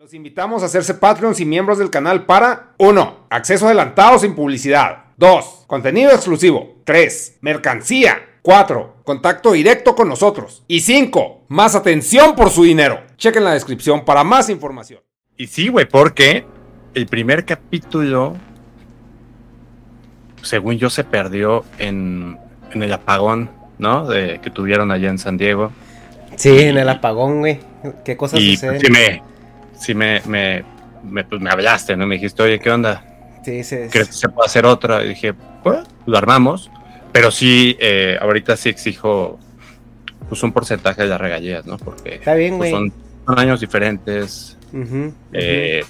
Los invitamos a hacerse Patreons y miembros del canal para 1. Acceso adelantado sin publicidad. 2. Contenido exclusivo. 3. Mercancía. 4. Contacto directo con nosotros. Y 5. Más atención por su dinero. Chequen la descripción para más información. Y sí, güey, porque el primer capítulo, según yo, se perdió en, en el apagón, ¿no? De, que tuvieron allá en San Diego. Sí, en el apagón, güey. ¿Qué cosas y suceden? pues, sí me, me, me, pues, me hablaste, ¿no? Me dijiste, oye, ¿qué onda? Sí, sí, ¿Crees que se puede hacer otra? Y dije, pues, lo armamos. Pero sí, eh, ahorita sí exijo pues un porcentaje de las regalías, ¿no? Porque Está bien, pues, son, son años diferentes. Eh.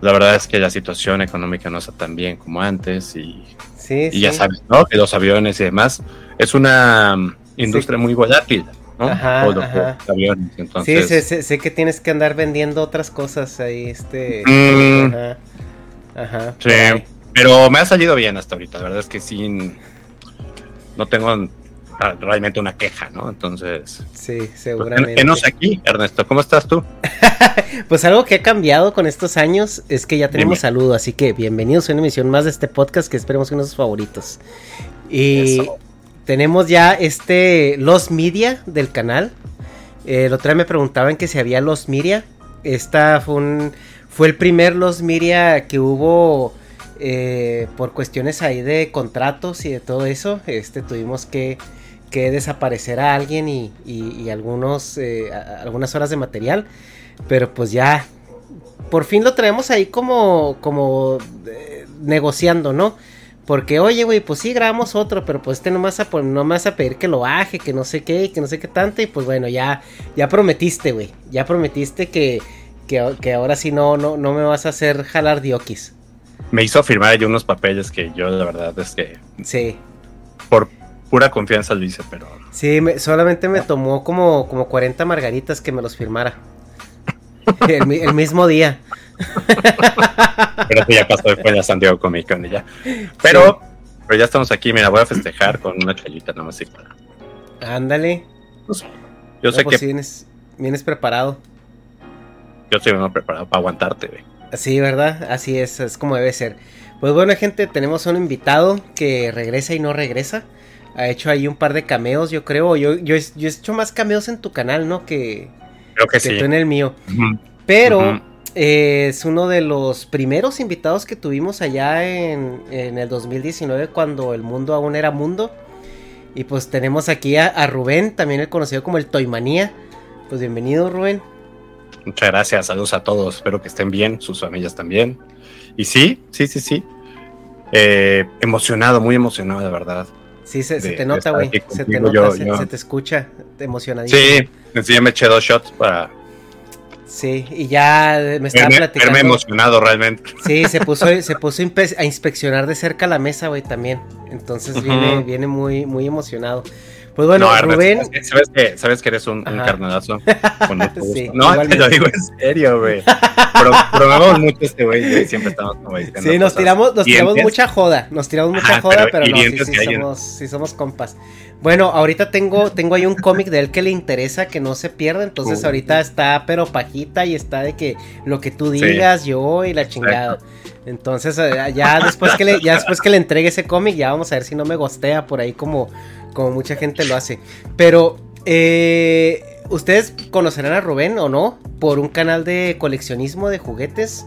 La verdad es que la situación económica no está tan bien como antes y, Sí, y ya sabes, ¿no? Que los aviones y demás es una mm, industria muy volátil, ¿no? Ajá, Todo lo que ajá. es aviones, Sí, entonces, sé, sé- sé que tienes que andar vendiendo otras cosas ahí, este... Mm. Ajá, ajá. sí, pero me ha salido bien hasta ahorita, la verdad es que sí, no tengo realmente una queja, ¿no? Entonces, Sí, pues, seguramente. enos aquí, Ernesto, ¿cómo estás tú? Pues algo que ha cambiado con estos años es que ya tenemos Dime. saludo, así que bienvenidos a una emisión más de este podcast que esperemos que uno de sus favoritos. Y Eso. Tenemos ya este Los Media del canal. Eh, el otro día me preguntaban que si había Los Media. Esta fue un fue el primer Los Media que hubo eh, por cuestiones ahí de contratos y de todo eso. Este tuvimos que, que desaparecer a alguien y, y- algunos eh, algunas horas de material. Pero pues ya por fin lo traemos ahí como como eh, negociando, ¿no? Porque, oye, güey, pues sí, grabamos otro, pero pues este no me vas a, pon- no me vas a pedir que lo baje, que no sé qué, que no sé qué tanto. Y pues bueno, ya, ya prometiste, güey. Ya prometiste que, que, que ahora sí no, no, no me vas a hacer jalar diokis. Me hizo firmar ahí unos papeles que yo la verdad es que Sí. por pura confianza lo hice, pero Sí, me- solamente me tomó como, como 40 margaritas que me los firmara. El, mi- el mismo día. Pero eso ya pasó después de Santiago Comic Con ya. Pero, pero ya estamos aquí, mira, voy a festejar con una chelita nada más. y para- Ándale. Yo sé No, pues que vienes, vienes preparado. yo estoy uno preparado para aguantarte, güey. Sí, ¿verdad? Así es, es como debe ser. Pues bueno, gente, tenemos un invitado que regresa y no regresa. Ha hecho ahí un par de cameos, yo creo. Yo, yo, yo he hecho más cameos en tu canal, ¿no? Que, Creo que que sí. tú en el mío. Pero eh, es uno de los primeros invitados que tuvimos allá en, en el 2019 cuando el mundo aún era mundo. Y pues tenemos aquí a, a Rubén, también el conocido como el Toymanía. Pues bienvenido, Rubén. Muchas gracias, saludos a todos. Espero que estén bien, sus familias también. Y sí, sí, sí, sí. Eh, emocionado, muy emocionado, de verdad. Sí, se, se De- te nota, güey. Se te nota, yo- se, yo- se te escucha emocionadísimo. Sí, sí, ya me eché dos shots para Sí, y ya me estaba platicando. verme emocionado realmente. Sí, se puso, se puso a inspeccionar de cerca la mesa, güey, también. Entonces viene, viene muy, muy emocionado. Pues bueno, no, Rubén. sabes, que, sabes que eres un, un carnalazo. Sí, no, te lo digo en serio, güey. Pero promovemos mucho este güey, Siempre estamos como diciendo Sí, nos cosas tiramos, nos tiramos mucha joda, nos tiramos mucha Ajá, joda, pero pero, no, sí, sí somos, sí somos compas. Bueno, ahorita tengo, tengo ahí un cómic de él que le interesa que no se pierda, entonces Uh. ahorita está pero pajita y está de que lo que tú Sí. digas, yo y la chingada. Entonces eh, ya después que le, ya después que le entregue ese cómic, ya vamos a ver si no me gostea por ahí como, como mucha gente lo hace. Pero eh, ustedes conocerán a Rubén o no por un canal de coleccionismo de juguetes.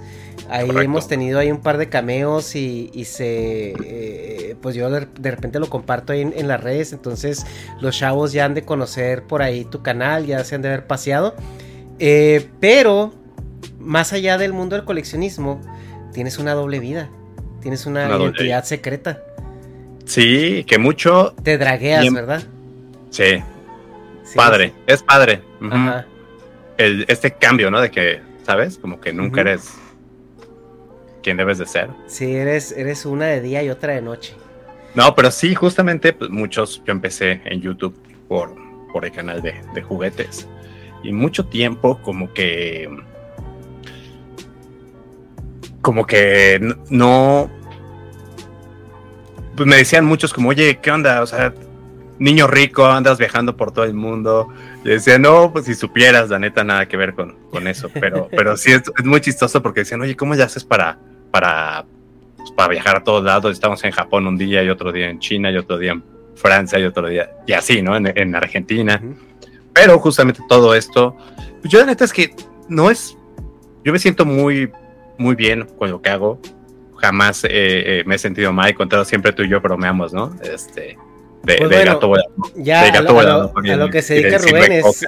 Ahí Correcto. hemos tenido ahí un par de cameos y, y se eh, pues yo de, de repente lo comparto ahí en, en las redes. Entonces los chavos ya han de conocer por ahí tu canal, ya se han de haber paseado. Eh, pero más allá del mundo del coleccionismo, tienes una doble vida. Tienes una, Una doble identidad secreta. Sí, que mucho. Te dragueas, Bien. ¿verdad? Sí, Sí, padre. Es padre. Ajá. El- este cambio, ¿no? De que, ¿sabes? Como que nunca eres quien debes de ser. Sí, eres, eres una de día y otra de noche. No, pero sí, justamente, pues muchos, yo empecé en YouTube por, por el canal de, de juguetes. Y mucho tiempo como que... Como que no... Pues me decían muchos como, oye, ¿qué onda? O sea, niño rico, andas viajando por todo el mundo. Y decía, no, pues si supieras, la neta, nada que ver con, con eso. Pero, pero sí es, es muy chistoso porque decían, oye, ¿cómo ya haces para, para, pues, para viajar a todos lados? Estamos en Japón un día y otro día en China y otro día en Francia y otro día, y así, ¿no? En, en Argentina. Pero justamente todo esto, pues yo la neta es que no es, yo me siento muy, muy bien con lo que hago. Jamás eh, eh, me he sentido mal, contrario, siempre tú y yo bromeamos, ¿no? Este, de, Pues de bueno, gato volador. Ya, De a gato a volador, lo- a lo que se dedica Rubén es,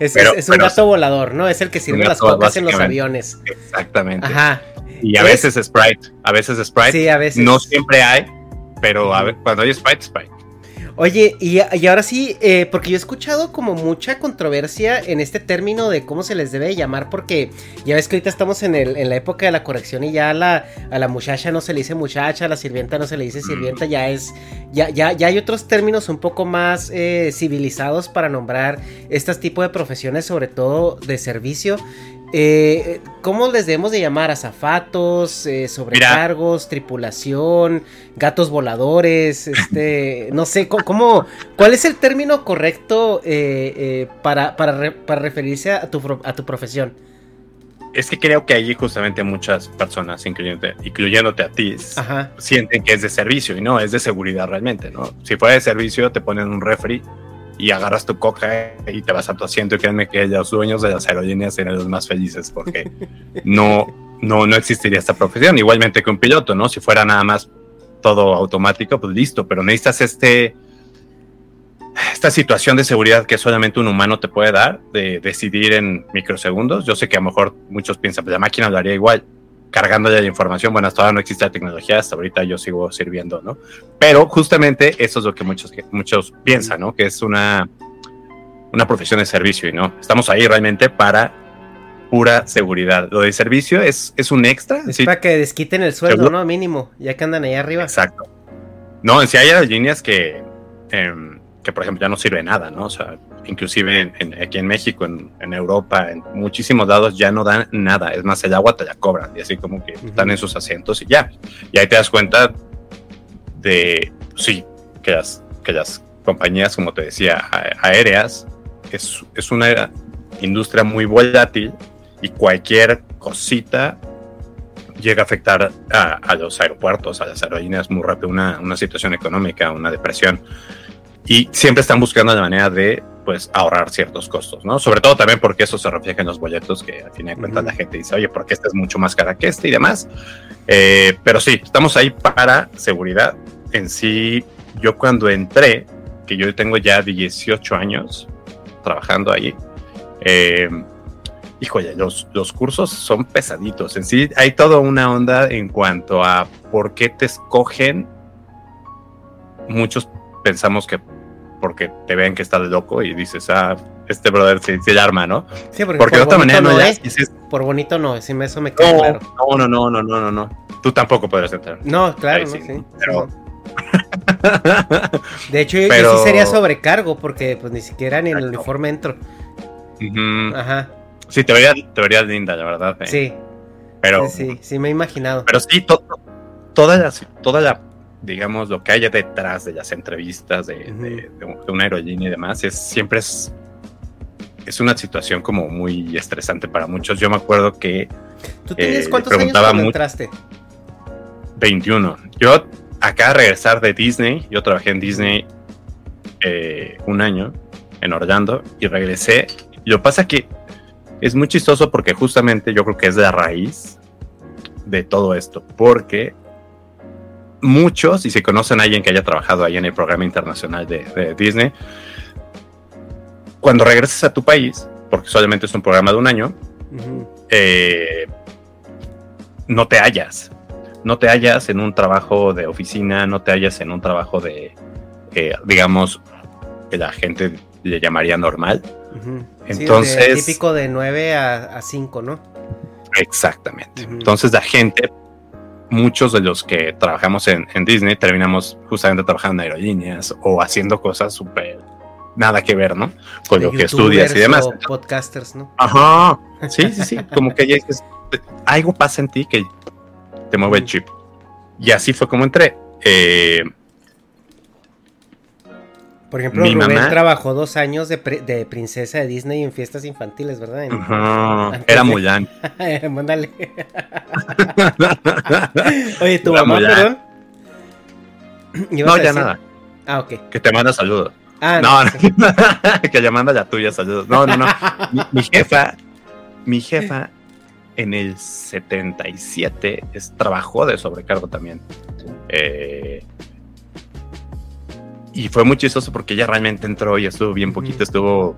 es, Pero- es- es un pero- gato volador, ¿no? Es el que sirve las cocas en los aviones. Exactamente. Ajá. Y a ¿Es? veces Sprite, a veces Sprite. Sí, a veces. No siempre hay, pero a ver, cuando hay Sprite, Sprite. Oye, y, y ahora sí, eh, porque yo he escuchado como mucha controversia en este término de cómo se les debe llamar, porque ya ves que ahorita estamos en, el, en la época de la corrección y ya a la, a la muchacha no se le dice muchacha, a la sirvienta no se le dice sirvienta, ya es, ya, ya, ya hay otros términos un poco más eh, civilizados para nombrar este tipo de profesiones, sobre todo de servicio. Eh, ¿Cómo les debemos de llamar? ¿Azafatos? Eh, ¿Sobrecargos? ¿Tripulación? ¿Gatos voladores? Este, no sé, ¿cómo, ¿cuál es el término correcto eh, eh, para, para, re- para referirse a tu, a tu profesión? Es que creo que allí justamente muchas personas, incluyéndote, incluyéndote a ti, Ajá. sienten que es de servicio y no, es de seguridad realmente, ¿no? Si fuera de servicio, te ponen un refri y agarras tu coca y te vas a tu asiento y créanme que los dueños de las aerolíneas serían los más felices porque no, no, no existiría esta profesión. Igualmente que un piloto, ¿no? Si fuera nada más todo automático, pues listo, pero necesitas este esta situación de seguridad que solamente un humano te puede dar, de decidir en microsegundos. Yo sé que a lo mejor muchos piensan, pues la máquina lo haría igual, cargando ya la información. Bueno, hasta ahora no existe la tecnología, hasta ahorita yo sigo sirviendo, ¿no? Pero justamente eso es lo que muchos, muchos piensan, ¿no? Que es una, una profesión de servicio y no. Estamos ahí realmente para pura seguridad. Lo de servicio es, es un extra. Es sí, para que desquiten el sueldo, ¿Seguro? ¿no? Mínimo, ya que andan ahí arriba. Exacto. No, en sí hay aerolíneas que, em, que, por ejemplo, ya no sirve nada, ¿no? O sea, inclusive en- en- aquí en México, en, en Europa, en muchísimos lados ya no dan nada. Es más, el agua te la cobran y así como que están en sus asientos y ya. Y ahí te das cuenta de, sí, que las, que las compañías, como te decía, aéreas, es, es una industria muy volátil y cualquier cosita llega a afectar a, a los aeropuertos, a las aerolíneas muy rápido, una, una situación económica, una depresión. Y siempre están buscando la manera de pues ahorrar ciertos costos, ¿no? Sobre todo también porque eso se refleja en los boletos, que al fin de cuentas Ujú. la gente dice, oye, porque este es mucho más cara que este y demás. Eh, pero sí, estamos ahí para seguridad. En sí, yo cuando entré, que yo tengo ya 18 años trabajando ahí, eh, híjole, los, los cursos son pesaditos. En sí, hay toda una onda en cuanto a por qué te escogen. Muchos pensamos que porque te ven que estás loco y dices, ah, este brother se, se arma, ¿no? Sí, porque, Porque de por otra bonito manera no, es. dices, Por bonito no, me- eso me queda no, claro. no, no, no, no, no, no, no. Tú tampoco podrás entrar. No, claro, Ahí sí, sí. pero- De hecho, yo, yo Pero- sí sería sobrecargo porque pues ni siquiera ni en el uniforme entro. Ujú. Ajá, Sí, te verías, te verías linda, la verdad. eh. sí, Pero sí, sí, sí me he imaginado. Pero sí, to- toda, la, toda la, digamos, lo que hay detrás de las entrevistas de, Ujú. de- de una aerolínea y demás, es, siempre es, es una situación como muy estresante para muchos. Yo me acuerdo que ¿Tú tienes eh, cuántos años preguntaba cuando mucho- entraste? 21. Yo acá de regresar de Disney, yo trabajé en Disney eh, un año en Orlando y regresé. Y lo pasa que es muy chistoso porque justamente yo creo que es la raíz de todo esto, porque muchos, y si conocen a alguien que haya trabajado ahí en el programa internacional de, de Disney, cuando regresas a tu país, porque solamente es un programa de un año, eh, no te hallas. No te hallas en un trabajo de oficina, no te hallas en un trabajo de, eh, digamos, que la gente le llamaría normal. Entonces- de- típico de 9 a, a 5, ¿no? Exactamente. Entonces la gente, muchos de los que trabajamos en, en Disney, terminamos justamente trabajando en aerolíneas o haciendo cosas súper nada que ver, ¿no? Con De lo que estudias y demás. o podcasters, ¿no? Ajá. Sí, sí, sí. Como que ya dices, algo pasa en ti que te mueve el chip. Y así fue como entré. Eh, Por ejemplo, Mi Rubén mamá- trabajó dos años de, pri- de princesa de Disney en fiestas infantiles, ¿verdad? En- era de- Mulan. Mándale. Oye, tu Era mamá, Mulan. perdón. ¿Ibas No, ya nada. Ah, ok. Que te manda saludos. Ah, No, no, que ya manda la tuya saludos. No, no, no. Mi, mi jefa, mi jefa en el 77 es, trabajó de sobrecargo también. Eh, y fue muy chistoso porque ella realmente entró y estuvo bien poquito, estuvo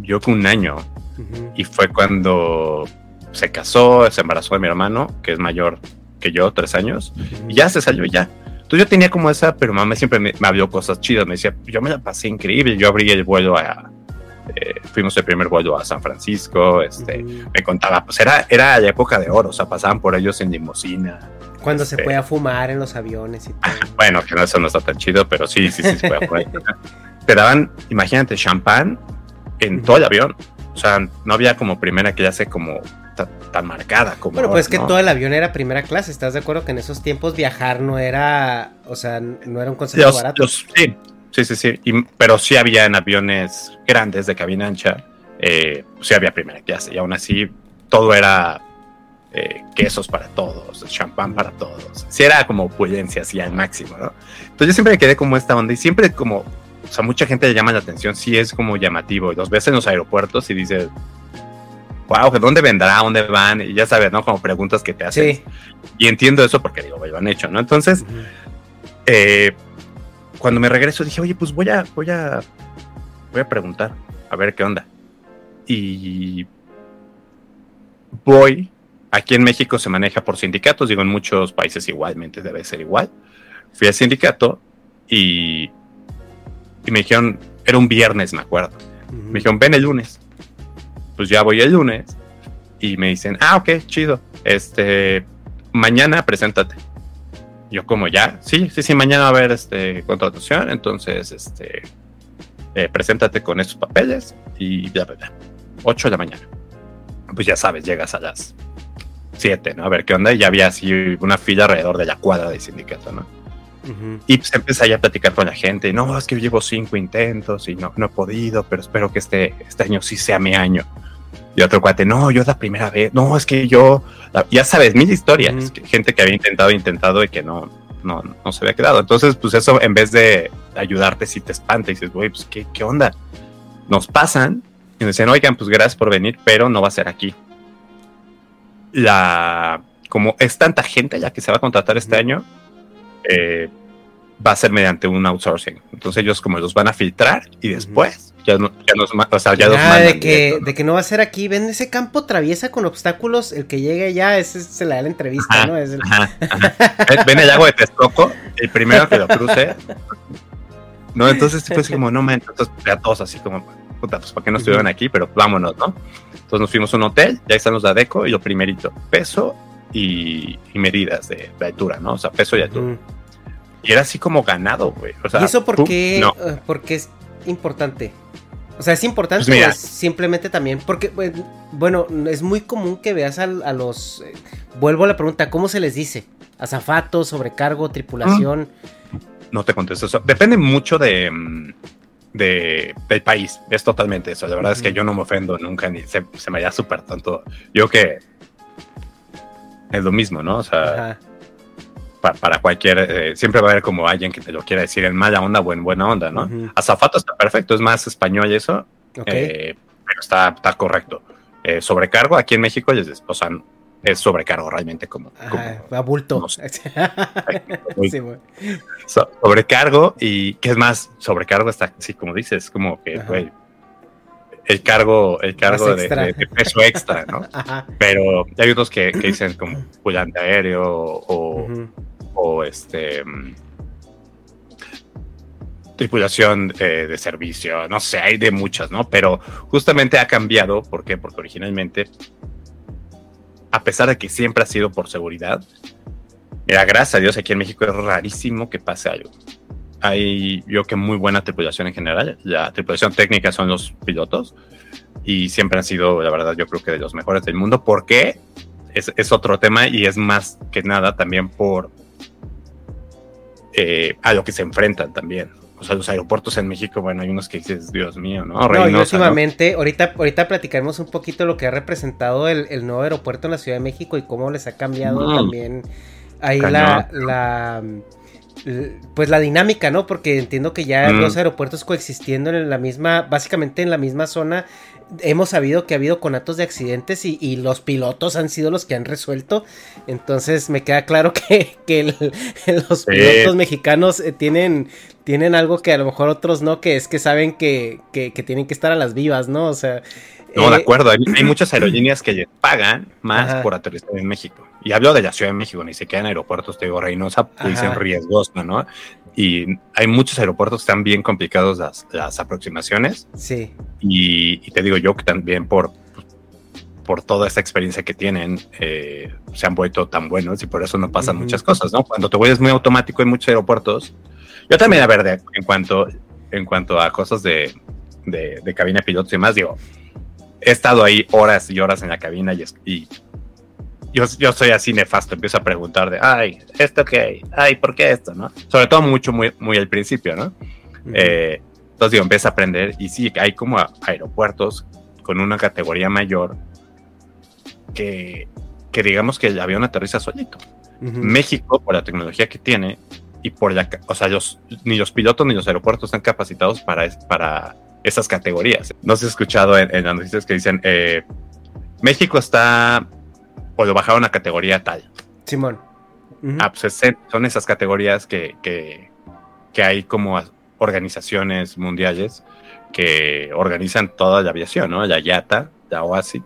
yo con un año. Ujú. Y fue cuando se casó, se embarazó de mi hermano, que es mayor que yo, tres años, y ya se salió ya. Entonces yo tenía como esa, pero mamá siempre me, me habló cosas chidas, me decía, yo me la pasé increíble, yo abrí el vuelo a, eh, fuimos el primer vuelo a San Francisco, este, me contaba, pues era, era la época de oro, o sea, pasaban por ellos en limusina. Cuando se Este- podía fumar en los aviones y todo. Bueno, que no, eso no está tan chido, pero sí, sí, sí, se puede poner. Te daban, imagínate, champán en todo el avión. O sea, no había como primera clase como ta- tan marcada como. Bueno, ahora, pues es que ¿no? todo el avión era primera clase. ¿Estás de acuerdo que en esos tiempos viajar no era, o sea, no era un concepto Los- barato? los- sí, sí, sí, sí. Y- pero sí había en aviones grandes de cabina ancha, eh, sí había primera clase. Y aún así, todo era eh, quesos para todos, champán para todos. Sí era como opulencia, así al máximo, ¿no? Entonces yo siempre me quedé como esta onda y siempre como, o sea, mucha gente le llama la atención, sí es como llamativo. Y los ves en los aeropuertos y dices, wow, ¿dónde vendrá? ¿Dónde van? Y ya sabes, ¿no? Como preguntas que te hacen. Sí. Y entiendo eso porque digo, lo han hecho, ¿no? Entonces, eh, cuando me regreso dije, oye, pues voy a, voy a, voy a preguntar, a ver qué onda. Y voy, aquí en México se maneja por sindicatos, digo, en muchos países igualmente debe ser igual. Fui al sindicato y, y me dijeron, era un viernes, me acuerdo. Me dijeron, ven el lunes. Pues ya voy el lunes y me dicen, ah, ok, chido. Este, mañana preséntate. Yo como ya, sí, sí, sí, mañana va a haber este contratación, entonces, este, eh, preséntate con estos papeles y bla, bla, bla. 8 de la mañana. Pues ya sabes, llegas a las 7, ¿no? A ver qué onda. Y ya había así una fila alrededor de la cuadra del sindicato, ¿no? Ujú. Y pues empecé a platicar con la gente. No, es que yo llevo cinco intentos y no, no he podido, pero espero que este, este año sí sea mi año. Y otro cuate, no, yo es la primera vez. No, es que yo, ya sabes, mil historias. Ujú. que- gente que había intentado, intentado y que no, no, no se había quedado. Entonces, pues eso en vez de ayudarte, si te espanta y dices, güey, pues ¿qué, qué onda. Nos pasan y nos dicen, oigan, pues gracias por venir, pero no va a ser aquí. La, como es tanta gente ya que se va a contratar este año, eh, va a ser mediante un outsourcing. Entonces ellos como los van a filtrar y después ya, no- ya nos, o sea, ya los mandan de que, directo, ¿no? de que no va a ser aquí. Ven ese campo traviesa con obstáculos. El que llegue allá, ese se le da la entrevista, Ajá, ¿no? Es el- ajá, ajá. Ven- el lago de Texcoco, el primero que lo cruce. No, entonces fue así como, no man, entonces ya todos así como, puta, pues para qué no estuvieron aquí, pero vámonos, ¿no? Entonces nos fuimos a un hotel, ya están los de ADECO y lo primerito, peso y, y medidas de, de altura, ¿no? O sea, peso y altura. Y era así como ganado, güey. O sea, ¿Y eso por qué, no. eh, por qué es importante? O sea, es importante Pues mira. es simplemente también porque, bueno, es muy común que veas a, los... eh, vuelvo a la pregunta, ¿cómo se les dice? Azafatos, sobrecargo, tripulación. no te contesto eso. Depende mucho de, mm, de- del país. Es totalmente eso. La verdad es que yo no me ofendo nunca ni se, se me da súper tanto. Yo que es lo mismo, ¿no? O sea, pa- para cualquier, eh, siempre va a haber como alguien que te lo quiera decir en mala onda o en buena onda, ¿no? Ujú. Azafato está perfecto, es más español eso, eh, pero está, está correcto. Eh, sobrecargo aquí en México, es, o sea, es sobrecargo realmente como, como Ajá, a bulto. no sé. Sí, güey. So- sobrecargo y que es más sobrecargo está así como dices como que güey el cargo el cargo de, extra. de- de peso extra no Ajá. pero hay otros que, que dicen como pulante aéreo o, este tripulación eh, de servicio no sé hay de muchas no pero justamente ha cambiado ¿por qué? porque originalmente a pesar de que siempre ha sido por seguridad Mira, gracias a Dios, aquí en México es rarísimo que pase algo. Hay, yo que muy buena tripulación en general. La tripulación técnica son los pilotos y siempre han sido, la verdad, yo creo que de los mejores del mundo. ¿Por qué? Es, es otro tema y es más que nada también por eh, a lo que se enfrentan también. O sea, los aeropuertos en México, bueno, hay unos que dices, Dios mío, ¿no? No, y Reynosa, ¿no? últimamente, ahorita, ahorita platicaremos un poquito lo que ha representado el, el nuevo aeropuerto en la Ciudad de México y cómo les ha cambiado Mm. también ahí la, la pues la dinámica, ¿no? Porque entiendo que ya Mm. los aeropuertos coexistiendo en la misma, básicamente en la misma zona, hemos sabido que ha habido conatos de accidentes y, y los pilotos han sido los que han resuelto. Entonces me queda claro que, que el- los Sí. pilotos mexicanos eh, tienen, tienen algo que a lo mejor otros no, que es que saben que, que, que tienen que estar a las vivas, ¿no? O sea... No, de eh, acuerdo. Hay, hay muchas aerolíneas que pagan más Ajá. por aterrizar en México. Y hablo de la Ciudad de México, ni siquiera en aeropuertos, te digo, Reynosa, Ajá. dicen riesgoso, ¿no? Y hay muchos aeropuertos que están bien complicados las, las aproximaciones. Sí. Y, y te digo yo que también por, por toda esta experiencia que tienen, eh, se han vuelto tan buenos y por eso no pasan Ujú. muchas cosas, ¿no? Cuando te vuelves muy automático en muchos aeropuertos. Yo también, a ver, de- en, cuanto, en cuanto a cosas de, de, de cabina pilotos y demás, digo, he estado ahí horas y horas en la cabina y, y yo, yo soy así nefasto, empiezo a preguntar de, ay, ¿esto qué? Ay, ¿por qué esto? ¿no? Sobre todo mucho, muy, muy al principio, ¿no? Ujú. Eh, entonces digo, empieza a aprender y sí, hay como aeropuertos con una categoría mayor que, que digamos que el avión aterriza solito. Ujú. México, por la tecnología que tiene y por la, o sea, los, ni los pilotos ni los aeropuertos están capacitados para, es- para esas categorías. No se ha escuchado en, en las noticias que dicen, eh, México está, o lo bajaron a categoría tal. Simón. Ah, pues es- son esas categorías que, que, que hay como organizaciones mundiales que organizan toda la aviación, ¿no? La IATA, la OASI.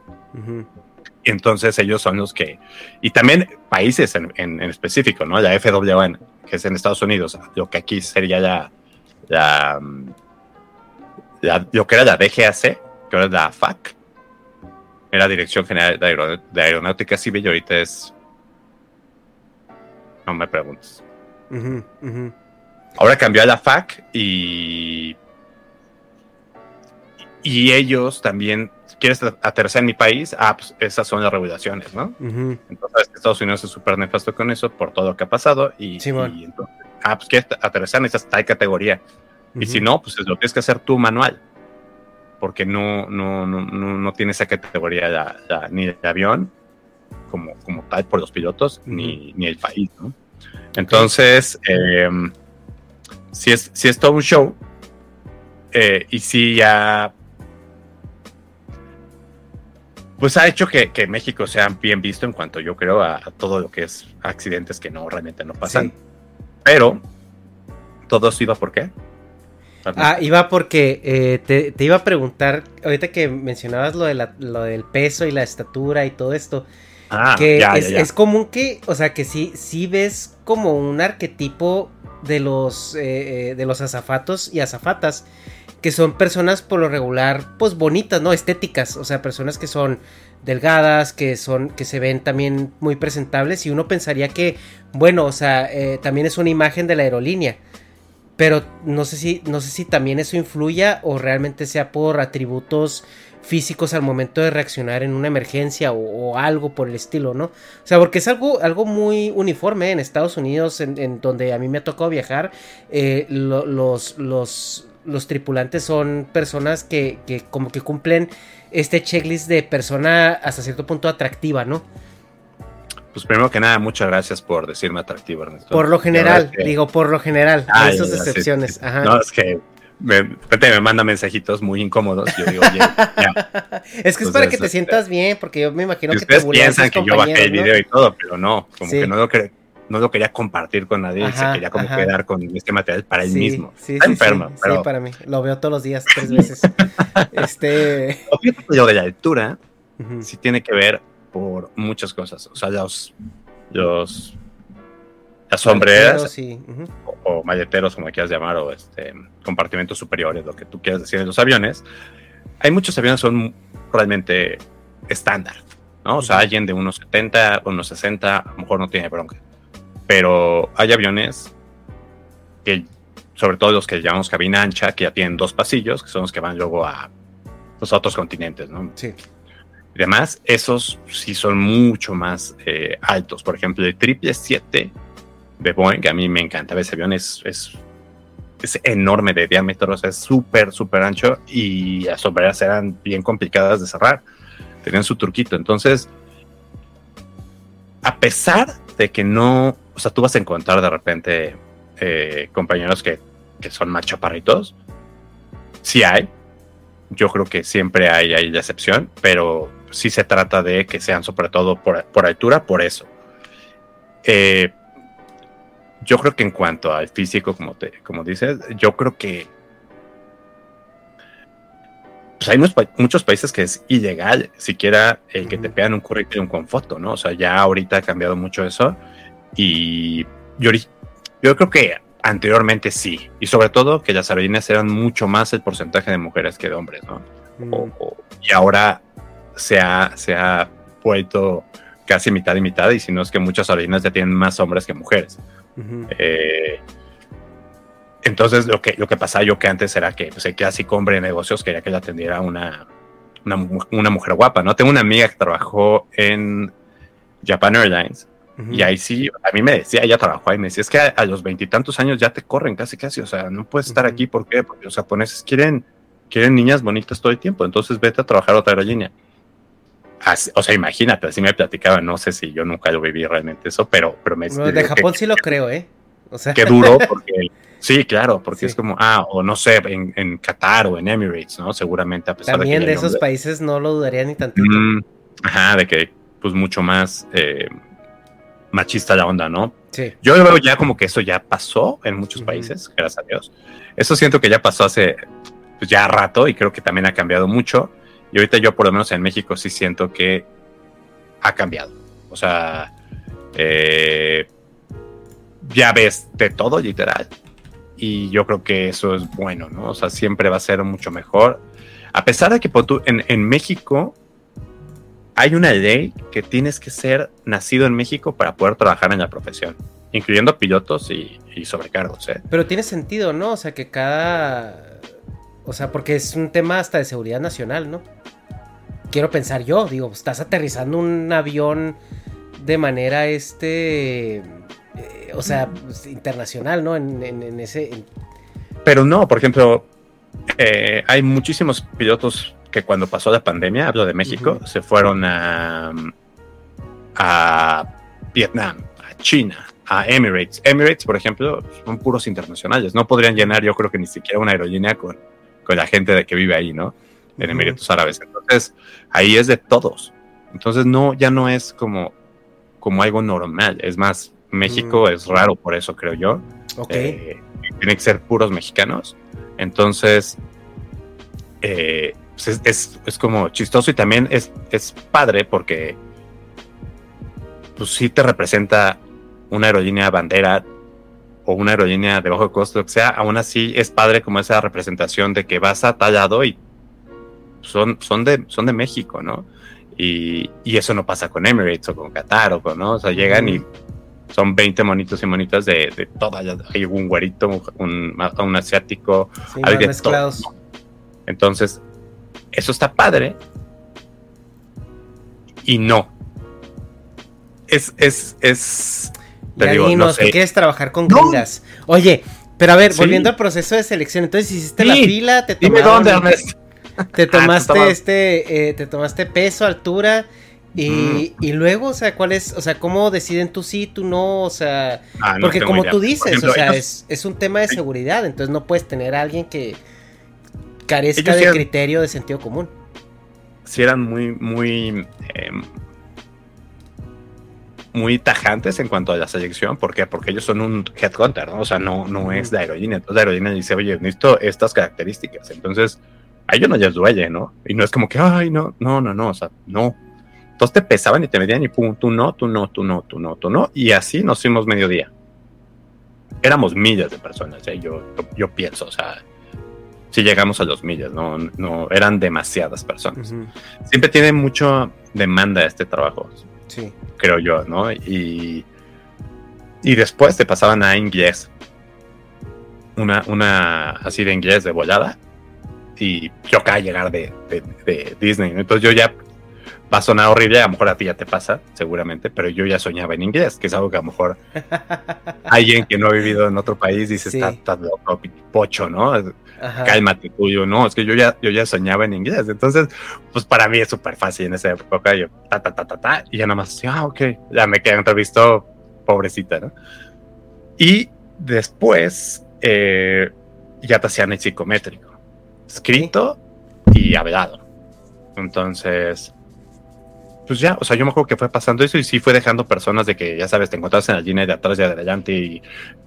Y entonces ellos son los que... Y también países en, en- en específico, ¿no? La FAA, que es en Estados Unidos, lo que aquí sería la... la, mm, la- lo que era la DGAC, que ahora es la FAC. Era Dirección General de, Aero- de Aeronáutica Civil y ahorita es... No me preguntes. Ahora cambió a la FAC y. Y ellos también. ¿Quieres aterrizar en mi país? Ah, pues esas son las regulaciones, ¿no? Entonces Estados Unidos es súper nefasto con eso por todo lo que ha pasado. Y, entonces, ah, pues quieres aterrizar en esa tal categoría. Y si no, pues lo tienes que hacer tú manual. Porque no, no, no, no, tiene esa categoría ni el avión como, como tal por los pilotos, ni, ni el país, ¿no? Entonces, eh, si, es, si es todo un show, eh, y si ya pues ha hecho que, que México sea bien visto en cuanto yo creo a, a todo lo que es accidentes que no realmente no pasan. Sí. Pero todo eso iba por qué? Ah, iba porque eh, te, te iba a preguntar, ahorita que mencionabas lo, de la- lo del peso y la estatura y todo esto, Ah, que ya, es, ya, ya. es común que, o sea, que sí, sí ves como un arquetipo de los, eh, eh, de los azafatos y azafatas que son personas por lo regular, pues bonitas, ¿no? Estéticas, o sea, personas que son delgadas, que son, que se ven también muy presentables y uno pensaría que, bueno, o sea, eh, también es una imagen de la aerolínea. Pero no sé si, no sé si también eso influya o realmente sea por atributos físicos al momento de reaccionar en una emergencia o, algo por el estilo, ¿no? O sea, porque es algo, algo muy uniforme en Estados Unidos, en, donde a mí me ha tocado viajar. Eh, los, los, los tripulantes son personas que, que como que cumplen este checklist de persona hasta cierto punto atractiva, ¿no? Pues primero que nada, muchas gracias por decirme atractivo, Ernesto. Por lo general, digo, por lo general, hay sus excepciones. No, es que me, me manda mensajitos muy incómodos. Yo digo, oye, ya. Es que es para que te sientas bien, porque yo me imagino que te piensan que yo bajé el video y todo, pero no, como que no lo, no lo quería compartir con nadie, se quería como quedar con este material para él mismo. Sí, Está enfermo. Sí, para mí. Lo veo todos los días, tres veces. este. Lo de la lectura sí tiene que ver por muchas cosas. O sea, los, los las sombreras o, malleteros, como quieras llamar, o este, compartimentos superiores, lo que tú quieras decir en los aviones. Hay muchos aviones que son realmente estándar, ¿no? O sea, alguien de unos 70, unos 60, a lo mejor no tiene bronca. Pero hay aviones que, sobre todo los que llamamos cabina ancha, que ya tienen dos pasillos, que son los que van luego a los otros continentes, ¿no? Sí y demás, esos sí son mucho más eh, altos. Por ejemplo, el 777 de Boeing, que a mí me encanta, ese avión es, es, enorme de diámetro, o sea, es súper, súper ancho y las sombreras eran bien complicadas de cerrar. Tenían su truquito. Entonces, a pesar de que no, o sea, tú vas a encontrar de repente eh, compañeros que, que son más chaparritos, sí hay. Yo creo que siempre hay, hay la excepción, pero sí se trata de que sean sobre todo por, altura, por eso. Eh, yo creo que en cuanto al físico, como, te, como dices, yo creo que pues hay muchos, países que es ilegal siquiera el que te pegan un currículum con foto, ¿no? O sea, ya ahorita ha cambiado mucho eso y yo, yo creo que anteriormente sí, y sobre todo que las aerolíneas eran mucho más el porcentaje de mujeres que de hombres, ¿no? y ahora se ha, se ha vuelto casi mitad y mitad, y si no es que muchas aerolíneas ya tienen más hombres que mujeres. Eh, entonces, lo que, lo que pasaba yo que antes era que pues, el clásico hombre de negocios quería que la atendiera una, una, mujer guapa, ¿no? Tengo una amiga que trabajó en Japan Airlines. Y ahí sí, a mí me decía, ella trabajó ahí, me decía, es que a, los veintitantos años ya te corren casi, casi, o sea, no puedes estar aquí, ¿por qué? Porque los japoneses quieren, quieren niñas bonitas todo el tiempo, entonces vete a trabajar a otra o sea, imagínate, así me platicaba, no sé si yo nunca lo viví realmente eso, pero, pero me... de Japón sí lo creo, ¿eh? O sea. Qué duro, porque... sí, claro, porque es como, ah, o no sé, en, en, Qatar o en Emirates, ¿no? Seguramente a pesar También de que... de esos países no lo dudaría ni tantito. Mm, ajá, de que, pues, mucho más eh, machista la onda, ¿no? Sí. Yo veo ya como que eso ya pasó en muchos países, gracias a Dios. Eso siento que ya pasó hace, pues, ya rato y creo que también ha cambiado mucho y ahorita yo, por lo menos en México, sí siento que ha cambiado. O sea, eh, ya ves de todo, literal. Y yo creo que eso es bueno, ¿no? O sea, siempre va a ser mucho mejor. A pesar de que en, en México hay una ley que tienes que ser nacido en México para poder trabajar en la profesión, incluyendo pilotos y, sobrecargos. ¿eh? Pero tiene sentido, ¿no? O sea, que cada o sea, porque es un tema hasta de seguridad nacional, ¿no? Quiero pensar yo, digo, estás aterrizando un avión de manera, este, eh, o sea, pues, internacional, ¿no? En, ese... Pero no, por ejemplo, eh, hay muchísimos pilotos que cuando pasó la pandemia, hablo de México, se fueron a, a Vietnam, a China, a Emirates. Emirates, por ejemplo, son puros internacionales. No podrían llenar, yo creo que ni siquiera una aerolínea con con la gente de que vive ahí, ¿no? En Emiratos Árabes. Entonces, ahí es de todos. Entonces, no, ya no es como, como algo normal. Es más, México mm. es raro por eso, creo yo. Ok. Eh, tiene que ser puros mexicanos. Entonces, eh, pues es, es, como chistoso y también es, es padre porque pues sí te representa una aerolínea bandera o una aerolínea de bajo costo, o sea, aún así es padre como esa representación de que vas a tallado y son, son, de, son de México, ¿no? Y, y eso no pasa con Emirates o con Qatar o con, ¿no? O sea, llegan y son 20 monitos y monitas de, de todas. Hay un güerito, un, un asiático, Sí, hay de todo. Entonces, eso está padre. Y no. Es, es, es. Te Ya digo, no sé. ¿tú quieres trabajar con No. gringas? Oye, pero a ver, Sí. volviendo al proceso de selección, entonces hiciste la fila, te Dime dónde, Ernest. te tomaste este, eh, te tomaste peso, altura, y, y luego, o sea, ¿cuál es, o sea, cómo deciden tú sí, tú no, o sea, Ah, no porque como idea. tú dices, ejemplo, o sea, ellos- es, es un tema de seguridad, entonces no puedes tener a alguien que carezca de eran- criterio de sentido común. sí eran muy, muy, em, muy tajantes en cuanto a la selección. ¿Por qué? Porque ellos son un headhunter, ¿no? O sea, no, no es de aerolínea. Entonces la aerolínea dice, oye, necesito estas características. Entonces, a ellos no les duele, ¿no? Y no es como que, ay, no, no, no, no, o sea, no. Entonces te pesaban y te medían y pum, tú no, tú no, tú no, tú no, tú no. Y así nos fuimos mediodía. Éramos millas de personas, ¿eh? yo, yo, pienso, o sea, si llegamos a los millas, no, no, eran demasiadas personas siempre tiene mucha demanda este trabajo, Sí. creo yo, ¿no? Y, y después te pasaban a inglés. Una, una así de inglés de volada. Y yo acá llegar de, de- de Disney. Entonces yo ya va a sonar horrible, a lo mejor a ti ya te pasa, seguramente, pero yo ya soñaba en inglés, que es algo que a lo mejor alguien que no ha vivido en otro país dice, Sí. estás estás loco, pocho, ¿no? Ajá. cálmate tuyo, no, es que yo ya, yo ya soñaba en inglés, entonces, pues para mí es súper fácil en esa época, yo, ta, ta, ta, ta, ta, y ya nada más, ah, ok, ya me quedé entrevistó, pobrecita, ¿no? Y después, eh, ya te hacían el psicométrico, escrito y hablado, entonces, pues ya, o sea, yo me acuerdo que fue pasando eso y sí fue dejando personas de que, ya sabes, te encontrabas en la línea de atrás y de adelante y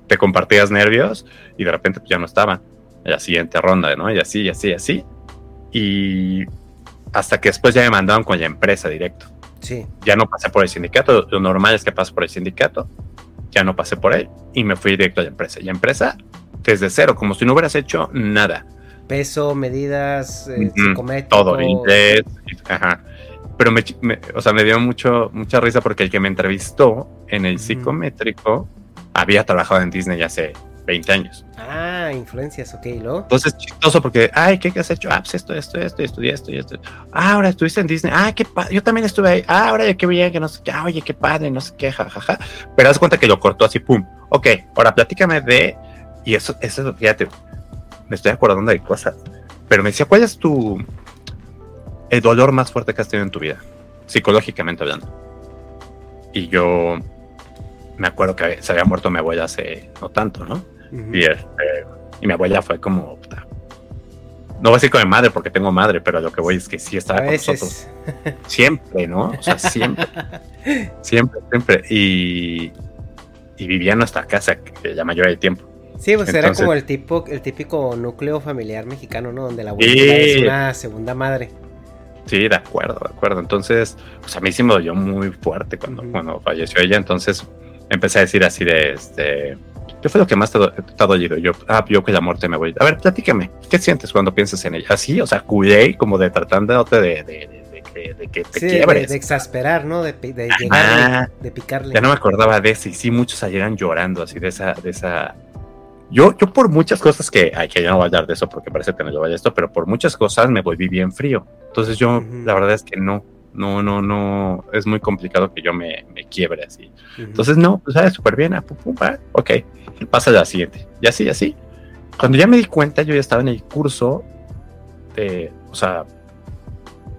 te compartías nervios y de repente pues, ya no estaban en la siguiente ronda, ¿no? Y así, y así, y así. Y hasta que después ya me mandaron con la empresa directo. Sí. Ya no pasé por el sindicato, lo normal es que pases por el sindicato. Ya no pasé por él y me fui directo a la empresa. Y la empresa, desde cero, como si no hubieras hecho nada. Peso, medidas, eh, psicométrico. Todo, inglés, ajá. Pero me, me- o sea, me dio mucho, mucha risa porque el que me entrevistó en el psicométrico había trabajado en Disney hace 20 años. Ah, influencias, ok, ¿y luego? Entonces, chistoso porque, ay, ¿qué, qué has hecho? Ah, pues esto, esto, esto, estudié esto y esto. Ah, ahora estuviste en Disney. Ah, qué padre. Yo también estuve ahí. Ah, ahora qué bien, que no sé qué. Ah, oye, qué padre, no sé qué, jajaja. Pero haz cuenta que lo cortó así, pum. Ok, ahora platícame de. Y eso, eso, fíjate, me estoy acordando de cosas. Pero me decía, ¿cuál es tu. el dolor más fuerte que has tenido en tu vida? Psicológicamente hablando. Y yo me acuerdo que se había muerto mi abuela hace no tanto, ¿no? Y, este, y mi abuela fue como. No voy a decir con mi madre porque tengo madre, pero lo que voy es que sí estaba A con nosotros. Siempre, ¿no? O sea, siempre. siempre, siempre. Y, y vivía en nuestra casa que la mayoría del tiempo. Sí, pues era como el tipo, el típico núcleo familiar mexicano, ¿no? Donde la abuela Sí. es una segunda madre. Sí, de acuerdo, de acuerdo. Entonces, pues a mí sí me dolió muy fuerte cuando, Ujú. cuando falleció ella. Entonces empecé a decir así de este. ¿Qué fue lo que más te, te ha dolido? Yo, ah, yo que la muerte me voy. A ver, platícame. ¿Qué sientes cuando piensas en ella? Así, o sea, culé como de tratándote de, de, de, de que- de que te Sí, de, quiebres. de exasperar, ¿no? De, de Ah, llegarle, de picarle. Ya no me acordaba de eso y sí, muchos salieran llorando así de esa, de esa. Yo, yo por muchas cosas que, ay, que ya no voy a hablar de eso porque parece que no yo vaya a esto, pero por muchas cosas me volví bien frío. Entonces yo, la verdad es que no, no, no, no, es muy complicado que yo me, me quiebre así. Entonces no, pues sabes súper bien, ah, pum, pum, ah, ok, pasa a la siguiente. Y así, así. Cuando ya me di cuenta, yo ya estaba en el curso de, o sea,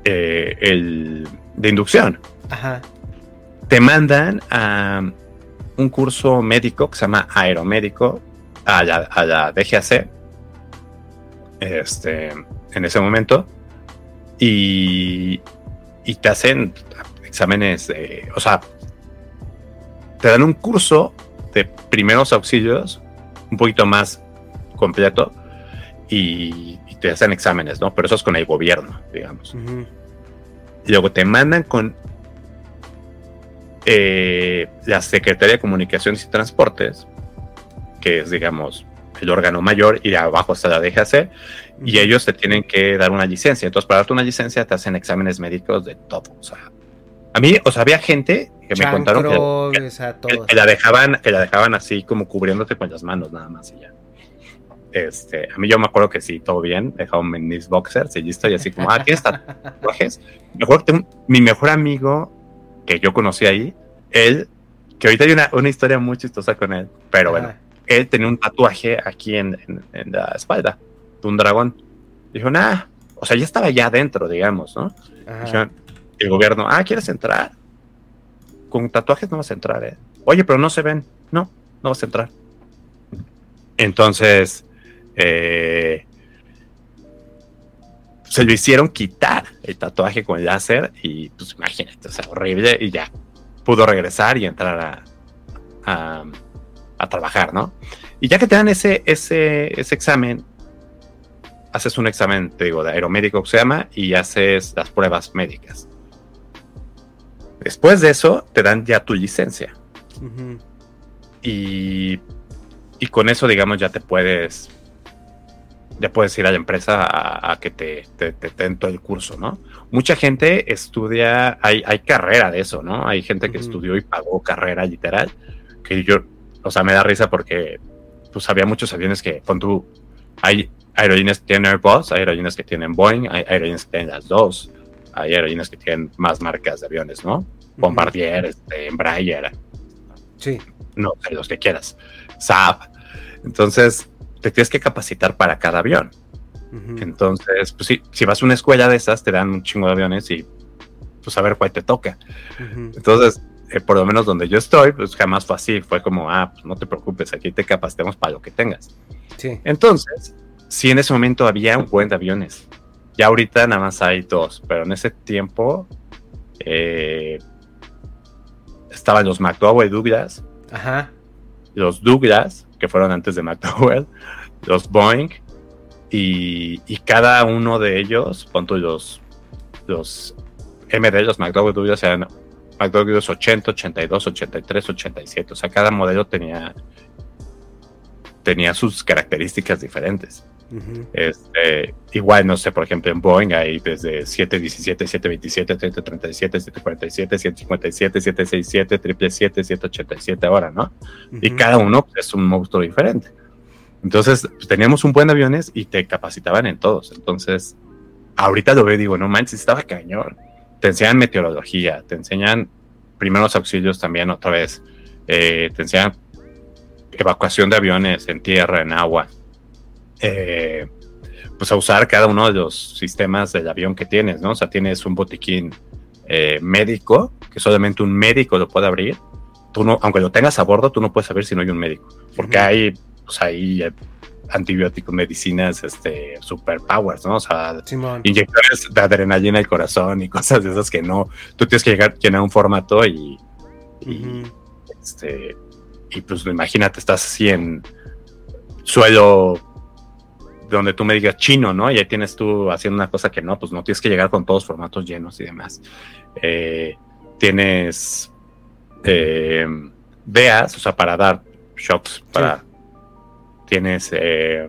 eh, el de inducción Ajá. te mandan a un curso médico que se llama aeromédico a la, a la DGAC este, en ese momento y, y te hacen exámenes, de- o sea, te dan un curso de primeros auxilios un poquito más completo y, y te hacen exámenes, ¿no? Pero eso es con el gobierno, digamos. Y luego te mandan con eh, la Secretaría de Comunicaciones y Transportes, que es, digamos, el órgano mayor, y de abajo está la DGAC, y ellos te tienen que dar una licencia. Entonces, para darte una licencia, te hacen exámenes médicos de todo. O sea, a mí, o sea, había gente que me contaron que, Chancro, que- o sea, que- que la dejaban, que la dejaban así como cubriéndote con las manos nada más y ya. Este, a mí yo me acuerdo que sí, todo bien, dejaban en mis boxers y listo, y así como, ah, ¿tienes tatuajes? Me acuerdo que tengo- mi mejor amigo que yo conocí ahí, él, que ahorita hay una, una historia muy chistosa con él, pero bueno, Ajá. Él tenía un tatuaje aquí en, en- en la espalda de un dragón. Dijo, nah, o sea, ya estaba ya adentro, digamos, ¿no? Dijeron, el gobierno, ah, ¿quieres entrar? Con tatuajes no vas a entrar, ¿eh? Oye, pero no se ven. No, no vas a entrar. Entonces, eh, se lo hicieron quitar el tatuaje con el láser y pues imagínate, o sea, horrible y ya pudo regresar y entrar a, a, a trabajar, ¿no? Y ya que te dan ese, ese, ese examen, haces un examen, te digo, de aeromédico que se llama, y haces las pruebas médicas. Después de eso, te dan ya tu licencia. Y, y con eso, digamos, ya te puedes. Ya puedes ir a la empresa a, a que te, te, te den todo el curso, ¿no? Mucha gente estudia, hay, hay carrera de eso, ¿no? Hay gente que estudió y pagó carrera literal, que yo, o sea, me da risa porque, pues había muchos aviones que, con tú, hay aerolíneas que tienen Airbus, hay aerolíneas que tienen Boeing, hay aerolíneas que tienen las dos, hay aerolíneas que tienen más marcas de aviones, ¿no? Bombardier, este, Embraer, Sí. no los que quieras, Saab. Entonces, te tienes que capacitar para cada avión. Entonces, pues sí, si vas a una escuela de esas, te dan un chingo de aviones y pues a ver cuál te toca. Entonces, eh, por lo menos donde yo estoy, pues jamás fue así. Fue como, ah, pues no te preocupes, aquí te capacitamos para lo que tengas. Sí. Entonces, sí, en ese momento había un buen de aviones. Ya ahorita nada más hay dos, pero en ese tiempo eh, estaban los McDowell Douglas, Ajá. los Douglas, que fueron antes de McDowell, los Boeing, y, y cada uno de ellos, pon tú los, los MD, los McDowell Douglas, eran McDowell Douglas 80, 82, 83, 87. O sea, cada modelo tenía, tenía sus características diferentes. Ujú. Este, igual, no sé, por ejemplo, en Boeing hay desde 717, 727, 737, 747, 757, 767, 777, 787 ahora, ¿no? Y Ujú. cada uno pues, es un monstruo diferente. Entonces, pues, teníamos un buen aviones y te capacitaban en todos. Entonces, ahorita lo veo y digo, no manches, estaba cañón. Te enseñan meteorología, te enseñan primeros auxilios también otra vez, eh, te enseñan evacuación de aviones en tierra, en agua. Eh, pues a usar cada uno de los sistemas del avión que tienes, ¿no? O sea, tienes un botiquín eh, médico, que solamente un médico lo puede abrir. Tú no, aunque lo tengas a bordo, tú no puedes saber si no hay un médico, porque Ujú. hay, pues eh, antibióticos, medicinas, este, superpowers, ¿no? O sea, Simón. inyectores de adrenalina al corazón y cosas de esas que no. Tú tienes que llegar, llenar un formato y, y, Ujú. este, y pues imagínate, estás así en suelo donde tú me digas chino, ¿no? Y ahí tienes tú haciendo una cosa que no, pues no tienes que llegar con todos los formatos llenos y demás. Eh, tienes eh, DEAs, o sea, para dar shocks, para... Tienes... eh,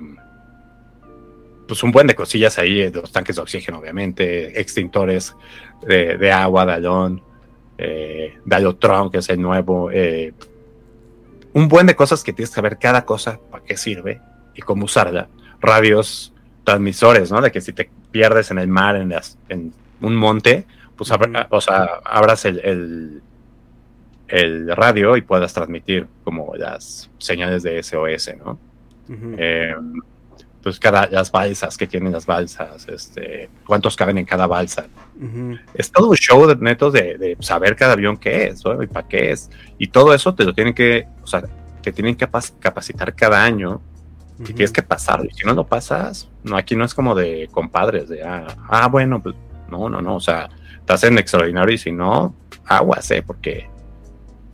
pues un buen de cosillas ahí, eh, los tanques de oxígeno, obviamente, extintores de, de agua, Dalón, eh, Dalotron, que es el nuevo, eh, un buen de cosas que tienes que ver cada cosa, para qué sirve y cómo usarla. Radios, transmisores, ¿no? De que si te pierdes en el mar, en, las, en un monte, pues abra- o sea, abras el, el, el radio y puedas transmitir como las señales de SOS, ¿no? Ujú. Eh, pues cada, las balsas que tienen las balsas, este, cuántos caben en cada balsa. Ujú. Es todo un show de netos de, de saber cada avión qué es, ¿no? y para qué es. Y todo eso te lo tienen que, o sea, te tienen que capac- capacitar cada año y Ujú. tienes que pasarlo. Y si no lo pasas, no, aquí no es como de compadres, de, ah, ah, bueno, pues no, no, no, o sea, estás en extraordinario y si no, aguas, ¿eh? Porque,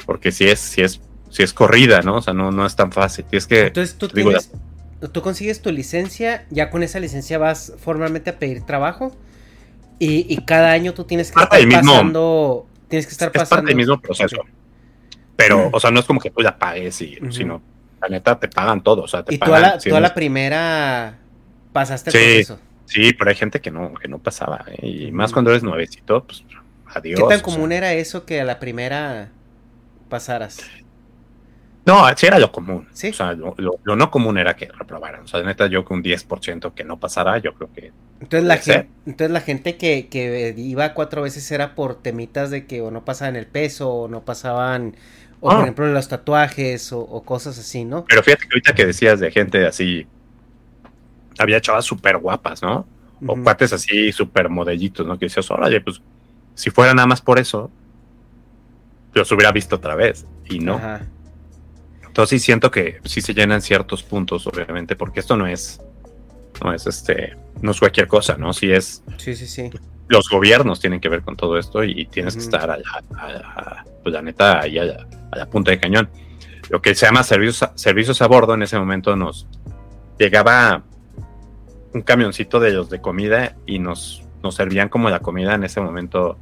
porque si es, si es, si es corrida, ¿no? O sea, no, no es tan fácil. Tienes que, Entonces tú digo, tienes, tú consigues tu licencia, ya con esa licencia vas formalmente a pedir trabajo y, y cada año tú tienes que Parte estar mismo- pasando, tienes que estar es pasando. parte del mismo proceso. Pero, o sea, no es como que tú la pagues y, sino la neta te pagan todo. O sea, te Y tú a la, si tú a la primera pasaste el Sí. proceso. Sí, pero hay gente que no, que no pasaba. ¿eh? Y más cuando eres nuevecito, pues adiós. ¿Qué tan sea. común era eso que a la primera pasaras? No, sí era lo común. Sí. O sea, lo, lo- lo no común era que reprobaran. O sea, neta, yo que un 10% que no pasara, yo creo que. Entonces la, gente, entonces la gente que, que iba cuatro veces era por temitas de que o no pasaban el peso o no pasaban, o Ah. por ejemplo los tatuajes o, o cosas así, ¿no? Pero fíjate que ahorita que decías de gente así. Había chavas súper guapas, ¿no? O Ujú. cuates así súper modellitos, ¿no? Que decías, órale, pues si fuera nada más por eso, los hubiera visto otra vez. Y no. Ajá. Entonces sí siento que sí se llenan ciertos puntos, obviamente, porque esto no es, no es este, no es cualquier cosa, ¿no? Si es, Sí, sí, sí. los gobiernos tienen que ver con todo esto y tienes que estar allá, a la- pues la neta, ahí a la, a la punta de cañón. Lo que se llama servicios, a- servicios a bordo en ese momento nos llegaba un camioncito de los de comida y nos, nos servían como la comida en ese momento,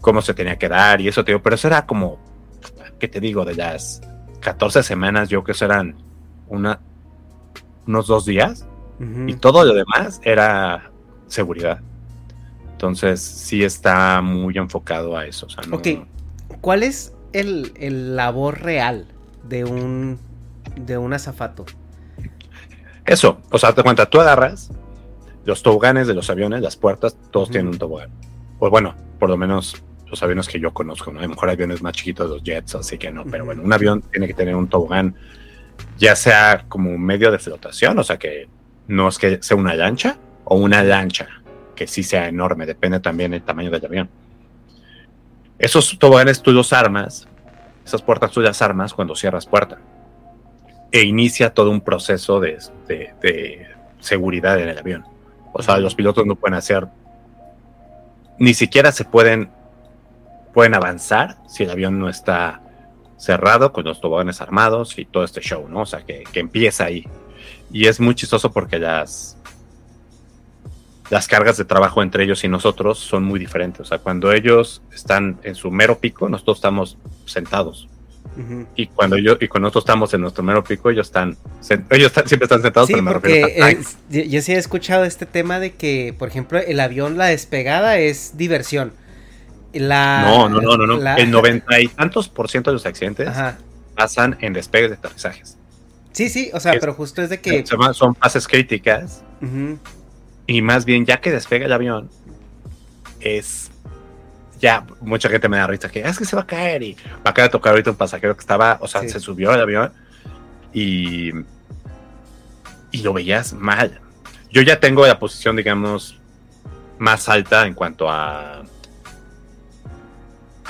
cómo se tenía que dar y eso, te digo, pero eso era como, ¿qué te digo? De las 14 semanas, yo creo que eso eran una, unos dos días y todo lo demás era seguridad. Entonces sí está muy enfocado a eso. O sea, no- Ok, ¿cuál es el, el labor real de un de un azafato? Eso, o sea, te cuenta, tú agarras los toboganes de los aviones, las puertas, todos tienen un tobogán. Pues bueno, por lo menos los aviones que yo conozco, ¿no? A lo mejor aviones más chiquitos, los jets, así que no, pero bueno, un avión tiene que tener un tobogán, ya sea como un medio de flotación, o sea que no es que sea una lancha o una lancha, que sí sea enorme, depende también del tamaño del avión. Esos toboganes tú los armas, esas puertas tú las armas cuando cierras puerta. E inicia todo un proceso de, de- de seguridad en el avión. O sea, los pilotos no pueden hacer, ni siquiera se pueden, pueden avanzar si el avión no está cerrado con los toboganes armados y todo este show, ¿no? O sea, que, que empieza ahí. Y es muy chistoso porque las, las cargas de trabajo entre ellos y nosotros son muy diferentes. O sea, cuando ellos están en su mero pico, nosotros estamos sentados. Y cuando yo y cuando nosotros estamos en nuestro mero pico, ellos están, ellos están- siempre están sentados, Sí, pero me porque refiero yo sí he escuchado este tema de que, por ejemplo, el avión, la despegada es diversión. La, no, no, no, no, no. la- El noventa y tantos por ciento de los accidentes Ajá. pasan en despegues de aterrizajes. Sí, sí, o sea, Es- pero justo es de que... Son fases críticas y más bien ya que despega el avión es ya mucha gente me da risa que "Ah, es que se va a caer y me acaba de tocar ahorita un pasajero que estaba, o sea, Sí. se subió al avión y y lo veías mal. Yo ya tengo la posición, digamos, más alta en cuanto a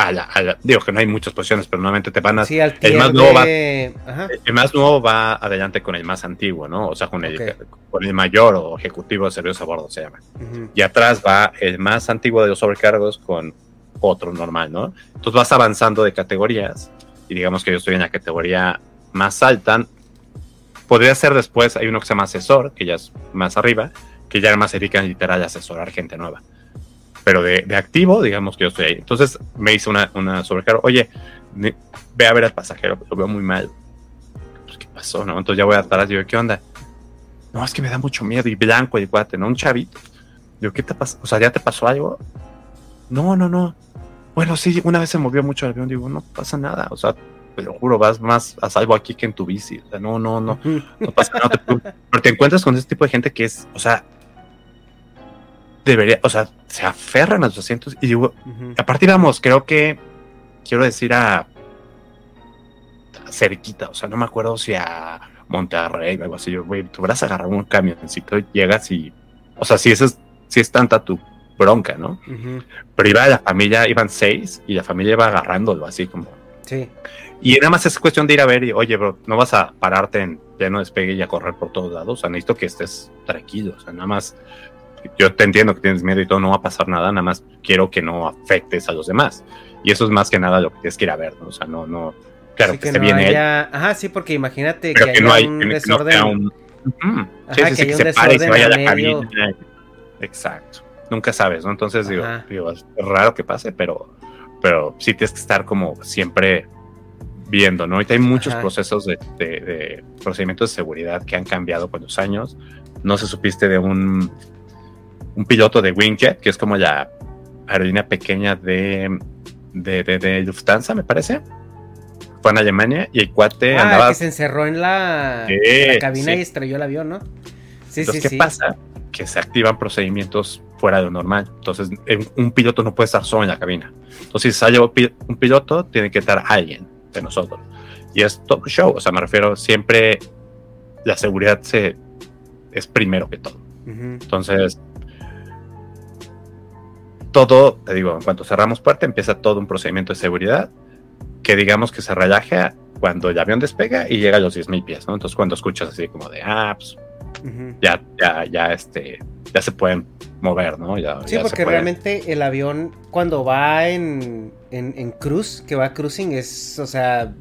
a la, a la- digo que no hay muchas posiciones, pero normalmente te van a Sí, al el más nuevo va Ajá. el más nuevo va adelante con el más antiguo, ¿no? O sea, con el, con el mayor o ejecutivo de servicios a bordo se llama. Y atrás va el más antiguo de los sobrecargos con otro normal, ¿no? Entonces vas avanzando de categorías y digamos que yo estoy en la categoría más alta. Podría ser después, hay uno que se llama asesor, que ya es más arriba, que ya más se dedican literal a asesorar gente nueva. Pero de, de activo, digamos que yo estoy ahí. Entonces me hizo una, una sobrecarga, oye, ve a ver al pasajero, lo veo muy mal. Pues, ¿Qué pasó? No? Entonces ya voy atrás y digo, ¿qué onda? No, es que me da mucho miedo y blanco el cuate, ¿no? Un chavito. Digo, ¿qué te pasó? O sea, ¿ya te pasó algo? No, no, no. Bueno, sí, una vez se movió mucho el avión, digo, no pasa nada. O sea, te lo juro, vas más a salvo aquí que en tu bici. O sea, no, no, no, no pasa nada. no te. Pero te encuentras con ese tipo de gente que es, o sea, debería, o sea, se aferran a sus asientos y digo, Ujú. aparte íbamos, creo que, quiero decir a, a cerquita, o sea, no me acuerdo si a Monterrey o algo así, yo, güey, tú vas a agarrar un camioncito, llegas y, o sea, si eso es, si es tanta tu bronca, ¿no? Pero iba la familia, iban seis y la familia iba agarrándolo así como, Sí. y nada más es cuestión de ir a ver y, oye, bro, no vas a pararte en pleno despegue y a correr por todos lados. O sea, necesito que estés tranquilo. O sea, nada más, yo te entiendo que tienes miedo y todo, no va a pasar nada. Nada más quiero que no afectes a los demás. Y eso es más que nada lo que tienes que ir a ver, ¿no? O sea, no, no, claro Sí, que, esté no bien él, haya- Ajá, sí, porque imagínate que, que, no hay, un que no desorden. sea un... Ajá, Sí, sí, que que un se pare y se vaya a la medio. cabina. Exacto. Nunca sabes, ¿no? Entonces digo, digo, es raro que pase, pero, pero sí tienes que estar como siempre viendo, ¿no? Ahorita hay muchos Ajá. procesos de, de- de procedimientos de seguridad que han cambiado con los años. No se supiste de un, un piloto de Wingjet, que es como la aerolínea pequeña de, de, de- de Lufthansa, me parece. Fue en Alemania y el cuate Ah, andaba que se encerró en la, Sí, en la cabina sí. y estrelló el avión, ¿no? Sí, Entonces, sí, ¿qué sí. pasa? Que se activan procedimientos fuera de lo normal. Entonces, en- un piloto no puede estar solo en la cabina. Entonces, si sale un pi- un piloto, tiene que estar alguien de nosotros. Y es todo show. O sea, me refiero, siempre la seguridad se, es primero que todo. Entonces, todo, te digo, en cuanto cerramos puerta, empieza todo un procedimiento de seguridad que digamos que se relaja cuando el avión despega y llega a los 10.000 pies, ¿no? Entonces, cuando escuchas así como de, ah, pues Ujú. ya, ya, ya, este, ya se pueden mover, ¿no? Ya, Sí, ya porque realmente el avión cuando va en, en, en cruise, que va cruising, es, o sea,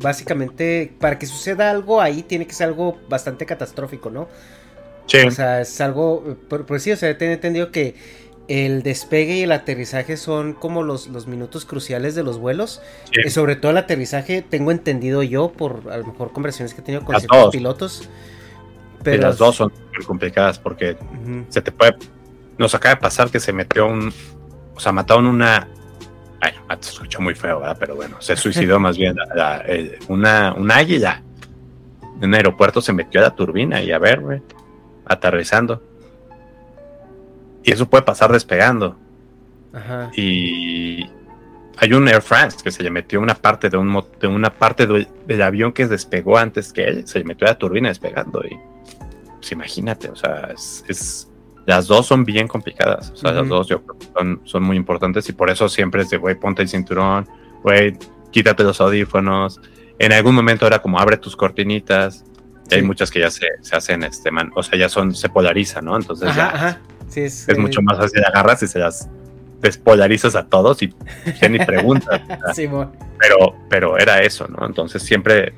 básicamente para que suceda algo ahí tiene que ser algo bastante catastrófico, ¿no? Sí, O sea, es algo, por, por sí, o sea, tengo entendido que el despegue y el aterrizaje son como los, los minutos cruciales de los vuelos. sí. Y sobre todo el aterrizaje, tengo entendido yo, por a lo mejor conversaciones que he tenido con Las ciertos dos. pilotos. Y las dos son complicadas porque se te puede. Nos acaba de pasar que se metió un. O sea, mataron una. Ay, se escuchó muy feo, ¿verdad? Pero bueno, se suicidó más bien. la- la- el- una, un águila en un aeropuerto se metió a la turbina y a ver, güey, aterrizando. Y eso puede pasar despegando. Ajá. Y hay un Air France que se le metió una parte de, un, de una parte del, del avión que despegó antes que él, se le metió a la turbina despegando. Y pues imagínate, o sea, es, es- las dos son bien complicadas. O sea, las dos yo creo que son, son muy importantes y por eso siempre es de, güey, ponte el cinturón, güey, quítate los audífonos. En algún momento era como abre tus cortinitas. Y hay muchas que ya se, se hacen, este, man, o sea, ya son, se polarizan, ¿no? Entonces ya ajá. Sí, es, es mucho más fácil agarras y se las despolarizas a todos y ya ni preguntas. Sí, pero, pero era eso, ¿no? Entonces siempre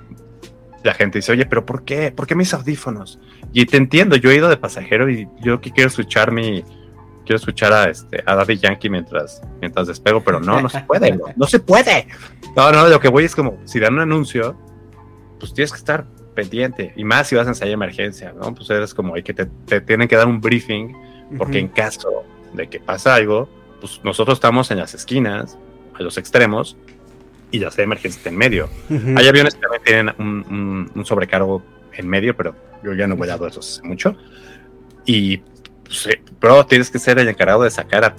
la gente dice, oye, pero ¿por qué? ¿Por qué mis audífonos? Y te entiendo, yo he ido de pasajero y yo que quiero escuchar mi, quiero escuchar a este a Daddy Yankee mientras, mientras despego, pero no, no se puede, bro, no se puede. No, no, lo que voy es como, si dan un anuncio, pues tienes que estar pendiente, y más si vas a ensayar emergencia, ¿no? Pues eres como, hay que te, te tienen que dar un briefing porque en Ujú. caso de que pasa algo, pues nosotros estamos en las esquinas, a los extremos, y la sede de emergencia está en medio. Ujú. Hay aviones que también tienen un, un- un sobrecargo en medio, pero yo ya no voy a ver eso hace mucho. Y, pues, eh, pero tienes que ser el encargado de sacar a,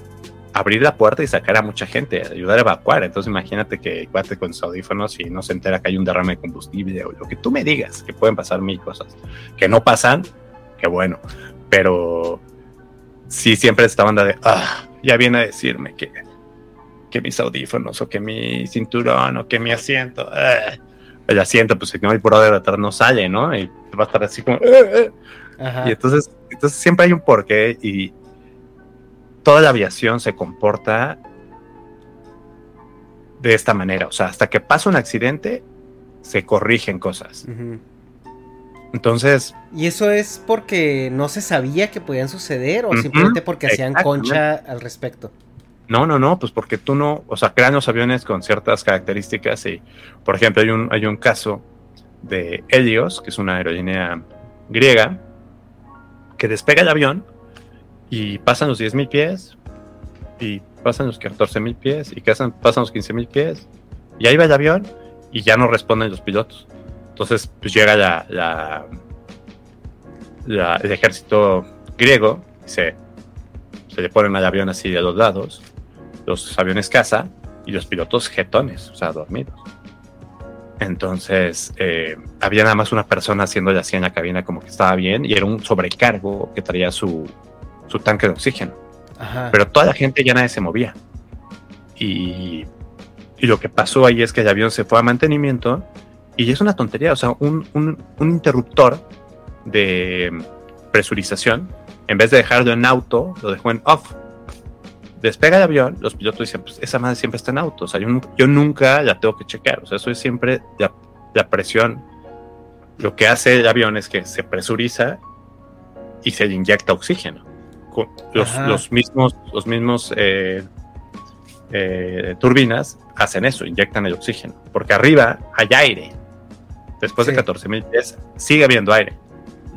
abrir la puerta y sacar a mucha gente, ayudar a evacuar. Entonces imagínate que cuate con sus audífonos y no se entera que hay un derrame de combustible o lo que tú me digas, que pueden pasar mil cosas. Que no pasan, que bueno, pero sí siempre esta banda de, ah, ya viene a decirme que, que mis audífonos o que mi cinturón o que mi asiento, ah". el asiento, pues si no hay brother de atrás no sale, ¿no? Y va a estar así como, "Ah, ah". Ajá. y entonces, entonces siempre hay un porqué y toda la aviación se comporta de esta manera, o sea, hasta que pasa un accidente, se corrigen cosas. Entonces, ¿Y eso es porque no se sabía que podían suceder o simplemente porque hacían concha al respecto? No, no, no, pues porque tú no, o sea, crean los aviones con ciertas características y, por ejemplo, hay un, hay un caso de Helios, que es una aerolínea griega, que despega el avión y pasan los 10.000 pies y pasan los 14.000 pies y pasan, pasan los 15.000 pies y ahí va el avión y ya no responden los pilotos. Entonces, pues llega la, la- la- el ejército griego se, se le ponen al avión así de los lados, los aviones caza y los pilotos jetones, o sea, dormidos. Entonces, eh, había nada más una persona haciéndole así en la cabina como que estaba bien y era un sobrecargo que traía su, su tanque de oxígeno. Ajá. Pero toda la gente ya nadie se movía. Y, y lo que pasó ahí es que el avión se fue a mantenimiento y es una tontería, o sea, un, un- un interruptor de presurización, en vez de dejarlo en auto, lo dejó en off. Despega el avión, los pilotos dicen, pues esa madre siempre está en auto, o sea, yo, nu- yo nunca la tengo que checar, o sea, eso es siempre la, la presión. Lo que hace el avión es que se presuriza y se le inyecta oxígeno. Los, los mismos, los mismos eh, eh, turbinas hacen eso, inyectan el oxígeno, porque arriba hay aire. Después de Sí. 14.000 pies sigue habiendo aire.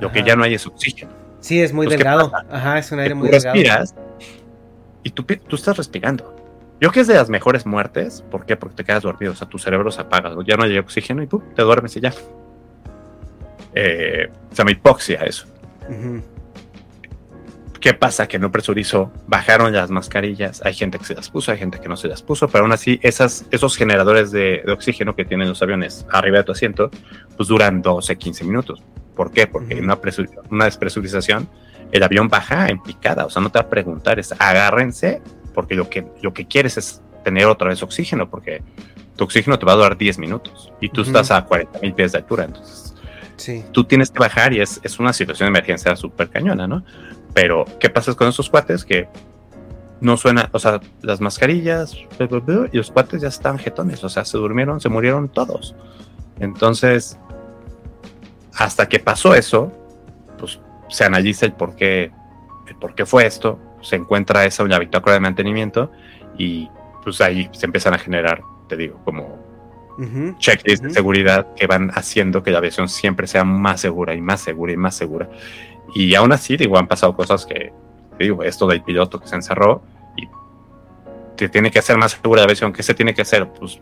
Lo que ya no hay es oxígeno. Sí, es muy ¿qué delgado. Ajá, es un Que aire tú muy delgado. respiras y tú, tú estás respirando. Yo creo que es de las mejores muertes. ¿Por qué? Porque te quedas dormido. O sea, tu cerebro se apaga. Ya no hay oxígeno y tú te duermes y ya. Eh, se llama hipoxia eso. Ujú. ¿Qué pasa? Que no presurizó, bajaron las mascarillas, hay gente que se las puso, hay gente que no se las puso, pero aún así esas, esos generadores de, de oxígeno que tienen los aviones arriba de tu asiento, pues duran 12, 15 minutos. ¿Por qué? Porque en una, presu- una despresurización, el avión baja en picada, o sea, no te va a preguntar, es agárrense, porque lo que, lo que quieres es tener otra vez oxígeno, porque tu oxígeno te va a durar 10 minutos y tú Ujú. estás a 40 mil pies de altura, entonces Sí. tú tienes que bajar y es, es una situación de emergencia súper cañona, ¿no? Pero, ¿qué pasa con esos cuates? Que no suena, o sea, las mascarillas y los cuates ya estaban jetones, o sea, se durmieron, se murieron todos. Entonces, hasta que pasó eso, pues se analiza el por qué, el por qué fue esto, se encuentra esa una bitácora de mantenimiento y pues ahí se empiezan a generar, te digo, como Ujú. checklists de seguridad que van haciendo que la aviación siempre sea más segura y más segura y más segura. Y aún así, digo, han pasado cosas que, digo, esto del piloto que se encerró y te tiene que hacer más segura la aviación. ¿Qué se tiene que hacer? Pues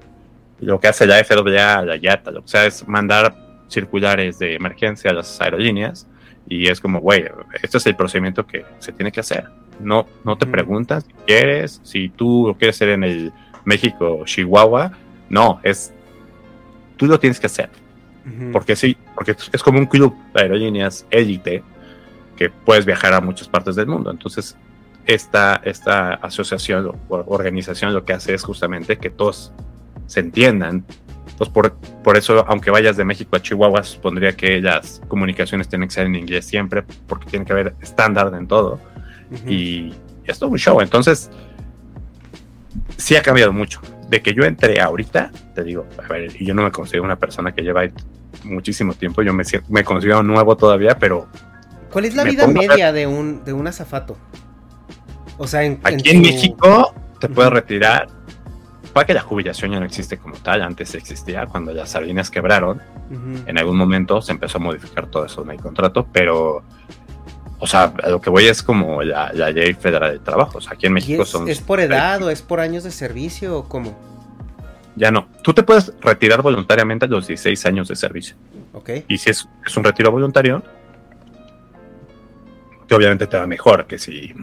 lo que hace la FAA, la IATA, lo que sea, es mandar circulares de emergencia a las aerolíneas y es como, güey, este es el procedimiento que se tiene que hacer. No, no te Ujú. preguntas si quieres, si tú lo quieres hacer en el México, Chihuahua, no, es tú lo tienes que hacer. Ujú. Porque sí, porque es como un club de aerolíneas élite que puedes viajar a muchas partes del mundo. Entonces, esta, esta asociación o organización lo que hace es justamente que todos se entiendan. Entonces, por, por eso, aunque vayas de México a Chihuahua, supondría que las comunicaciones tienen que ser en inglés siempre, porque tiene que haber estándar en todo. Ujú. Y es todo un show. Entonces, sí ha cambiado mucho. De que yo entré ahorita, te digo, a ver, y yo no me considero una persona que lleva muchísimo tiempo, yo me, me considero nuevo todavía, pero ¿Cuál es la vida media de un, de un azafato? O sea, en, aquí en tu- México te puedes retirar. Para que la jubilación ya no existe como tal, antes existía, cuando las aerolíneas quebraron, en algún momento se empezó a modificar todo eso en el contrato, pero, o sea, a lo que voy es como la, la ley federal del trabajo. O sea, aquí en ¿Y México es, son es por edad o es por años de servicio o cómo? Ya no. Tú te puedes retirar voluntariamente a los 16 años de servicio. Ok. Y si es, es un retiro voluntario, que obviamente te va mejor que si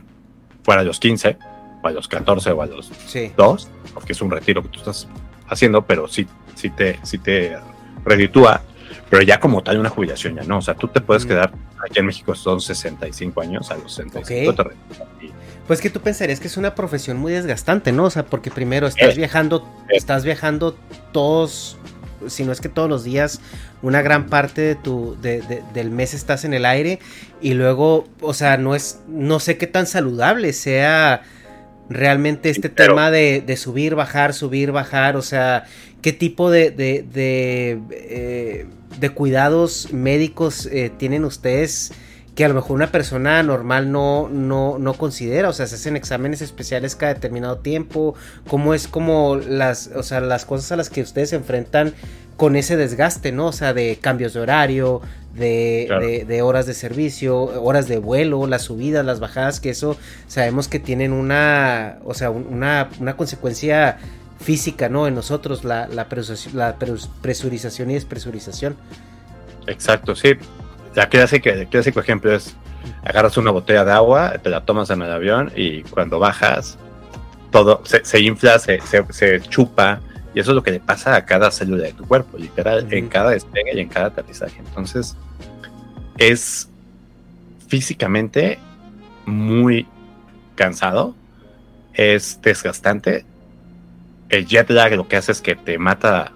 fuera a los 15, o a los 14, o a los Sí. 2, porque es un retiro que tú estás haciendo, pero sí, sí, te, sí te reditúa. Pero ya como tal una jubilación ya no. O sea, tú te puedes Mm. quedar, aquí en México son 65 años, a los 65 Ok. te. Y Pues que tú pensarías que es una profesión muy desgastante, ¿no? O sea, porque primero estás viajando, estás viajando todos, si no es que todos los días, una gran parte de tu, de- de- del mes estás en el aire y luego, o sea, no es, no sé qué tan saludable sea realmente este pero- tema de, de subir, bajar, subir, bajar, o sea, qué tipo de, de, de, eh, de cuidados médicos eh, tienen ustedes que a lo mejor una persona normal no, no, no considera, o sea, se hacen exámenes especiales cada determinado tiempo, cómo es como las, o sea, las cosas a las que ustedes se enfrentan con ese desgaste, ¿no? O sea, de cambios de horario, de, Claro. de, de horas de servicio, horas de vuelo, las subidas, las bajadas, que eso sabemos que tienen una, o sea, un- una, una consecuencia física, ¿no? En nosotros, la, la, presurización, la pres- presurización y despresurización. Exacto, sí. La clásica, el clásico ejemplo es agarras una botella de agua, te la tomas en el avión y cuando bajas todo se, se infla, se, se- se chupa y eso es lo que le pasa a cada célula de tu cuerpo, literal, en cada despegue y en cada aterrizaje. Entonces es físicamente muy cansado, es desgastante. El jet lag lo que hace es que te mata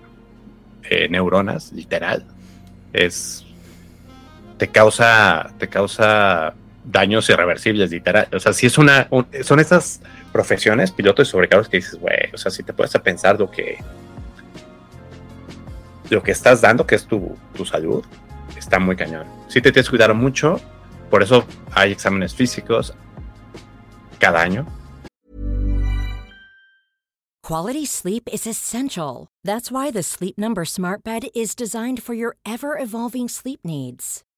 eh, neuronas, literal. Es te causa te causa daños irreversibles, literal. O sea, si es una un- son estas profesiones, pilotos y sobrecargos que dices, güey, o sea, si te puedes a pensar lo que lo que estás dando, que es tu, tu salud, está muy cañón. Sí te tienes que cuidar mucho, por eso hay exámenes físicos cada año. Quality sleep is essential. That's why the Sleep Number Smart Bed is designed for your ever evolving sleep needs.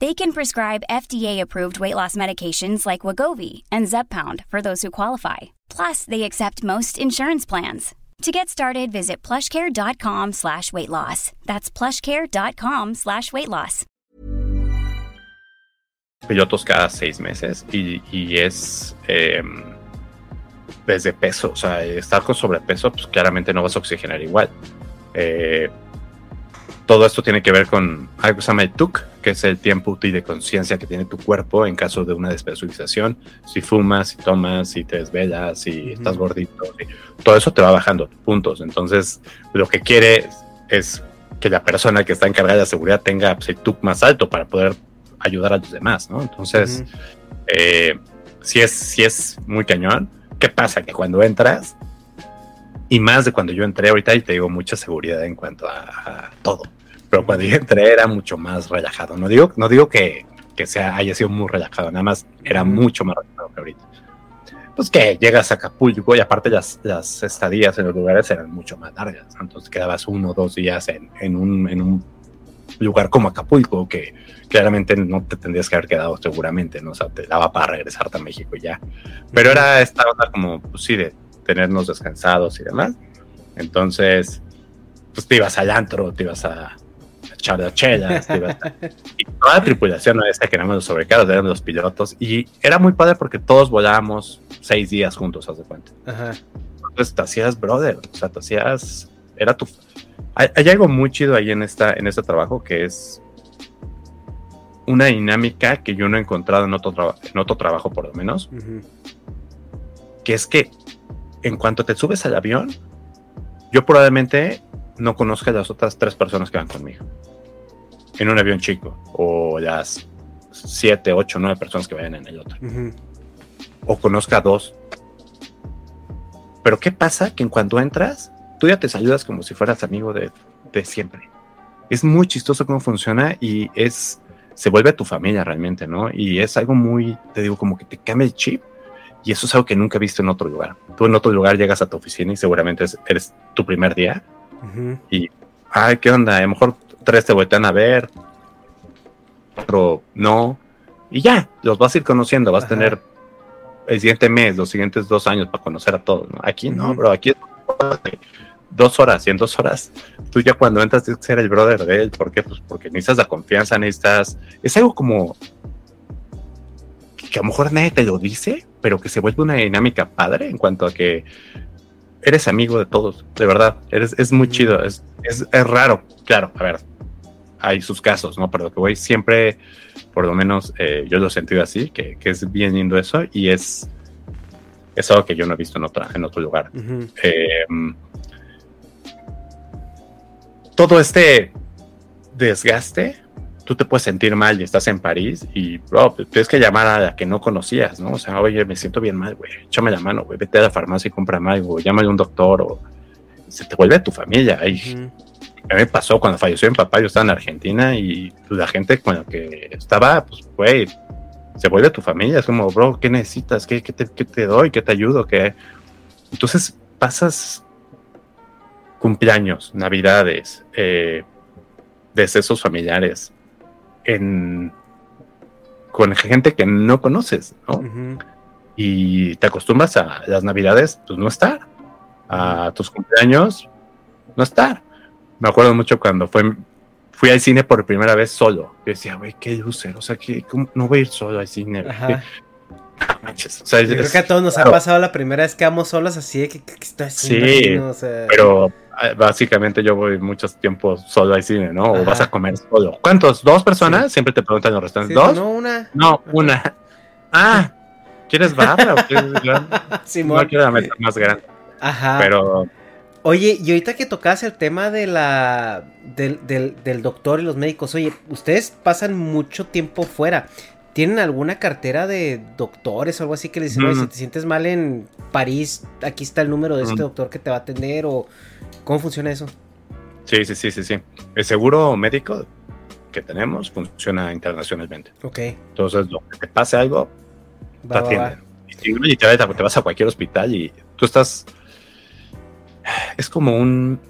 They can prescribe FDA-approved weight loss medications like Wagovi and Zepbound for those who qualify. Plus, they accept most insurance plans. To get started, visit plushcare.com slash weight loss. That's plushcare.com slash weight loss. Pilotos cada seis meses y, y es eh, desde peso, o sea, estar con sobrepeso, pues claramente no vas a oxigenar igual. Eh, todo esto tiene que ver con algo que se llama el TUC, que es el tiempo útil de conciencia que tiene tu cuerpo en caso de una despresurización. Si fumas, si tomas, si te desvelas, si estás gordito, si- todo eso te va bajando puntos. Entonces, lo que quiere es que la persona que está encargada de la seguridad tenga pues, el TUC más alto para poder ayudar a los demás, ¿no? Entonces, eh, si, es, si es muy cañón, ¿qué pasa? Que cuando entras, y más de cuando yo entré ahorita, y te digo mucha seguridad en cuanto a, a todo, pero cuando yo entré era mucho más relajado. No digo, no digo que, que sea, haya sido muy relajado, nada más era mucho más relajado que ahorita. Pues que llegas a Acapulco y aparte las, las estadías en los lugares eran mucho más largas. Entonces quedabas uno o dos días en, en, un, en un lugar como Acapulco, que claramente no te tendrías que haber quedado seguramente, ¿no? O sea, te daba para regresarte a México y ya. Pero era esta onda como, pues sí, de tenernos descansados y demás. Entonces, pues te ibas al antro, te ibas a a- y toda la tripulación no esta que éramos los sobrecargos, eran los pilotos, y era muy padre porque todos volábamos seis días juntos, haz de cuenta. Ajá. Entonces te hacías brother, o sea, te hacías, era tu... Hay, hay algo muy chido ahí en, esta, en este trabajo que es una dinámica que yo no he encontrado en otro, traba- en otro trabajo por lo menos, que es que en cuanto te subes al avión, yo probablemente no conozca a las otras tres personas que van conmigo. En un avión chico, o las siete, ocho, nueve personas que vayan en el otro. Ujú. O conozca a dos. Pero ¿qué pasa? Que en cuanto entras, tú ya te saludas como si fueras amigo de, de siempre. Es muy chistoso cómo funciona y es se vuelve tu familia realmente, ¿no? Y es algo muy, te digo, como que te cambia el chip y eso es algo que nunca he visto en otro lugar. Tú en otro lugar llegas a tu oficina y seguramente es- eres tu primer día Ujú. y, ay, ¿qué onda? A lo mejor tres te voltean a ver, otro no, y ya, los vas a ir conociendo, vas Ajá. a tener el siguiente mes, los siguientes dos años para conocer a todos, ¿no? Aquí no, bro, aquí es dos horas, y en dos horas, tú ya cuando entras tienes que ser el brother de él, ¿por qué? Pues porque necesitas la confianza, necesitas, es algo como que a lo mejor nadie te lo dice, pero que se vuelve una dinámica padre en cuanto a que eres amigo de todos, de verdad, eres, es muy chido, es, es, es raro, claro, a ver, hay sus casos, ¿no? Pero lo que voy siempre, por lo menos eh, yo lo he sentido así, que, que es bien lindo eso y es, es algo que yo no he visto en, otra, en otro lugar. Eh, todo este desgaste, tú te puedes sentir mal y estás en París y, bro, tienes que llamar a la que no conocías, ¿no? O sea, oye, me siento bien mal, güey, échame la mano, güey, vete a la farmacia y cómprame algo, llámale a un doctor o se te vuelve tu familia. Hay, Ujú. a mí me pasó cuando falleció mi papá, yo estaba en Argentina y la gente con la que estaba, pues, güey, se vuelve tu familia. Es como, bro, ¿qué necesitas? ¿Qué, qué te, qué te doy? ¿Qué te ayudo? ¿Qué? Entonces pasas cumpleaños, navidades, eh, decesos familiares en, con gente que no conoces, ¿no? Y te acostumbras a las navidades, pues no estar. A tus cumpleaños, no estar. Me acuerdo mucho cuando fue, fui al cine por primera vez solo. Yo decía, güey, qué loser, o sea, que ¿cómo no voy a ir solo al cine. Ajá. manches. O sea, Yo creo que a todos nos claro, ha pasado la primera vez que vamos solos así de que, que- que estoy Sí, pero básicamente yo voy muchos tiempos solo al cine, ¿no? O vas a comer solo. ¿Cuántos? ¿Dos personas? Siempre te preguntan los sí, restaurantes. ¿Dos? No, una. No, una. Ah, ¿quieres barra o quieres. No quiero la meta más grande. Ajá. Pero Oye, y ahorita que tocas el tema de la del, del, del doctor y los médicos, oye, ustedes pasan mucho tiempo fuera. ¿Tienen alguna cartera de doctores o algo así que les dicen, oye, si te sientes mal en París, aquí está el número de este Ujú. doctor que te va a atender? o ¿Cómo funciona eso? sí, sí, sí, sí, sí. El seguro médico que tenemos funciona internacionalmente. Ok, Entonces, lo que te pase algo, te va, va, va. atienden. Y te te vas a cualquier hospital y tú estás. Es como un.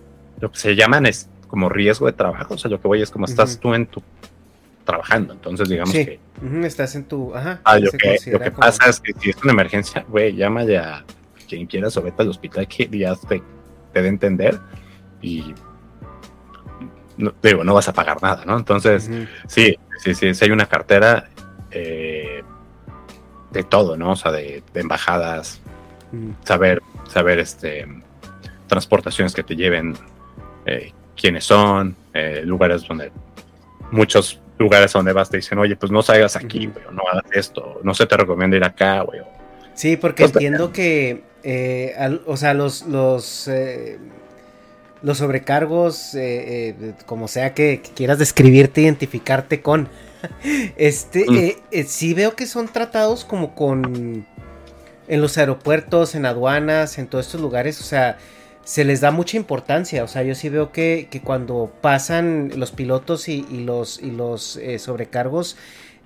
Lo que se llaman es como riesgo de trabajo. O sea, lo que voy es como estás Ujú. tú en tu. trabajando. Entonces, digamos Sí. que. Estás en tu... Ajá. ah, lo que, lo considera que como- pasa es que si es una emergencia, güey, llámale a quien quieras o vete al hospital que ya te, te dé a entender. Y. No, digo, no vas a pagar nada, ¿no? Entonces. Sí, sí, sí, sí hay una cartera eh, de todo, ¿no? O sea, de, de embajadas, saber, saber este transportaciones que te lleven, eh, quiénes son, eh, lugares donde, muchos lugares donde vas te dicen, oye, pues no salgas aquí, güey, o no hagas esto, no se te recomienda ir acá, güey. o- Sí, porque Pues, entiendo que, eh, al- o sea, los los eh, los sobrecargos, eh, como sea que, que quieras describirte, identificarte con, este, Mm. sí veo que son tratados como con en los aeropuertos, en aduanas, en todos estos lugares, o sea, se les da mucha importancia, o sea, yo sí veo que, que cuando pasan los pilotos y, y los y los sobrecargos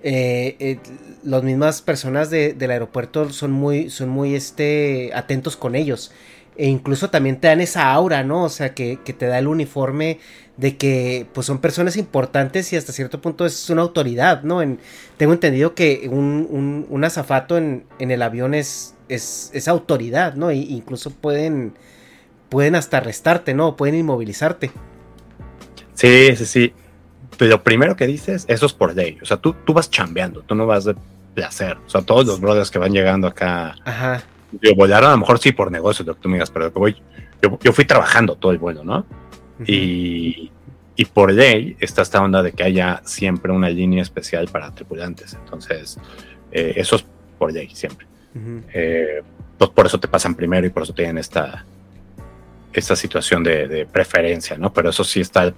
eh, eh, las mismas personas de- del aeropuerto son muy, son muy este, atentos con ellos. E incluso también te dan esa aura, ¿no? O sea, que, te da el uniforme de que pues son personas importantes y hasta cierto punto es una autoridad, ¿no? En, tengo entendido que un, un, un azafato en, en el avión es, es, es autoridad, ¿no? Y incluso pueden, pueden hasta arrestarte, ¿no? Pueden inmovilizarte. Sí, sí, sí. Pero lo primero que dices, eso es por ley. O sea, tú, tú vas chambeando, tú no vas de placer. O sea, todos los brothers que van llegando acá Ajá. Yo volaron a lo mejor sí por negocio, lo que tú me digas, pero que voy, yo, yo fui trabajando todo el vuelo, ¿no? Y, y por ley está esta onda de que haya siempre una línea especial para tripulantes. Entonces, eh, eso es por ley siempre. Eh, pues por eso te pasan primero y por eso tienen esta, esta situación de, de preferencia, ¿no? Pero eso sí está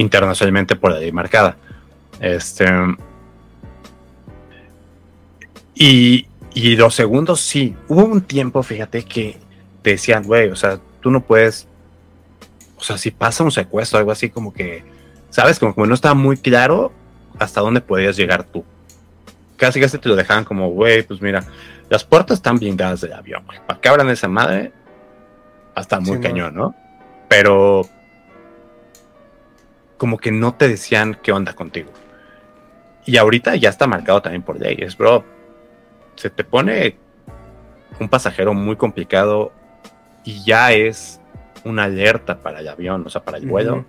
internacionalmente por la ley marcada. Este, y, y los segundos sí. Hubo un tiempo, fíjate, que te decían, güey, o sea, tú no puedes. O sea, si pasa un secuestro, algo así como que, ¿sabes? Como que no estaba muy claro hasta dónde podías llegar tú. Casi casi te lo dejaban como, güey, pues mira, las puertas están blindadas del avión, güey. Para que abran esa madre, hasta muy Sí, cañón, ¿no? Pero como que no te decían qué onda contigo. Y ahorita ya está marcado también por leyes, bro. Se te pone un pasajero muy complicado y ya es una alerta para el avión, o sea, para el vuelo,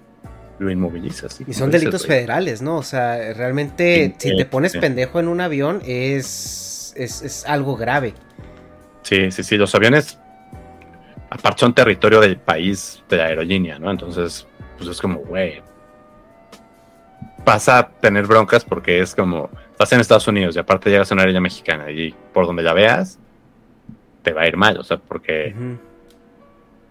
lo inmovilizas. Y son delitos federales. federales, ¿no? O sea, realmente, Sí, si te pones sí. pendejo en un avión, es, es, es algo grave. Sí, sí, sí, los aviones, aparte son territorio del país de la aerolínea, ¿no? Entonces, pues es como, güey, vas a tener broncas porque es como, estás en Estados Unidos y aparte llegas a una aerolínea mexicana y por donde la veas, te va a ir mal, o sea, porque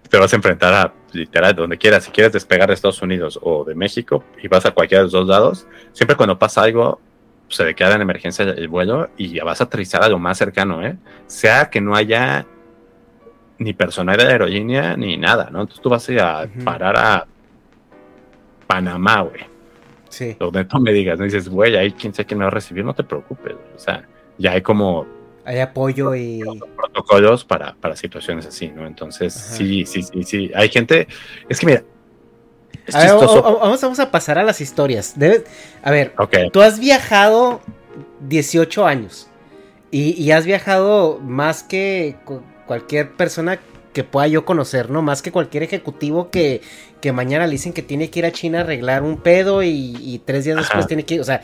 te vas a enfrentar a literal donde quieras, si quieres despegar de Estados Unidos o de México y vas a cualquiera de los dos lados, siempre cuando pasa algo, se declara en emergencia el vuelo y ya vas a aterrizar a lo más cercano, ¿eh? Sea que no haya ni personal de la aerolínea ni nada, ¿no? Entonces tú vas a ir a parar a Panamá, güey. Sí. Donde tú me digas, no dices, güey, ahí quién sabe quién me va a recibir, no te preocupes. O sea, ya hay como Hay apoyo y... protocolos para, para situaciones así, ¿no? Entonces, Ajá. sí, sí, sí, sí. Hay gente, es que mira, es A ver, vamos, vamos a pasar a las historias. Debe- a ver, tú has viajado 18 años y, y has viajado más que cu- cualquier persona que pueda yo conocer, ¿no? Más que cualquier ejecutivo que, que mañana le dicen que tiene que ir a China a arreglar un pedo y, y tres días después tiene que ir. O sea,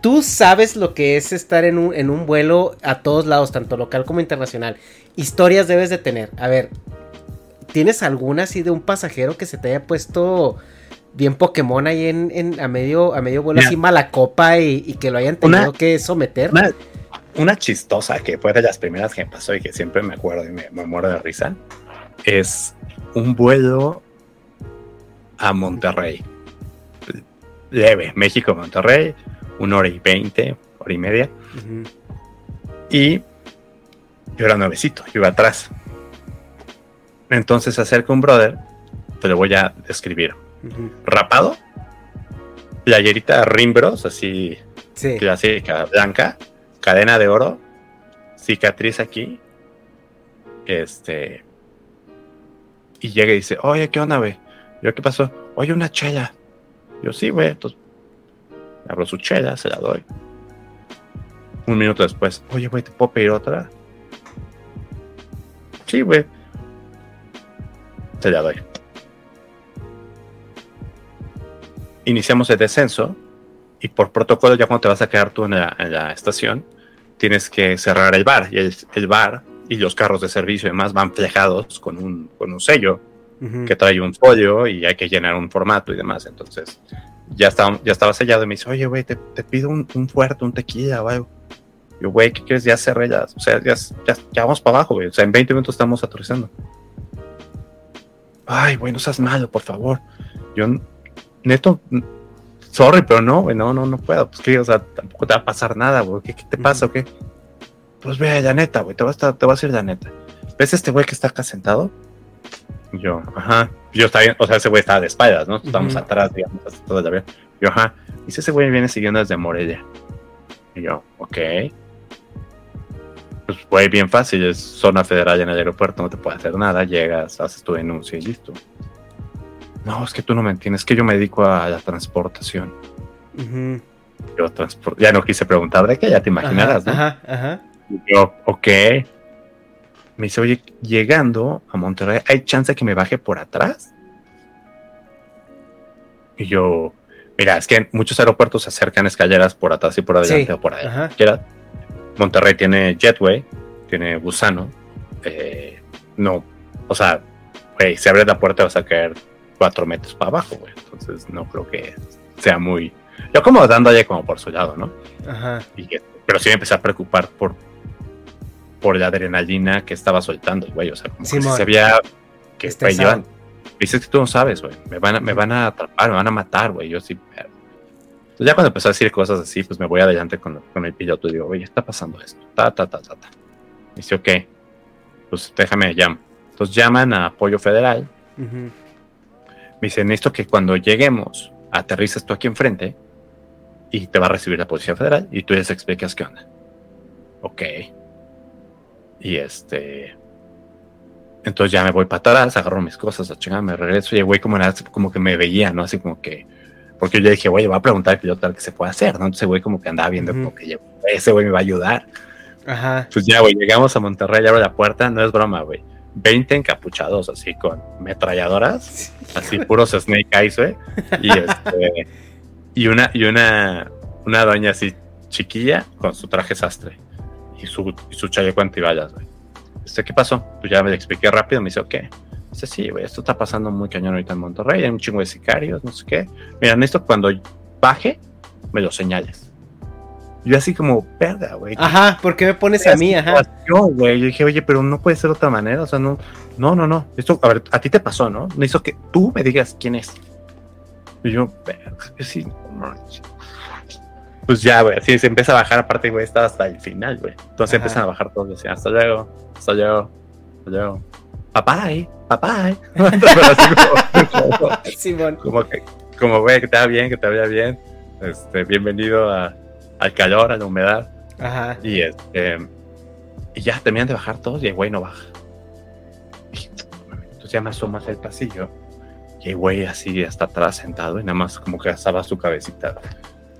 tú sabes lo que es estar en un, en un vuelo a todos lados, tanto local como internacional. Historias debes de tener. A ver, ¿tienes alguna así de un pasajero que se te haya puesto bien Pokémon ahí en, en- a medio a medio vuelo Mira. así mala copa y, y que lo hayan Una- tenido que someter? Una, una chistosa que fue de las primeras que me pasó y que siempre me acuerdo y me, me muero de risa es un vuelo a Monterrey. Leve, México, Monterrey, una hora y veinte, hora y media. Y yo era nuevecito, yo iba atrás. Entonces se acerca un brother, te lo voy a describir. Rapado, playerita Rimbros, así Sí. clásica blanca, cadena de oro, cicatriz aquí. Este. Y llega y dice, oye, ¿qué onda, güey? Yo, ¿qué pasó? Oye, una chela. Yo, sí, güey. Entonces, abro su chela, se la doy. Un minuto después, oye, güey, ¿te puedo pedir otra? Sí, güey. Se la doy. Iniciamos el descenso y por protocolo ya cuando te vas a quedar tú en la, estación, tienes que cerrar el bar. Y el, el bar y los carros de servicio y demás van flejados con un, con un sello Que trae un folio y hay que llenar un formato y demás. Entonces, ya estaba, ya estaba sellado y me dice, oye, güey, te, te pido un, un fuerte, un tequila o algo. Yo, güey, ¿qué quieres? Ya cerré, ya, o sea, ya, ya, ya vamos para abajo, güey. O sea, en 20 minutos estamos aterrizando. Ay, güey, no seas malo, por favor. Yo, neto, sorry, pero no, güey, no, no, no puedo. Pues que, o sea, tampoco te va a pasar nada, güey. ¿Qué, qué te pasa o qué? Pues ve, la neta, güey, te vas a, te vas a decir la neta. ¿Ves este güey que está acá sentado? Yo, ajá. Yo estaba bien, o sea, ese güey estaba de espaldas, ¿no? Estamos atrás, digamos, hasta todo el avión. Yo, ajá. Dice, ese güey viene siguiendo desde Morelia. Y yo, ok. Pues, güey, bien fácil, es zona federal en el aeropuerto, no te puede hacer nada, llegas, haces tu denuncia y listo. No, es que tú no me entiendes, es que yo me dedico a la transportación. Yo transpor- ya no quise preguntar de qué, ya te imaginarás, ¿no? Ajá, ajá. Y Yo, ok. Me dice, oye, llegando a Monterrey, ¿hay chance que me baje por atrás? Y yo, mira, es que en muchos aeropuertos se acercan escaleras por atrás y por adelante Sí, o por. Quieras. Monterrey tiene Jetway, tiene Gusano. eh, no, o sea, güey, si abres la puerta vas a caer cuatro metros para abajo, güey. Entonces no creo que sea muy... Yo como dándole como por su lado, ¿no? Ajá. Y pero sí me empecé a preocupar por, por la adrenalina que estaba soltando güey. O sea, como que sí Simón. se veía que Estresado. llevan. Dices que tú no sabes, güey. Me van, a, me van a atrapar, me van a matar, güey. Yo sí. Entonces ya cuando empezó a decir cosas así, pues me voy adelante con, con el piloto y digo, oye, está pasando esto. Ta, ta, ta, ta, ta. Dice, ok. Pues déjame llamar. Entonces llaman a Apoyo Federal. Ujú. Me dicen, necesito que cuando lleguemos, aterrices tú aquí enfrente y te va a recibir la Policía Federal y tú les explicas qué onda. Ok. Y este. Entonces ya me voy para atrás, agarro mis cosas, chingada, me regreso y el güey como, era- como que me veía, ¿no? Así como que. Porque yo dije, güey, voy a preguntar al piloto tal que se puede hacer, ¿no? Entonces güey como que andaba viendo Ujú. como que ese güey me va a ayudar. Ajá. Pues ya, güey, llegamos a Monterrey, abro la puerta, no es broma, güey. 20 encapuchados así con metralladoras, así puros Snake Eyes, güey. Y este, y una, y una, una doña así chiquilla con su traje sastre y su, y su chaleco antibalas, güey. Este, ¿qué pasó? Pues ya me expliqué rápido, me dice, ok. Dice, sí, güey, esto está pasando muy cañón ahorita en Monterrey, hay un chingo de sicarios, no sé qué. Mira, esto cuando baje, me lo señales. Yo así como, verga, güey. Ajá, ¿por qué me pones a mí? Ajá. Yo, güey, yo dije, oye, pero no puede ser de otra manera, o sea, no, no, no, no. Esto, a ver, a ti te pasó, ¿no? Necesito que tú me digas quién es. Y yo, verga, que sí, no manches. Pues ya, güey, así se empieza a bajar, aparte, güey, estaba hasta el final, güey. Entonces Ajá. empiezan a bajar todos, decían, hasta luego, hasta luego, hasta luego. Papá, eh, papá, eh. Como- Simón. como que, como güey, que te va bien, que te vaya bien. Este, bienvenido a- al calor, a la humedad. Ajá. Y este, y ya terminan de bajar todos y el güey no baja. Y, Entonces ya me asomo hacia el pasillo. Y el güey así hasta atrás sentado y nada más como que asaba su cabecita.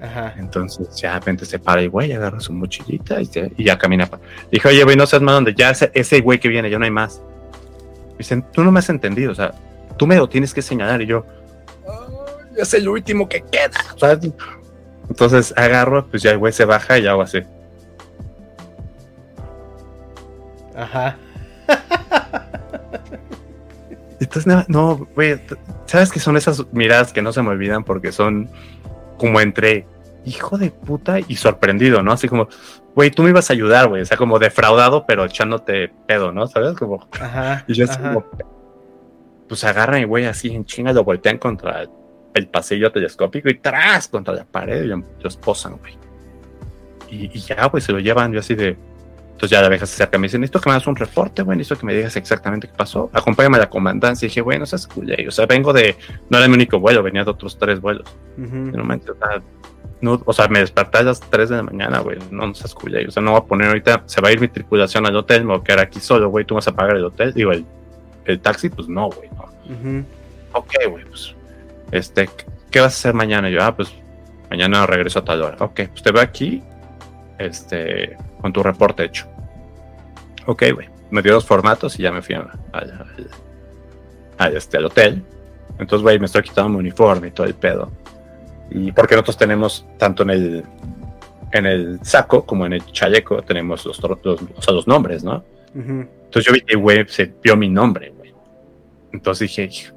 Ajá. Entonces ya de repente se para el güey, agarra su mochilita y, se- y ya camina. Dije, oye, güey, no seas más donde ya ese, ese güey que viene, ya no hay más. Dicen, tú no me has entendido, o sea, tú me lo tienes que señalar. Y yo, "Ay, es el último que queda. ¿sabes? Entonces agarro, pues ya el güey se baja y hago así. Ajá. Entonces, no, güey, ¿sabes que son esas miradas que no se me olvidan porque son como entre hijo de puta y sorprendido, ¿no? Así como, güey, tú me ibas a ayudar, güey, o sea, como defraudado, pero echándote pedo, ¿no? ¿Sabes? Como, Ajá. y yo así como, pues agarran y güey, así en chinga lo voltean contra el, pasillo telescópico y tras contra la pared y lo, lo esposan, güey. Y, y ya, güey, se lo llevan, yo así de. Entonces ya la vieja se acerca y me dice, necesito que me hagas un reporte, güey, necesito que me digas exactamente qué pasó. Acompáñame a la comandancia. Y dije, güey, no seas culé. O sea, vengo de, no era mi único vuelo, venía de otros tres vuelos. Ujú. En un momento, o sea, no, o sea, me desperté a las 3 de la mañana, güey. No, no seas culé. O sea, no voy a poner ahorita, se va a ir mi tripulación al hotel, me voy a quedar aquí solo, güey. Tú vas a pagar el hotel. Digo, el, el taxi, pues no, güey, no. Ok, güey, pues, este, ¿qué vas a hacer mañana? Y yo, ah, pues, mañana regreso a tal hora. Ok, pues te veo aquí, este, con tu reporte hecho. Ok, güey. Me dio los formatos y ya me fui a- al, al- al, este, al hotel. Entonces, güey, me estoy quitando mi uniforme y todo el pedo. Y porque nosotros tenemos, tanto en el, en el saco como en el chaleco, tenemos los, los, o sea, los nombres, ¿no? Ujú. Entonces yo vi que, güey, se vio mi nombre, güey. Entonces dije, "Hijo,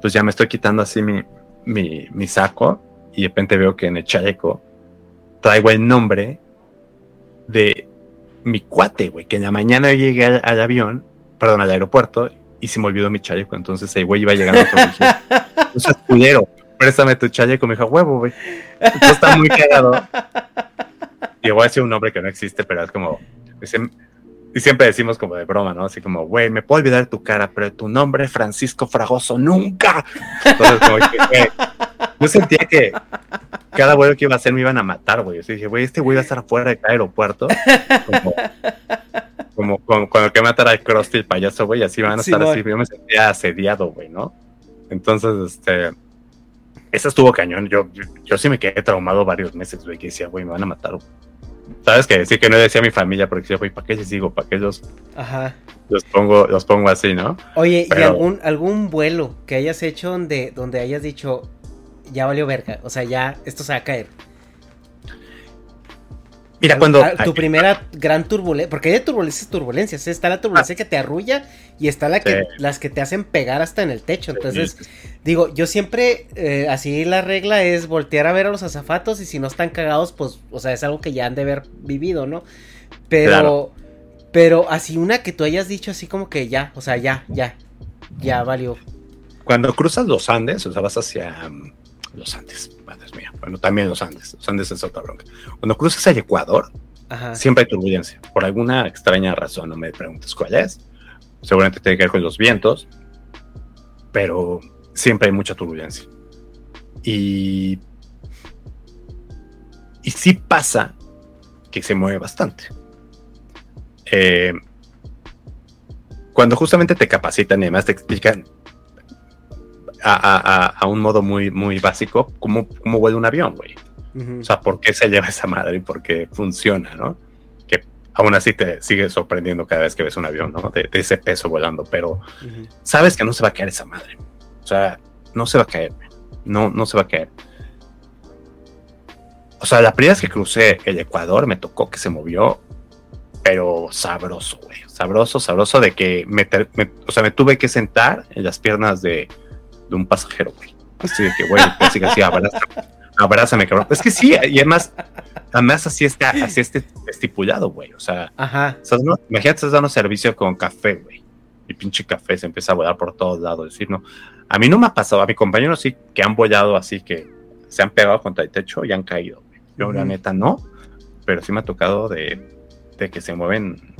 pues ya me estoy quitando así mi, mi, mi saco y de repente veo que en el chaleco traigo el nombre de mi cuate, güey, que en la mañana yo llegué al, al avión, perdón, al aeropuerto y se me olvidó mi chaleco. Entonces el güey iba llegando. no seas culero, préstame tu chaleco. Me dijo, huevo, güey. Entonces está muy cagado. Y voy a decir un nombre que no existe, pero es como, dice, y siempre decimos como de broma, ¿no? Así como, güey, me puedo olvidar tu cara, pero tu nombre, Francisco Fragoso, nunca. Entonces, como que, güey, yo sentía que cada vuelo que iba a hacer me iban a matar, güey. Así dije, güey, este güey va a estar fuera de cada aeropuerto. Como, como, como cuando que matar al Krusty el payaso, güey, así van a estar así. Yo me sentía asediado, güey, ¿no? Entonces, este. Esa estuvo cañón. Yo, yo, yo sí me quedé traumado varios meses, güey, que decía, güey, me van a matar, güey. ¿Sabes que decir que no decía a mi familia porque decía, güey, ¿para qué les digo? ¿Para qué los, Ajá. los pongo, los pongo así, no? Oye, ¿y algún, algún vuelo que hayas hecho donde, donde hayas dicho, ya valió verga? O sea, ya esto se va a caer. Mira, cuando. tu primera gran turbulencia, porque hay de turbulencias turbulencias, ¿eh? está la turbulencia que te arrulla y está la que, Sí. las que te hacen pegar hasta en el techo. Entonces, Sí, digo, yo siempre, eh, así la regla es voltear a ver a los azafatos y si no están cagados, pues, o sea, es algo que ya han de haber vivido, ¿no? Pero, Claro. pero así una que tú hayas dicho así como que ya, o sea, ya, ya, ya valió. Cuando cruzas los Andes, o sea, vas hacia um, los Andes, madre mía. Bueno, también los Andes. Los Andes es otra bronca. Cuando cruzas el Ecuador, Ajá. siempre hay turbulencia. Por alguna extraña razón, no me preguntes cuál es. Seguramente tiene que ver con los vientos, pero siempre hay mucha turbulencia. Y, y sí pasa que se mueve bastante. Eh, cuando justamente te capacitan y además te explican a, a- a- un modo muy, muy básico cómo, cómo vuela un avión, güey. O sea, ¿por qué se lleva esa madre y por qué funciona, no? Que aún así te sigue sorprendiendo cada vez que ves un avión, ¿no? De, de ese peso volando, pero sabes que no se va a caer esa madre. O sea, no se va a caer. No, no se va a caer. O sea, la primera vez que crucé el Ecuador me tocó que se movió, pero sabroso, güey. Sabroso, sabroso de que me- o sea, me tuve que sentar en las piernas de, de un pasajero, güey. Así de que, güey, casi casi abrázame, abrázame, cabrón. Es que sí, y además, además así está, así está estipulado, güey. O sea, Ajá. estás dando- imagínate, estás dando servicio con café, güey. Y pinche café se empieza a volar por todos lados. Decir, no. A mí no me ha pasado, a mi compañero sí que han volado así que se han pegado contra el techo y han caído. güey. Yo, la Ujú. neta, no. Pero sí me ha tocado de, de que se mueven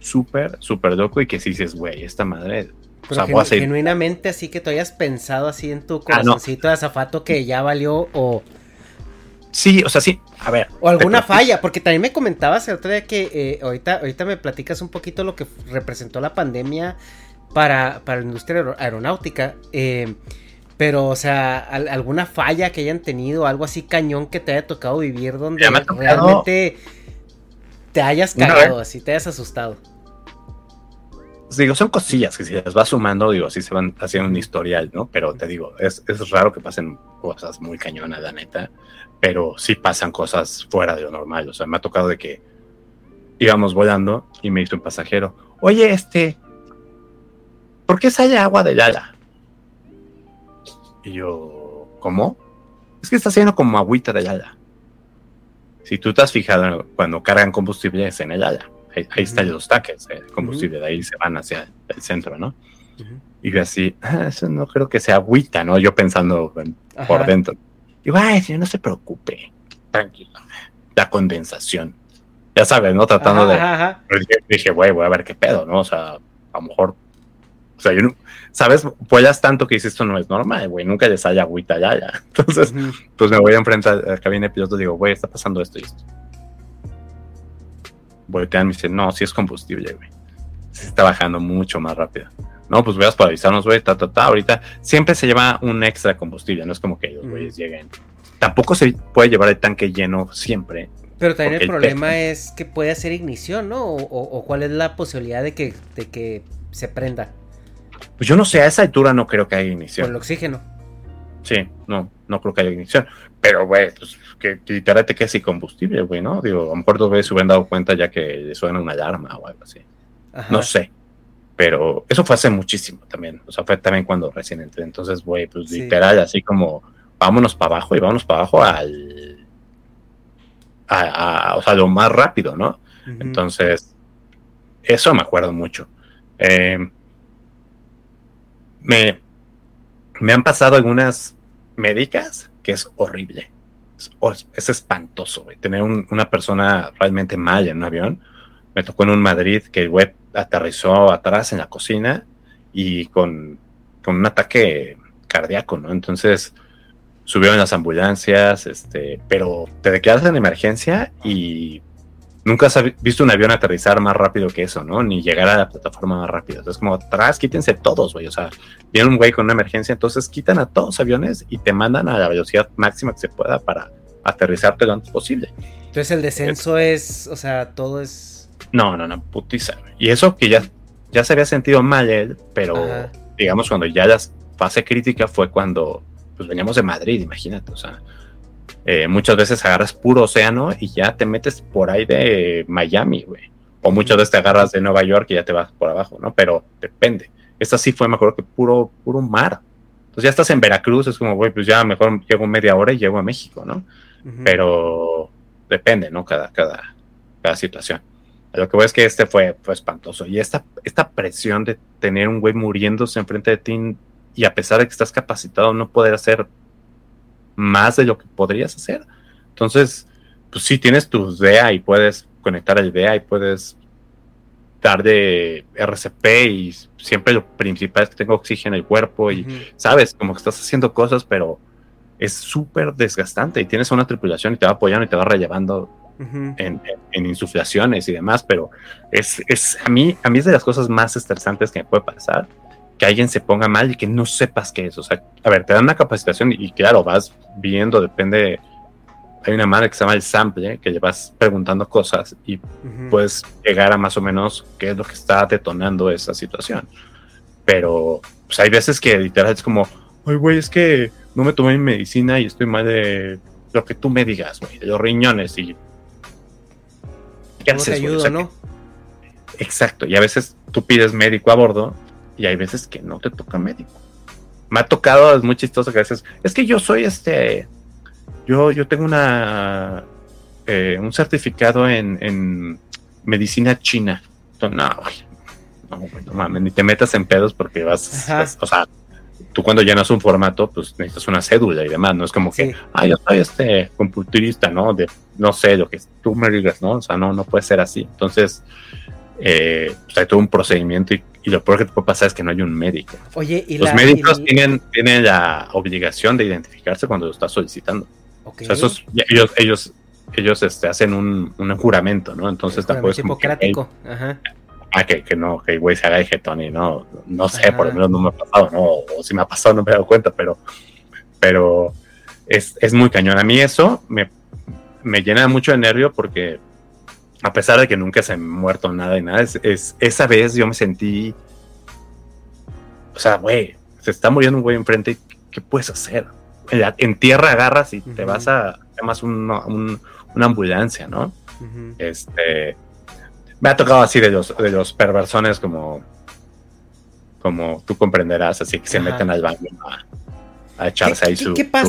súper, súper loco y que sí dices, güey, esta madre. O Pero sea, genu- genuinamente así que tú hayas pensado así en tu Ah, no. corazoncito de azafato que ya valió o, Sí, o sea, sí. A ver. o alguna falla, porque también me comentabas el otro día que eh, ahorita, ahorita me platicas un poquito lo que representó la pandemia para, para la industria aero- aeronáutica. eh, pero, o sea, al- alguna falla que hayan tenido, algo así cañón que te haya tocado vivir donde realmente te hayas cagado, así te hayas asustado. Digo, son cosillas que si las vas sumando, digo, sí se van haciendo un historial, ¿no? Pero te digo, es, es raro que pasen cosas muy cañonas, la neta, pero sí pasan cosas fuera de lo normal. O sea, me ha tocado de que íbamos volando y me dice un pasajero, oye, este, ¿por qué sale agua de Yala? Y yo, ¿cómo? Es que está haciendo como agüita de Yala. Si tú te has fijado cuando cargan combustible es en el Yala. Ahí, ahí están los taques de combustible, de ahí se van hacia el centro, ¿no? Y yo así, "Ah, eso no creo que sea agüita, ¿no? Yo pensando en- por dentro. Digo, ay, señor, no se preocupe, tranquilo. La condensación. Ya sabes, ¿no? Tratando de... dije, güey, voy a ver qué pedo, ¿no? O sea, a lo mejor. O sea, yo no. ¿Sabes? Vuelas tanto que dices, esto no es normal, güey. Nunca les sale agüita ya, ya. Entonces, Ujú. pues me voy a enfrentar a la cabina de pilotos y digo, güey, está pasando esto y esto. Voltean y me dicen, no, sí es combustible, güey. Se está bajando mucho más rápido. No, pues veas para avisarnos, güey, ta, ta, ta. Ahorita siempre se lleva un extra combustible, no es como que los güeyes lleguen. Tampoco se puede llevar el tanque lleno siempre. Pero también el problema es que puede hacer ignición, ¿no? O, o- o cuál es la posibilidad de que, de que se prenda Pues yo no sé, a esa altura no creo que haya ignición. por el oxígeno. Sí, no, no creo que haya ignición. Pero, güey, pues que, que literal te quedes sin combustible, güey, ¿no? Digo, a lo mejor dos veces se hubieran dado cuenta ya que le suena una alarma o algo así. Ajá. No sé. Pero eso fue hace muchísimo también. O sea, fue también cuando recién entré. Entonces, güey, pues Sí. literal, así como vámonos para abajo y vámonos para abajo al. A, a- o sea, lo más rápido, ¿no? Entonces, eso me acuerdo mucho. Eh, me, me han pasado algunas médicas que es horrible. Es, espantoso, güey. Tener un- una persona realmente mal en un avión. Me tocó en un Madrid que el güey aterrizó atrás en la cocina y con, con un ataque cardíaco, ¿no? Entonces subieron las ambulancias, este, pero te declaras en emergencia y nunca has visto un avión aterrizar más rápido que eso, ¿no? Ni llegar a la plataforma más rápido. Entonces, como atrás, quítense todos, güey. O sea, viene un güey con una emergencia, entonces quitan a todos los aviones y te mandan a la velocidad máxima que se pueda para aterrizarte lo antes posible. Entonces el descenso es, o sea, todo es... No, no, no, putiza. Y eso que ya, ya se había sentido mal él, pero Ajá. digamos, cuando ya la fase crítica fue cuando pues veníamos de Madrid, imagínate, o sea, eh, muchas veces agarras puro océano y ya te metes por ahí de Miami, güey. O muchas veces te agarras de Nueva York y ya te vas por abajo, ¿no? Pero depende. Esta sí fue, me acuerdo que puro, puro mar. Entonces ya estás en Veracruz, es como, güey, pues ya mejor llego media hora y llego a México, ¿no? Pero depende, ¿no? Cada, cada, cada situación. A Lo que voy es que este fue, fue espantoso. Y esta, esta presión de tener un güey muriéndose enfrente de ti y a pesar de que estás capacitado, no poder hacer más de lo que podrías hacer. Entonces, pues sí, tienes tu DEA y puedes conectar al DEA y puedes dar de RCP y siempre lo principal es que tenga oxígeno en el cuerpo y sabes, como que estás haciendo cosas, pero es súper desgastante y tienes una tripulación y te va apoyando y te va relevando en- en insuflaciones y demás, pero es, es a mí a mí es de las cosas más estresantes que me puede pasar que alguien se ponga mal y que no sepas qué es. O sea, a ver, te dan una capacitación y, y claro, vas viendo, depende. Hay una madre que se llama el sample, que le vas preguntando cosas y Ujú. puedes llegar a más o menos qué es lo que está detonando esa situación. Pero pues, hay veces que literal es como, ay, güey, es que no me tomé mi medicina y estoy mal de lo que tú me digas, güey, de los riñones y... ¿Qué ¿Cómo te haces, güey? O sea, no? Exacto, y a veces tú pides médico a bordo y hay veces que no te toca médico. Me ha tocado, es muy chistoso que a veces, es que yo soy este, yo, yo tengo una, eh, un certificado en, en medicina china. Entonces, no, no, no mames, ni te metas en pedos porque vas, vas- o sea, tú cuando llenas un formato, pues necesitas una cédula y demás, no es como que, ah, yo soy este computurista, ¿no? De, no sé, lo que tú me digas, ¿no? O sea, no, no puede ser así. Entonces, eh, pues hay todo un procedimiento y, y lo peor que te puede pasar es que no hay un médico. Oye, y Los la... médicos y- tienen, tienen la obligación de identificarse cuando lo estás solicitando. Ok. O sea, esos, ellos, ellos, ellos este, hacen un, un juramento, ¿no? Entonces tampoco es como que, hipocrático. Ajá. ah, que, que no, que el güey se haga el jetón y no, no sé, por lo Ajá. menos no me ha pasado, ¿no? O si me ha pasado no me he dado cuenta, pero, pero es, es muy cañón. A mí eso me, me llena mucho de nervio porque a pesar de que nunca se ha muerto nada y nada, es, es- esa vez yo me sentí, o sea, güey, se está muriendo un güey enfrente, y ¿qué puedes hacer? En, la- en tierra agarras y te vas a, llamas un- un- una ambulancia, ¿no? Este, me ha tocado así de los, de los perversones como, como tú comprenderás, así que se Ajá. meten al baño a, a echarse ahí ¿Qué, su... qué pasa?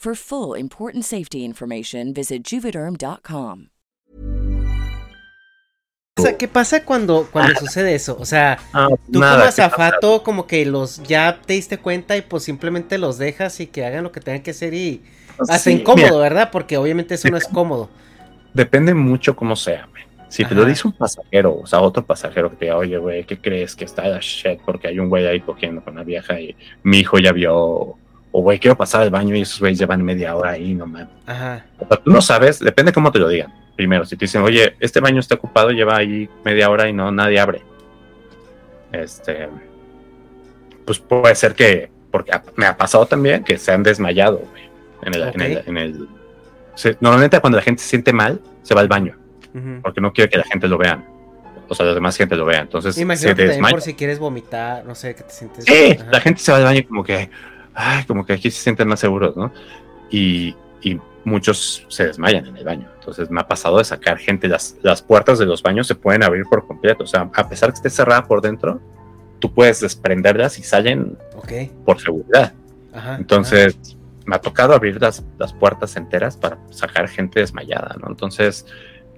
For full important safety information, visit juvederm.com. O sea, ¿qué pasa cuando, cuando sucede eso? O sea, Ah, tú nada, como azafato, como que los ya te diste cuenta y pues simplemente los dejas y que hagan lo que tengan que hacer y hasta Sí, incómodo, mira. ¿verdad? Porque obviamente eso no es cómodo. Depende mucho cómo sea. Si te lo dice un pasajero, o sea, otro pasajero que te diga, oye, güey, ¿qué crees que está la shit? Porque hay un güey ahí cogiendo con una vieja y mi hijo ya vio, o güey, quiero pasar al baño y esos güeyes llevan media hora ahí, no mames. Ajá. O sea, tú no sabes, depende cómo te lo digan. Primero, si te dicen, oye, este baño está ocupado, lleva ahí media hora y no, nadie abre. Este, pues puede ser que, porque me ha pasado también que se han desmayado, güey. En el, en el, en el- se- normalmente cuando la gente se siente mal, se va al baño, Ujú. porque no quiere que la gente lo vea. O sea, la demás gente lo vea. Entonces Me se desmaya. por si quieres vomitar, no sé, que te sientes... Sí, Ajá. la gente se va al baño como que, ay, como que aquí se sienten más seguros, ¿no? Y, y muchos se desmayan en el baño. Entonces me ha pasado de sacar gente, las, las puertas de los baños se pueden abrir por completo. O sea, a pesar que esté cerrada por dentro, tú puedes desprenderlas y salen Ok. por seguridad. Ajá. Entonces, me ha tocado abrir las, las puertas enteras para sacar gente desmayada, ¿no? Entonces,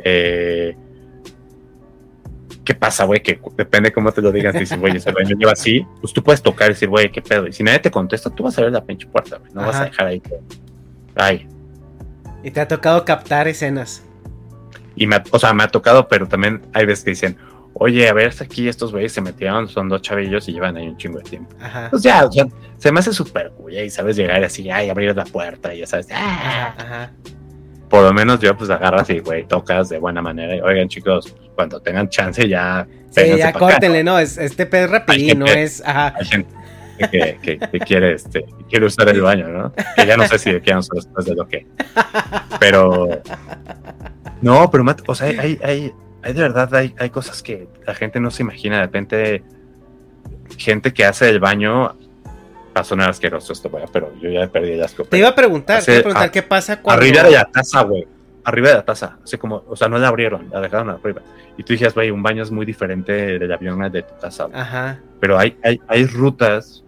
eh, ¿qué pasa, güey? Que depende cómo te lo digan. Si dicen, güey, ese baño lleva así, pues tú puedes tocar y decir, güey, ¿qué pedo? Y si nadie te contesta, tú vas a ver la pinche puerta, güey. No vas a dejar ahí. Ay. Y te ha tocado captar escenas. Y me, o sea, me ha tocado, pero también hay veces que dicen, oye, a ver, aquí estos güeyes se metieron, son dos chavillos y llevan ahí un chingo de tiempo. Ajá. Pues ya, o sea, se me hace súper cool, y sabes llegar así, ay, abrir la puerta, y ya sabes, ah, Ajá. Por lo menos yo pues agarras y güey tocas de buena manera. Y, oigan chicos cuando tengan chance ya Sí, ya pa' acá". córtenle, no, es, este pez rapidín, no es... Ajá. hay gente que, que- que quiere este que quiere usar el baño no que ya no sé si quieran usar después de lo que. Pero no pero Matt, o sea hay, hay, hay de verdad hay, hay cosas que la gente no se imagina. De repente gente que hace el baño va a sonar asqueroso esto güey, pero yo ya perdí el asco Te iba a preguntar, te iba a preguntar a- qué pasa cuando... Arriba de la taza, güey. Arriba de la taza. Así como, o sea, no la abrieron, la dejaron arriba. Y tú dijeras, güey, un baño es muy diferente del avión de tu taza. güey. Ajá. Pero hay, hay, hay rutas,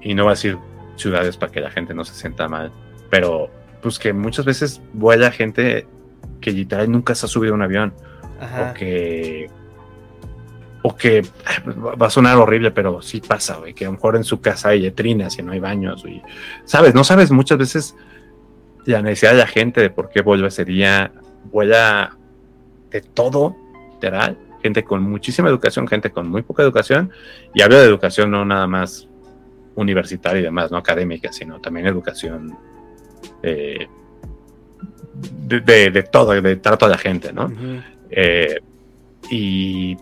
y no voy a decir ciudades para que la gente no se sienta mal. Pero, pues que muchas veces vuela gente que literal nunca se ha subido a un avión. Ajá. O que. O que va a sonar horrible, pero sí pasa, güey. Que a lo mejor en su casa hay letrinas y no hay baños, güey. Sabes, no sabes muchas veces la necesidad de la gente de por qué vuelve ese día. Vuela de todo, literal. Gente con muchísima educación, gente con muy poca educación. Y hablo de educación no nada más universitaria y demás, no académica, sino también educación eh, de, de- de todo, de trato a la gente, ¿no? Eh, y,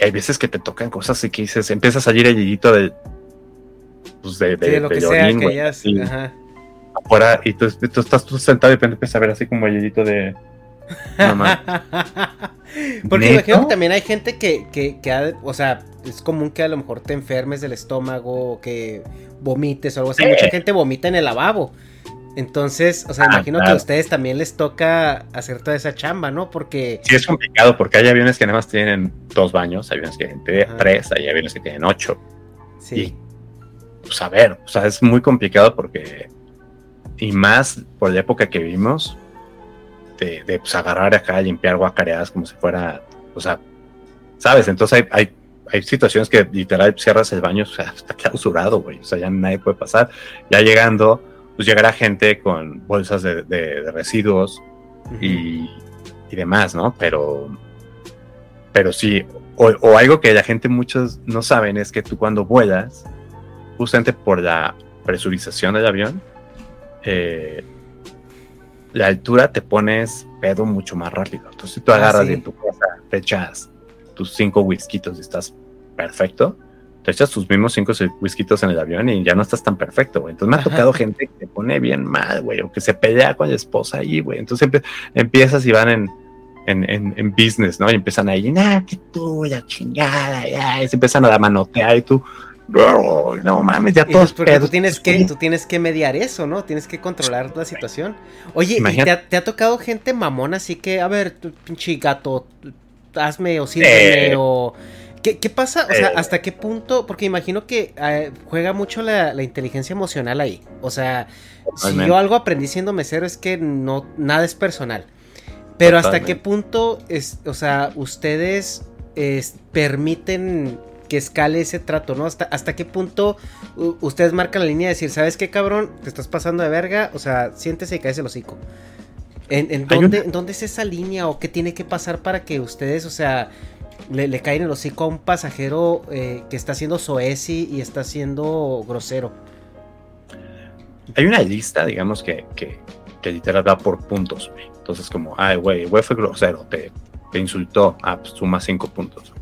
y hay veces que te tocan cosas y que dices, empieza a salir el hilito de, pues de, de, Sí, de lo de que sea que ya ajá. afuera, y tú, tú estás tú sentado y de repente empiezas a ver así como el hilito de... Mames. Porque imagino que también hay gente que, que, que ha- o sea, es común que a lo mejor te enfermes del estómago, o que vomites o algo así. Sí. Mucha gente vomita en el lavabo. Entonces, o sea, Ah, imagino que a ustedes también les toca hacer toda esa chamba, ¿no? Porque... Sí, es complicado porque hay aviones que nada más tienen dos baños, hay aviones que tienen Ajá. tres, hay aviones que tienen ocho. Sí. Pues a ver, o sea, es muy complicado porque, y más por la época que vivimos, de, de pues, agarrar acá, limpiar guacareadas como si fuera, o sea, ¿sabes? Entonces hay, hay, hay situaciones que literal cierras el baño, o sea, está clausurado, güey, o sea, ya nadie puede pasar. Ya llegando, pues llegará gente con bolsas de, de- de residuos y, y demás, ¿no? Pero, pero sí, o, o algo que la gente muchos no saben es que tú cuando vuelas, justamente por la presurización del avión, eh, la altura te pones pedo mucho más rápido. Entonces, si tú Ah, agarras sí. y en tu casa te echas tus cinco whiskitos y estás perfecto, te echas tus mismos cinco whiskitos en el avión y ya no estás tan perfecto, güey. Entonces me ha tocado gente que te pone bien mal, güey, o que se pelea con la esposa ahí, güey. Entonces empiezas y van en, en, en, en business, ¿no? Y empiezan ahí, nah, que tú, la chingada, ya, y se empiezan a manotear y tú, no, no mames, ya todos pues porque pedos. tú tienes que, tú tienes que mediar eso, ¿no? Tienes que controlar la situación. Oye, ¿y te ha, te ha tocado gente mamona así que, a ver, tú, pinche gato, hazme o sírveme Eh. o... ¿Qué, qué pasa? O sea, Eh. ¿hasta qué punto? Porque imagino que eh, juega mucho la, la inteligencia emocional ahí. O sea, si yo algo aprendí siendo mesero es que no, nada es personal. Pero hasta qué punto, es, o sea, ustedes es, permiten que escale ese trato, ¿no? Hasta, hasta qué punto ustedes marcan la línea de decir, ¿sabes qué, cabrón? Te estás pasando de verga, o sea, siéntese y cállese el hocico. ¿En, dónde, dónde es esa línea o qué tiene que pasar para que ustedes, o sea, le, le caen el hocico a un pasajero eh, que está siendo soezi y está siendo grosero? Hay una lista, digamos, que, que, que literal va por puntos. Entonces, como, ay, güey, el güey fue grosero, te, insultó, ah, pues suma cinco puntos.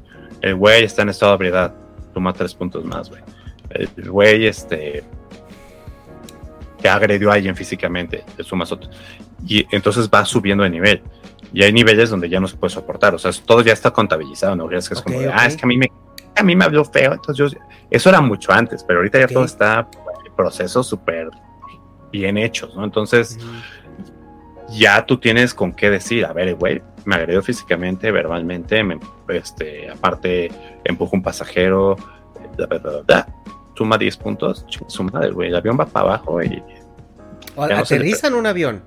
El güey está en estado de ebriedad, suma tres puntos más, güey. El el güey, este, que agredió a alguien físicamente, le sumas otro. Y entonces va subiendo de nivel. Y hay niveles donde ya no se puede soportar, o sea, todo ya está contabilizado, ¿no? Es que es como, de, ah, es que a mí me, a mí me habló feo, entonces yo, eso era mucho antes, pero ahorita ya todo está en procesos súper bien hechos, ¿no? Entonces, ya tú tienes con qué decir, a ver, güey, me agredió físicamente, verbalmente, me, este, aparte empujó un pasajero, bla, bla, bla, bla, suma 10 puntos, chinga su madre, güey, el avión va para abajo y... O no aterrizan un avión.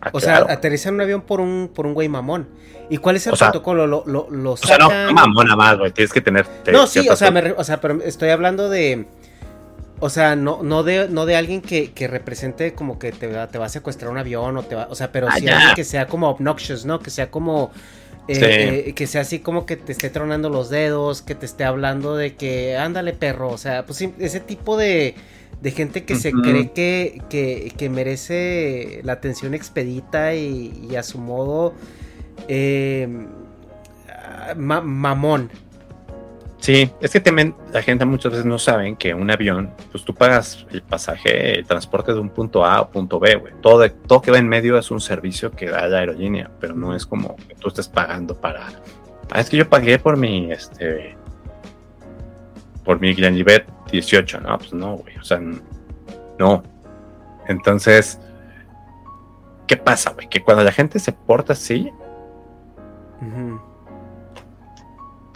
Ah, O sea, claro. aterrizan un avión por un, por un güey mamón. ¿Y cuál es el O sea- protocolo? ¿Lo, lo, lo o sea, no, sacan? mamona más, güey, tienes que tener... te- No, sí, o sea, me o sea, pero estoy hablando de. O sea, no, no de, no de alguien que, que represente como que te va, te va a secuestrar un avión o te va. O sea, pero Ah, sí alguien que sea como obnoxious, ¿no? Que sea como. eh, Sí. eh, que sea así como que te esté tronando los dedos, que te esté hablando de que ándale perro, o sea, pues sí, ese tipo de, de gente que se cree que, que, que merece la atención expedita y, y a su modo eh, ma- mamón. Sí, es que también la gente muchas veces no saben que un avión, pues tú pagas el pasaje, el transporte de un punto A a punto B, güey. Todo, de- todo que va en medio es un servicio que da la aerolínea, pero no es como que tú estés pagando para. Ah, es que yo pagué por mi, este, por mi Glenlivet 18, ¿no? Pues no, güey, o sea, no. Entonces, ¿qué pasa, güey? Que cuando la gente se porta así,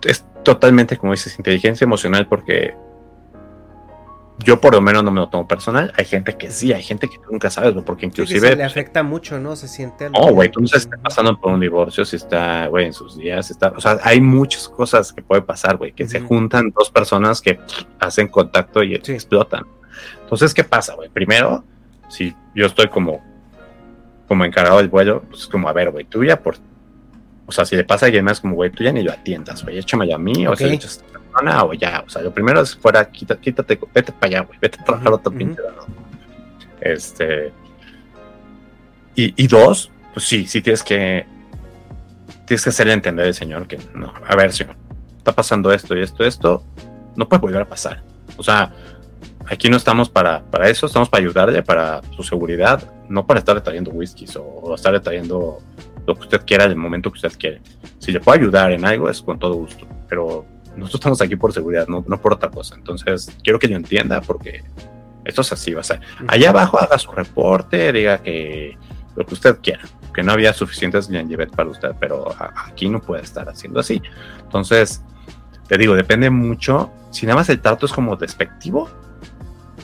es totalmente, como dices, inteligencia emocional porque yo por lo menos no me lo tomo personal. Hay gente que sí, hay gente que nunca sabes, porque Sí, que inclusive... se le afecta mucho, ¿no? Se siente... Oh, güey, tú no sabes si está pasando por un divorcio, si está, güey, en sus días, está, o sea, hay muchas cosas que puede pasar, güey, que se juntan dos personas que hacen contacto y explotan. Entonces, ¿qué pasa, güey? Primero, si yo estoy como, como encargado del vuelo, pues es como, a ver, güey, tú ya por, o sea, si le pasa a alguien más, como, güey, tú ya ni lo atiendas, güey, échame a mí, o Ok. Persona, o ya, o sea, lo primero es fuera, quítate, quítate vete para allá, güey, vete a trabajar otro pinche lado. Este, y, y dos, pues sí, sí tienes que tienes que hacerle entender al señor que no, a ver, señor, está pasando esto y esto, esto, no puede volver a pasar. O sea, aquí no estamos para, para eso, estamos para ayudarle, para su seguridad, no para estarle trayendo whiskies o, o estarle trayendo lo que usted quiera en el momento que usted quiere. Si le puedo ayudar en algo es con todo gusto, pero nosotros estamos aquí por seguridad, no, no por otra cosa. Entonces, quiero que lo entienda porque esto es así, va a ser. Allá abajo haga su reporte, diga que lo que usted quiera, que no había suficientes Yanjivet para usted, pero aquí no puede estar haciendo así. Entonces, te digo, depende mucho. Si nada más el trato es como despectivo,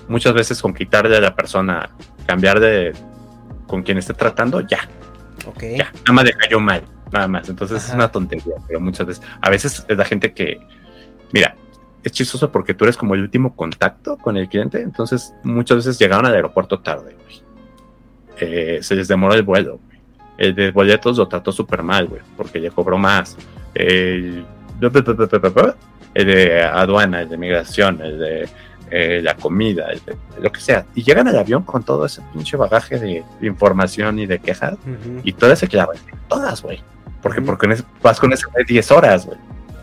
muchas veces con quitarle a la persona, cambiar de con quien esté tratando, ya, Ok. ya, nada más le cayó mal, nada más. Entonces es una tontería, pero muchas veces, a veces es la gente que, mira, es chistoso porque tú eres como el último contacto con el cliente, entonces muchas veces llegaron al aeropuerto tarde, güey. Eh, se les demoró el vuelo, güey. El de boletos lo trató súper mal, güey, porque le cobró más. El, el de aduana, el de migración, el de eh, la comida, el de lo que sea. Y llegan al avión con todo ese pinche bagaje de, de información y de quejas Ujú. y todas se clavan, todas, güey. Porque, porque en ese- vas con ese güey 10 horas, güey.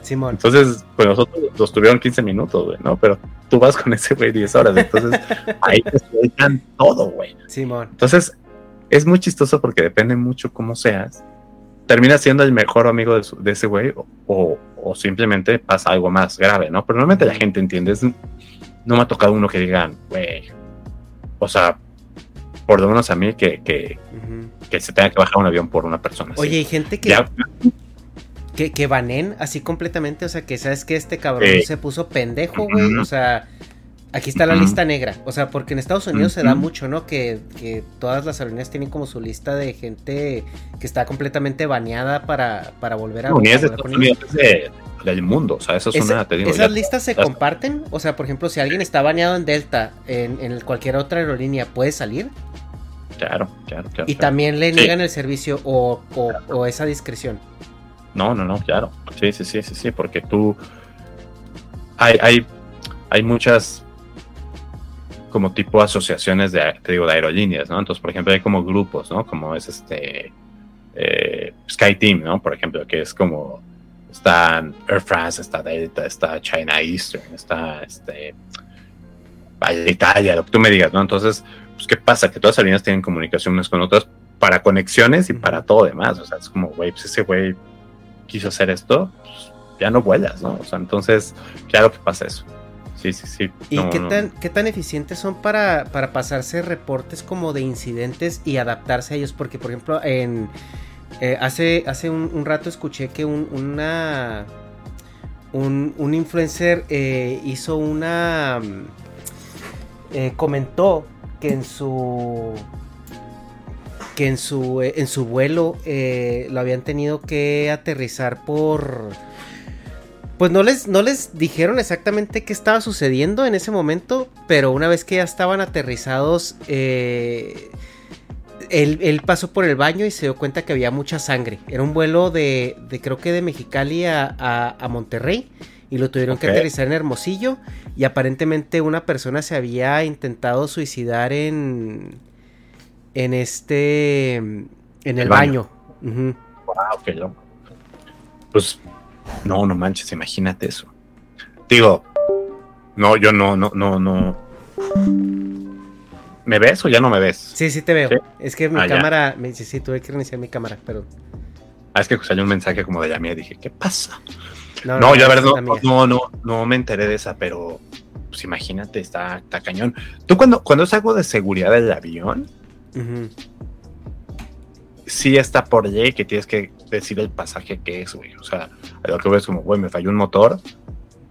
Simón. Entonces, pues nosotros los tuvieron 15 minutos, güey, ¿no? Pero tú vas con ese güey 10 horas, entonces ahí te sueltan todo, güey. Simón. Entonces, es muy chistoso porque depende mucho cómo seas. Terminas siendo el mejor amigo de, su- de ese güey o, simplemente pasa algo más grave, ¿no? Pero normalmente la gente entiende. es- no me ha tocado uno que digan, güey, o sea, por lo menos a mí que, que, que se tenga que bajar un avión por una persona. Oye, hay gente que, Ya- que, que banen así completamente, o sea, que sabes que este cabrón se puso pendejo, güey, o sea, aquí está la lista negra, o sea, porque en Estados Unidos se da mucho, ¿no? Que, que todas las aerolíneas tienen como su lista de gente que está completamente baneada para, para volver a... No, de- del mundo. O sea, eso es Esa- una. Te digo, ¿Esas ya- listas se ya- comparten? O sea, por ejemplo, si alguien está baneado en Delta, en, en cualquier otra aerolínea, ¿puede salir? Claro, claro, claro. Y claro. también le Sí. niegan el servicio o, o, o esa discreción. No, no, no, claro. Sí, sí, sí, sí, sí, porque tú. Hay, hay, hay muchas como tipo asociaciones de, te digo, de aerolíneas, ¿no? Entonces, por ejemplo, hay como grupos, ¿no? Como es este eh, Sky Team, ¿no? Por ejemplo, que es como está Air France, está Delta, está China Eastern, está este Italia, lo que tú me digas, ¿no? Entonces, pues, ¿qué pasa? Que todas las aerolíneas tienen comunicación unas con otras para conexiones y para todo demás. O sea, es como, güey, pues ese güey quiso hacer esto, pues, ya no vuelas, ¿no? O sea, entonces, claro que pasa eso. Sí, sí, sí. ¿Y No, qué, no. tan, qué tan eficientes son para, para pasarse reportes como de incidentes y adaptarse a ellos? Porque, por ejemplo, en eh, hace, hace un, un rato escuché que un, una un, un influencer eh, hizo una mm, eh, comentó que en su que en su eh, en su vuelo eh, lo habían tenido que aterrizar por pues no les, no les dijeron exactamente qué estaba sucediendo en ese momento, pero una vez que ya estaban aterrizados, eh, él, él pasó por el baño y se dio cuenta que había mucha sangre. Era un vuelo de, de creo que de Mexicali a, a- a Monterrey y lo tuvieron que aterrizar en Hermosillo y aparentemente una persona se había intentado suicidar en, en este, en el, El baño. baño. Ujú. Wow, qué loco. Pues, no, no manches, imagínate eso. Digo, no, yo no, no, no, no. ¿Me ves o ya no me ves? Sí, sí te veo. ¿Sí? Es que mi Ah, ya. cámara, me dice, sí, tuve que reiniciar mi cámara, pero... Ah, es que salió un mensaje como de la mía, dije, ¿qué pasa? No, No, no, yo a ver, no, no, no me enteré de esa, pero pues imagínate, está, está cañón. Tú cuando, cuando es algo de seguridad del avión, Ujú. sí está por ley que tienes que decir el pasaje que es, güey. O sea, a lo que ves como, güey, me falló un motor,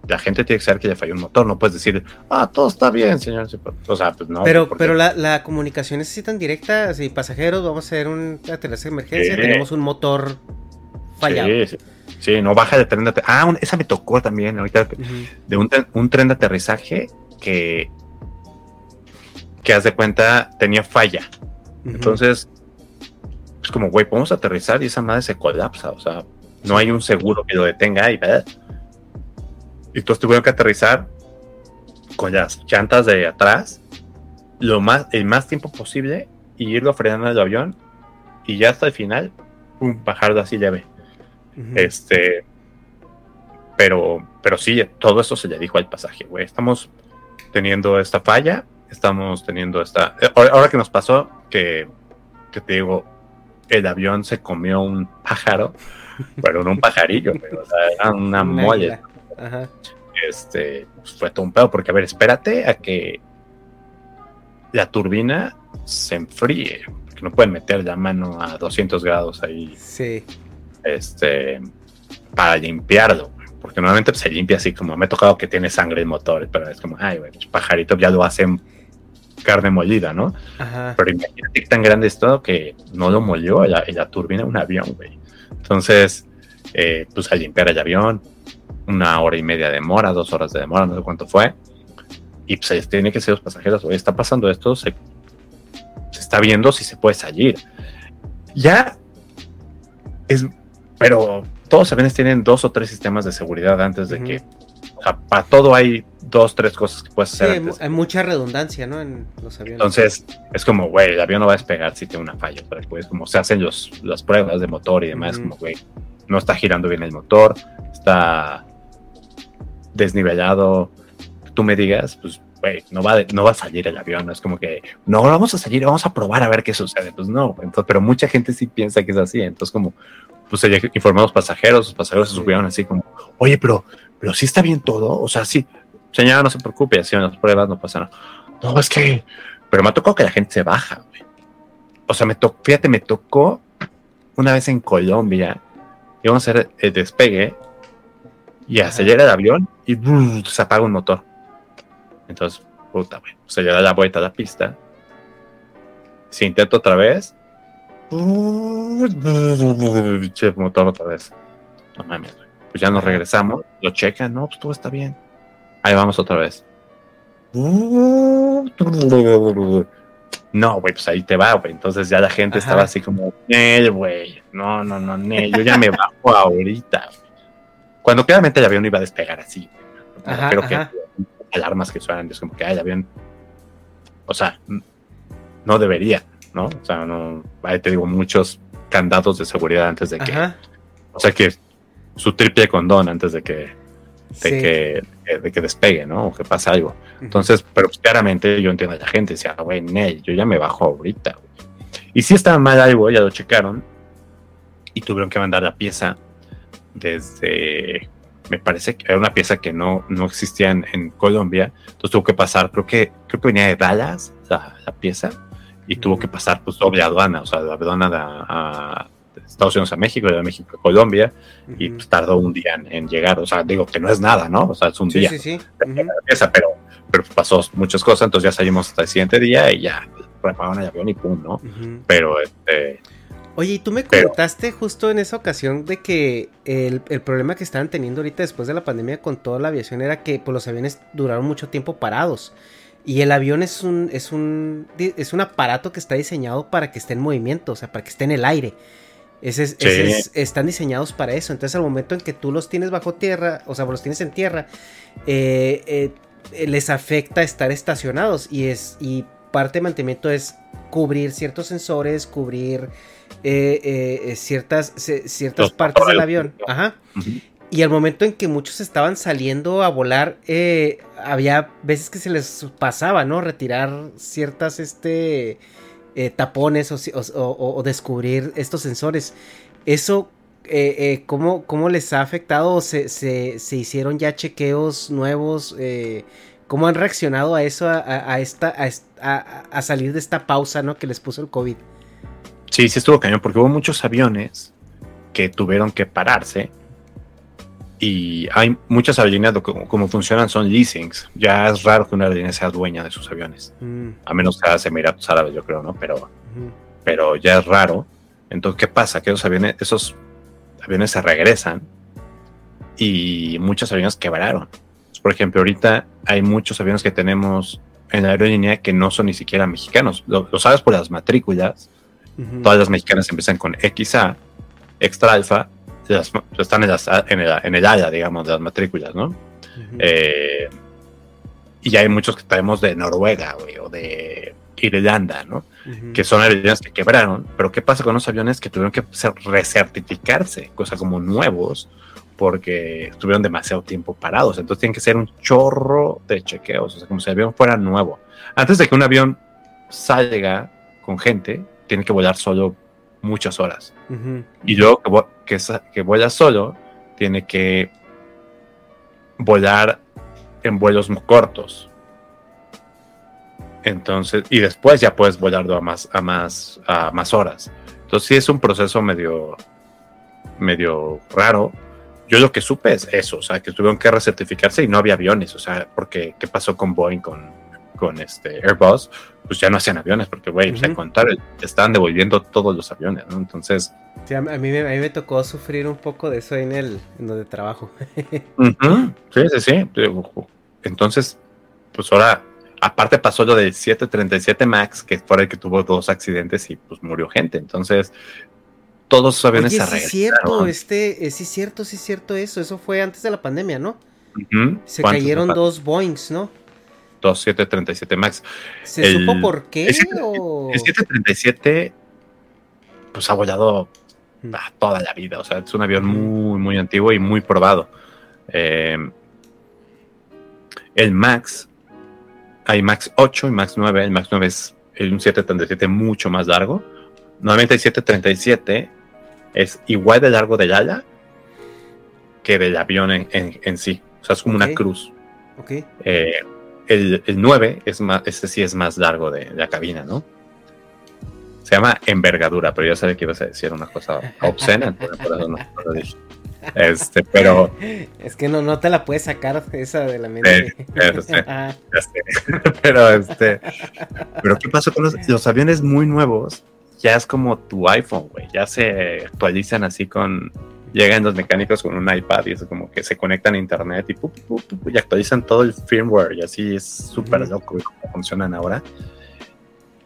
la gente tiene que saber que le falló un motor. No puedes decir, ah, todo está bien, señor. O sea, pues no. Pero, pero la, la comunicación es así tan directa, si pasajeros, vamos a hacer un aterrizaje de emergencia, Sí. tenemos un motor fallado. Sí, sí. Sí, no baja de tren de aterrizaje. Ah, un- esa me tocó también ahorita. De un, tren- un tren de aterrizaje que, que haz de cuenta, tenía falla. Entonces, es como, güey, podemos aterrizar y esa madre se colapsa. O sea, no hay un seguro que lo detenga y ¿verdad? Y entonces tuvieron que aterrizar con las llantas de atrás lo más, el más tiempo posible y irlo frenando el avión y ya hasta el final, un bajarlo así leve. Este, pero, pero sí, todo eso se le dijo al pasaje, güey. Estamos teniendo esta falla, estamos teniendo esta. eh, Ahora, ahora que nos pasó, que, que te digo, el avión se comió un pájaro, pero no un pajarillo, pero o sea, era una Un mole. águila. Ajá. Este, pues, fue todo un pedo, porque a ver, espérate a que la turbina se enfríe, porque no pueden meter la mano a 200 grados ahí Sí. este, para limpiarlo. Porque normalmente pues, se limpia así como me ha tocado que tiene sangre el motor, pero es como, ay, güey, los pajaritos ya lo hacen carne molida, ¿no? Ajá. Pero imagínate tan grande es todo que no lo molió la, la turbina un avión, güey. Entonces, eh, pues al limpiar el avión, una hora y media de demora, dos horas de demora, no sé cuánto fue. Y pues tiene que ser los pasajeros, güey, está pasando esto, se, se está viendo si se puede salir. Ya es, pero todos los aviones tienen dos o tres sistemas de seguridad antes de que, sea, para todo hay dos, tres cosas que puedes Sí, hacer antes. mu- hay mucha redundancia, ¿no? En los aviones. Entonces, es como, güey, el avión no va a despegar si tiene una falla. Pero después, como se hacen los, las pruebas de motor y demás, Ujú. como, güey, no está girando bien el motor, está desnivelado. Tú me digas, pues, güey, no va, no va a salir el avión. No es como que, no, vamos a salir, vamos a probar a ver qué sucede. Pues no, entonces, pero mucha gente sí piensa que es así. Entonces, como, pues los pasajeros, los pasajeros se subieron así como, oye, pero, pero sí está bien todo. O sea, sí, señora, no se preocupe, hacían las pruebas, no pasa nada. No, es que, pero me ha tocado que la gente se baja, güey. O sea, me tocó, fíjate, me tocó una vez en Colombia, íbamos a hacer el despegue y acelera el avión y brrr, se apaga un motor. Entonces, puta, güey, se le da la vuelta a la pista. Se intenta otra vez. Che, motor otra vez. No mames, güey. Pues ya nos regresamos, lo checan, no, pues todo está bien. Ahí vamos otra vez. No, güey, pues ahí te va, güey. Entonces ya la gente Ajá. estaba así como, Nel, güey. No, no, no, Nel, yo ya me bajo ahorita. güey". Cuando claramente el avión iba a despegar así. Ajá, Creo ajá. que alarmas que suenan, es como que "Ay, el avión. O sea, no debería, ¿no? O sea, no. Ahí te digo, muchos candados de seguridad antes de que. O sea, que su triple condón antes de que de, Sí. que, eh, de que despegue, ¿no? O que pase algo. Entonces, pero pues, claramente yo entiendo a la gente, decía, güey, Nel, yo ya me bajo ahorita. güey". Y si estaba mal algo, ya lo checaron y tuvieron que mandar la pieza desde, me parece que era una pieza que no, no existía en, en Colombia, entonces tuvo que pasar, creo que, creo que venía de Dallas la, la pieza y tuvo que pasar pues doble aduana, o sea, la aduana de, a- de Estados Unidos a México, de México a Colombia, y pues tardó un día en, en llegar, o sea, digo que no es nada, ¿no? O sea, es un Sí, día sí, sí. pieza, pero, pero pasó muchas cosas, entonces ya salimos hasta el siguiente día y ya repararon el avión y pum, ¿no? Pero este, Oye, y tú me Pero- comentaste justo en esa ocasión de que el, el problema que estaban teniendo ahorita después de la pandemia con toda la aviación era que pues, los aviones duraron mucho tiempo parados. Y el avión es un, es un es un aparato que está diseñado para que esté en movimiento, o sea, para que esté en el aire. Ese es- Sí. ese es- están diseñados para eso. Entonces, al momento en que tú los tienes bajo tierra, o sea, los tienes en tierra, eh, eh, les afecta estar estacionados. Y es. Y parte de mantenimiento es cubrir ciertos sensores, cubrir eh, ciertas, ciertas Los partes del avión. Ajá. Y al momento en que muchos estaban saliendo a volar, había veces que se les pasaba, ¿no? Retirar ciertas, este, eh, tapones o, descubrir estos sensores. Eso, eh, eh, ¿cómo, cómo les ha afectado? ¿Se, se, hicieron ya chequeos nuevos? ¿Cómo han reaccionado a eso, a, esta, a, est- a- a salir de esta pausa, ¿no? Que les puso el COVID. sí, sí estuvo cañón, porque hubo muchos aviones que tuvieron que pararse y hay muchas aerolíneas que- como, funcionan son leasings. Ya es raro que una aerolínea sea dueña de sus aviones. Mm, A menos que sea Emiratos Árabes, yo creo, ¿no? Pero, pero ya es raro. Entonces, ¿qué pasa? Que esos aviones, esos aviones se regresan y muchos aviones quebraron. Por ejemplo, ahorita hay muchos aviones que tenemos en la aerolínea que no son ni siquiera mexicanos. Lo, lo sabes por las matrículas. Todas las mexicanas empiezan con XA, extra alfa, las- están en, las- en el, en el área, digamos, de las matrículas, ¿no? Ujú. Eh, y hay muchos que traemos de Noruega, güey, o de Irlanda, ¿no? Ujú. Que son aerolíneas que quebraron. Pero ¿qué pasa con los aviones que tuvieron que recertificarse? Cosa como nuevos, porque estuvieron demasiado tiempo parados. Entonces tienen que ser un chorro de chequeos, o sea, como si el avión fuera nuevo. Antes de que un avión salga con gente, tiene que volar solo muchas horas. Y luego que, vo- que, sa- que vuela solo, tiene que volar en vuelos muy cortos. Entonces, y después ya puedes volarlo a más, a más, a más horas. Entonces sí es un proceso medio, medio raro. Yo lo que supe es eso, o sea, que tuvieron que recertificarse y no había aviones, o sea, porque ¿qué pasó con Boeing, con, con este Airbus? Pues ya no hacían aviones, porque, güey, pues, al Ujú. contrario, estaban devolviendo todos los aviones, ¿no? Entonces, Sí, a, mí, me- a mí me tocó sufrir un poco de eso ahí en el en donde trabajo. Ujú, Sí, sí, sí. Entonces, pues ahora, aparte pasó lo del 737 MAX, que fue el que tuvo dos accidentes y pues murió gente. Entonces, todos esos aviones Oye, se sí es cierto, este, eh, sí es cierto, sí es cierto eso. Eso fue antes de la pandemia, ¿no? Ujú. Se ¿Cuántos cayeron dos Boeings, ¿no? Dos 737 MAX. ¿Se El- supo por qué? el 7- o- El 737, pues ha volado ah, toda la vida. O sea, es un avión muy, muy antiguo y muy probado. Eh, el MAX, hay MAX 8 y MAX 9. El MAX 9 es el- un 737 mucho más largo. Normalmente el 737 es igual de largo del ala que del avión en, en- en sí. O sea, es como Ok. una cruz. Ok. Eh, el, el 9 es más, este sí es más largo de, la cabina, ¿no? Se llama envergadura, pero yo sabía que ibas a decir una cosa obscena, por eso no, no lo dije. Este, pero Es que no, no te la puedes sacar esa de la mente. Sí, eso sí. Ah, pero este, pero qué pasó con los, los aviones muy nuevos? Ya es como tu iPhone, güey. Ya se actualizan así con llegan los mecánicos con un iPad y eso como que se conectan a internet y, pu, pu, pu, y actualizan todo el firmware y así es súper loco cómo funcionan ahora.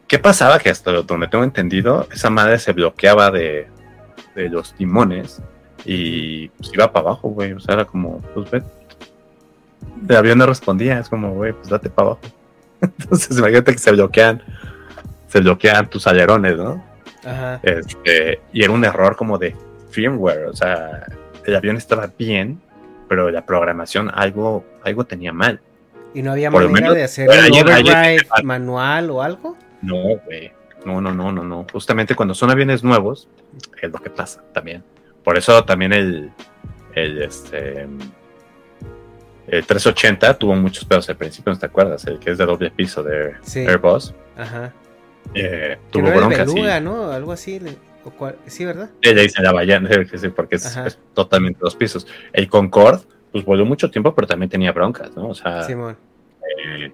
¿Qué pasaba? Que hasta donde tengo entendido, esa madre se bloqueaba de, de los timones y pues, iba para abajo, güey. O sea, era como, pues ve. El avión no respondía, es como, güey, pues date para abajo. Entonces, imagínate que se bloquean, se bloquean tus alerones, ¿no? Ajá. Este, y era un error como de firmware, o sea, el avión estaba bien, pero la programación algo, algo tenía mal. ¿Y no había Por manera menos, de hacer pero el ayer- override manual o algo? No, güey. No, no, no, no, no. Justamente cuando son aviones nuevos, es lo que pasa también. Por eso también el, el, este, el 380 tuvo muchos pedos al principio, ¿no te acuerdas? El que es de doble piso de Sí. Airbus. Ajá. eh, tuvo no broncas. y- ¿no? Algo así. O Sí, ¿verdad? Sí, le dicen la sí, porque es, totalmente dos pisos. El Concorde, pues voló mucho tiempo, pero también tenía broncas, ¿no? O sea, Simón. eh,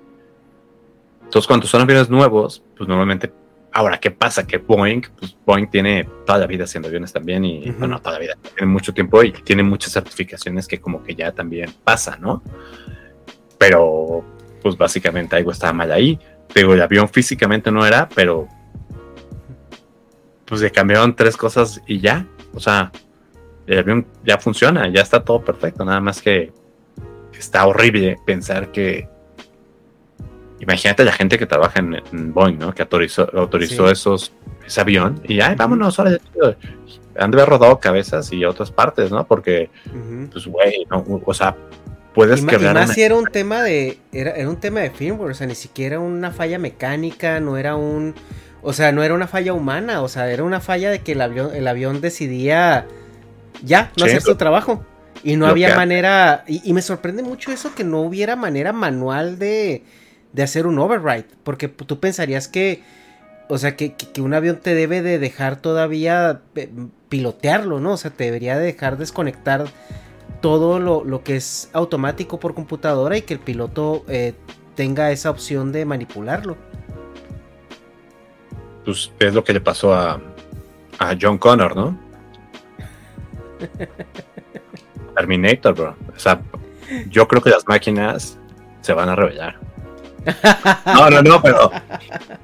entonces cuando son aviones nuevos, pues normalmente, ahora, ¿qué pasa? Que Boeing, pues Boeing tiene toda la vida haciendo aviones también y, Ujú. bueno, toda la vida, tiene mucho tiempo y tiene muchas certificaciones que como que ya también pasa, ¿no? Pero, pues básicamente algo estaba mal ahí. Digo, el avión físicamente no era, pero pues le cambiaron tres cosas y ya. O sea, el avión ya funciona, ya está todo perfecto. Nada más que está horrible pensar que. Imagínate la gente que trabaja en, en Boeing, ¿no? Que autorizó, autorizó Sí. esos, ese avión y ay, vámonos, ahora han de haber rodado cabezas y otras partes, ¿no? Porque, pues, güey, no, o sea, puedes Y, ma- y quebrar más una- si era un tema de. Era, era un tema de firmware, o sea, ni siquiera una falla mecánica, no era un. O sea, no era una falla humana, o sea, era una falla de que el avión, el avión decidía ya no Sí, hacer su trabajo. Y no había manera. Y, y me sorprende mucho eso que no hubiera manera manual de, de hacer un override. Porque tú pensarías que. O sea, que, que- que un avión te debe de dejar todavía pilotearlo, ¿no? O sea, te debería de dejar desconectar todo lo, lo que es automático por computadora y que el piloto eh, tenga esa opción de manipularlo. Pues es lo que le pasó a, a John Connor, ¿no? Terminator, bro. O sea, yo creo que las máquinas se van a revelar. No, no, no, pero,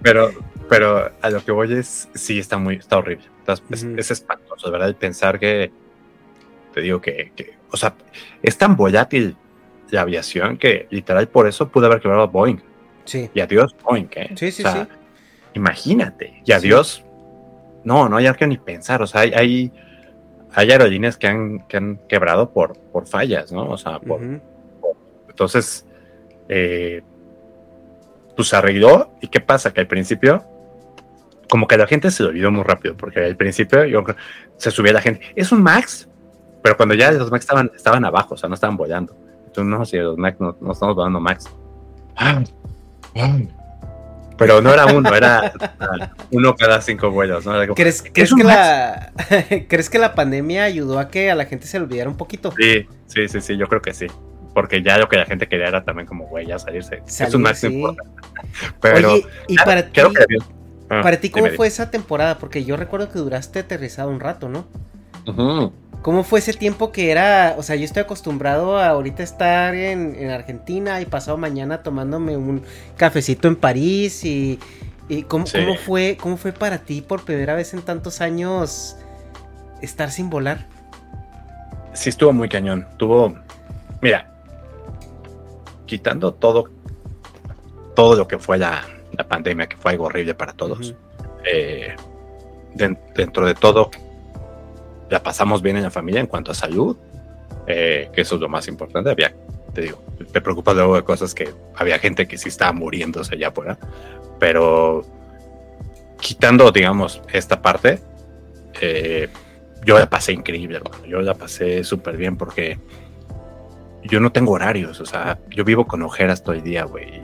pero, pero a lo que voy es, sí, está muy, está horrible. Es, Ujú. es espantoso, de verdad, el pensar que, te digo que, que, o sea, es tan volátil la aviación que literal por eso pude haber quebrado Boeing. Sí. Y adiós Boeing, ¿eh? Sí, sí, O sea, sí. Imagínate. Y adiós. No, no hay que ni pensar. O sea, hay, hay, hay aerolíneas que han, que han quebrado por, por fallas, ¿no? O sea, por, entonces, eh, pues se arregló. ¿Y qué pasa? Que al principio, como que la gente se lo olvidó muy rápido, porque al principio yo creo- se subía la gente. Es un Max, pero cuando ya los Max estaban, estaban abajo, o sea, no estaban volando. Entonces, no, si los Max no, no estamos volando Max. Ah, ah. Pero no era uno, era uno cada cinco vuelos. ¿no? Como, ¿Crees, "Es crees un que Max". la, ¿Crees que la pandemia ayudó a que a la gente se le olvidara un poquito? Sí, sí, sí, sí, yo creo que sí. Porque ya lo que la gente quería era también como, güey, ya salirse. es Salir, un Max, no sí. importa. Pero, Oye, y para ti, que Ah, para ti ¿cómo fue esa temporada? Porque yo recuerdo que duraste aterrizado un rato, ¿no? Ujú. ¿Cómo fue ese tiempo que era? O sea, yo estoy acostumbrado a ahorita estar en, en Argentina y pasado mañana tomándome un cafecito en París y, y ¿cómo, Sí. cómo fue, ¿cómo fue para ti por primera vez en tantos años estar sin volar? Sí, estuvo muy cañón. Tuvo, mira, quitando todo, todo lo que fue la, la pandemia, que fue algo horrible para todos. Eh, den- dentro de todo, la pasamos bien en la familia en cuanto a salud, eh, que eso es lo más importante. Había, te digo, te preocupas luego de cosas que había gente que sí estaba muriéndose allá afuera, pero quitando, digamos, esta parte, eh, yo la pasé increíble, hermano. Yo la pasé súper bien porque yo no tengo horarios, o sea, yo vivo con ojeras todo el día, güey.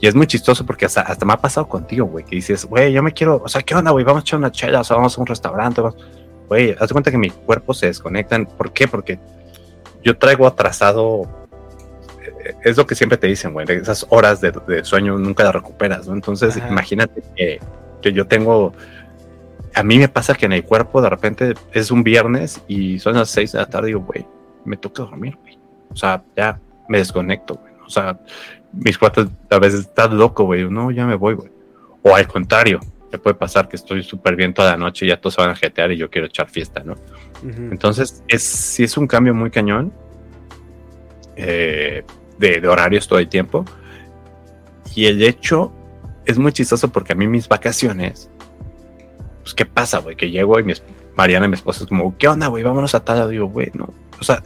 Y, es muy chistoso porque hasta, hasta me ha pasado contigo, güey, que dices, güey, yo me quiero, o sea, ¿qué onda, güey? Vamos a echar una chela, o sea, vamos a un restaurante, vamos. Güey, haz de cuenta que mi cuerpo se desconecta. ¿Por qué? Porque yo traigo atrasado. eh, Es lo que siempre te dicen, güey. Esas horas de, de sueño nunca las recuperas, ¿no? Entonces, Ajá. imagínate que, que yo tengo. A mí me pasa que en el cuerpo de repente es un viernes y son las 6 de la tarde y digo, güey, me toca dormir, güey. O sea, ya me desconecto, güey. O sea, mis cuates a veces están loco, güey. No, ya me voy, güey. O al contrario, me puede pasar que estoy súper bien toda la noche y ya todos se van a jetear y yo quiero echar fiesta, ¿no? Ujú. Entonces, es, sí es un cambio muy cañón eh, de, de horarios todo el tiempo. Y el hecho es muy chistoso porque a mí mis vacaciones, pues, ¿qué pasa, güey? Que llego y mi, Mariana, mi esposa, es como, ¿qué onda, güey? Vámonos a tal. Digo, güey, no. O sea,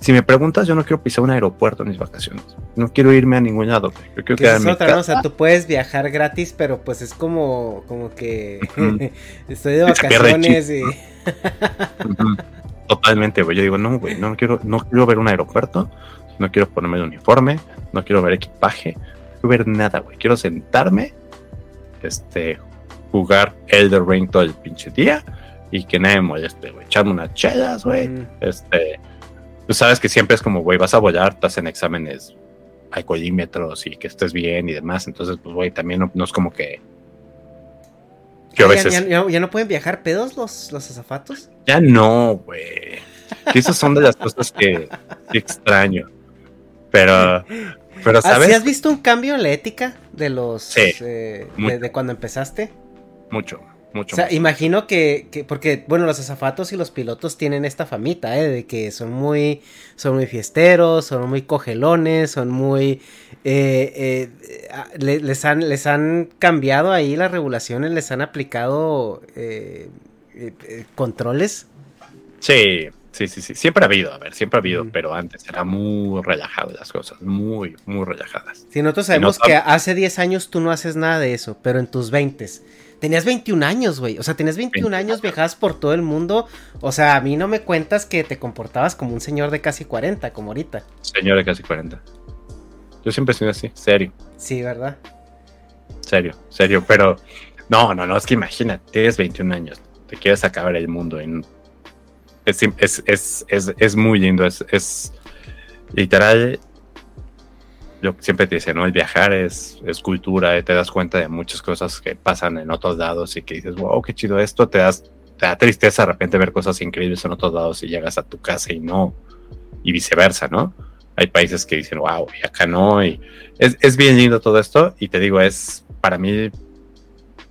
si me preguntas, yo no quiero pisar un aeropuerto en mis vacaciones. No quiero irme a ningún lado, güey. Yo quiero Que es mi otra, ¿no? O sea, tú puedes viajar gratis, pero pues es como, como que estoy de vacaciones y... Totalmente, güey. Yo digo, no, güey, no quiero, no quiero ver un aeropuerto, no quiero ponerme el uniforme, no quiero ver equipaje, no quiero ver nada, güey. Quiero sentarme, este, jugar Elder Ring todo el pinche día y que nadie me moleste, güey. Echarme unas chelas, güey. Este, tú sabes que siempre es como, güey, vas a volar, te hacen exámenes alcoholímetros y que estés bien y demás. Entonces, pues, güey, también no, no es como que. A Ya- veces. ya, ya- ya no pueden viajar pedos los, los azafatos? Ya no, güey. Que esas son de las cosas que, que extraño. Pero, pero ¿Ah, ¿sí ¿sabes? has visto un cambio en la ética de los... Sí, eh, de cuando empezaste? Mucho, mucho. O sea, imagino que, que- porque, bueno, los azafatos y los pilotos tienen esta famita, ¿eh? De que son muy, son muy fiesteros, son muy cogelones, son muy, eh, eh, le- les han, les han cambiado ahí las regulaciones, les han aplicado eh, controles. Sí, sí, sí, sí. Siempre ha habido, a ver, siempre ha habido, pero antes era muy relajado las cosas, muy, muy relajadas. Si nosotros Y no sabemos sab- que hace 10 años tú no haces nada de eso, pero en tus 20 Tenías 21 años, güey. O sea, tenías 21 años, viajabas por todo el mundo. O sea, a mí no me cuentas que te comportabas como un señor de casi 40, como ahorita. Señor de casi 40. Yo siempre he sido así, serio, Sí, ¿verdad? serio, serio. Pero no, no, no, es que imagínate, tienes 21 años, te quieres acabar el mundo en es, es, es, es, es muy lindo, es, es literal, que siempre te dice, ¿no? El viajar es, es cultura, eh, te das cuenta de muchas cosas que pasan en otros lados y que dices, wow, qué chido esto, te das, te da tristeza de repente ver cosas increíbles en otros lados y llegas a tu casa y no, y viceversa, ¿no? Hay países que dicen, wow, y acá no, y es, es bien lindo todo esto, y te digo, es, para mí,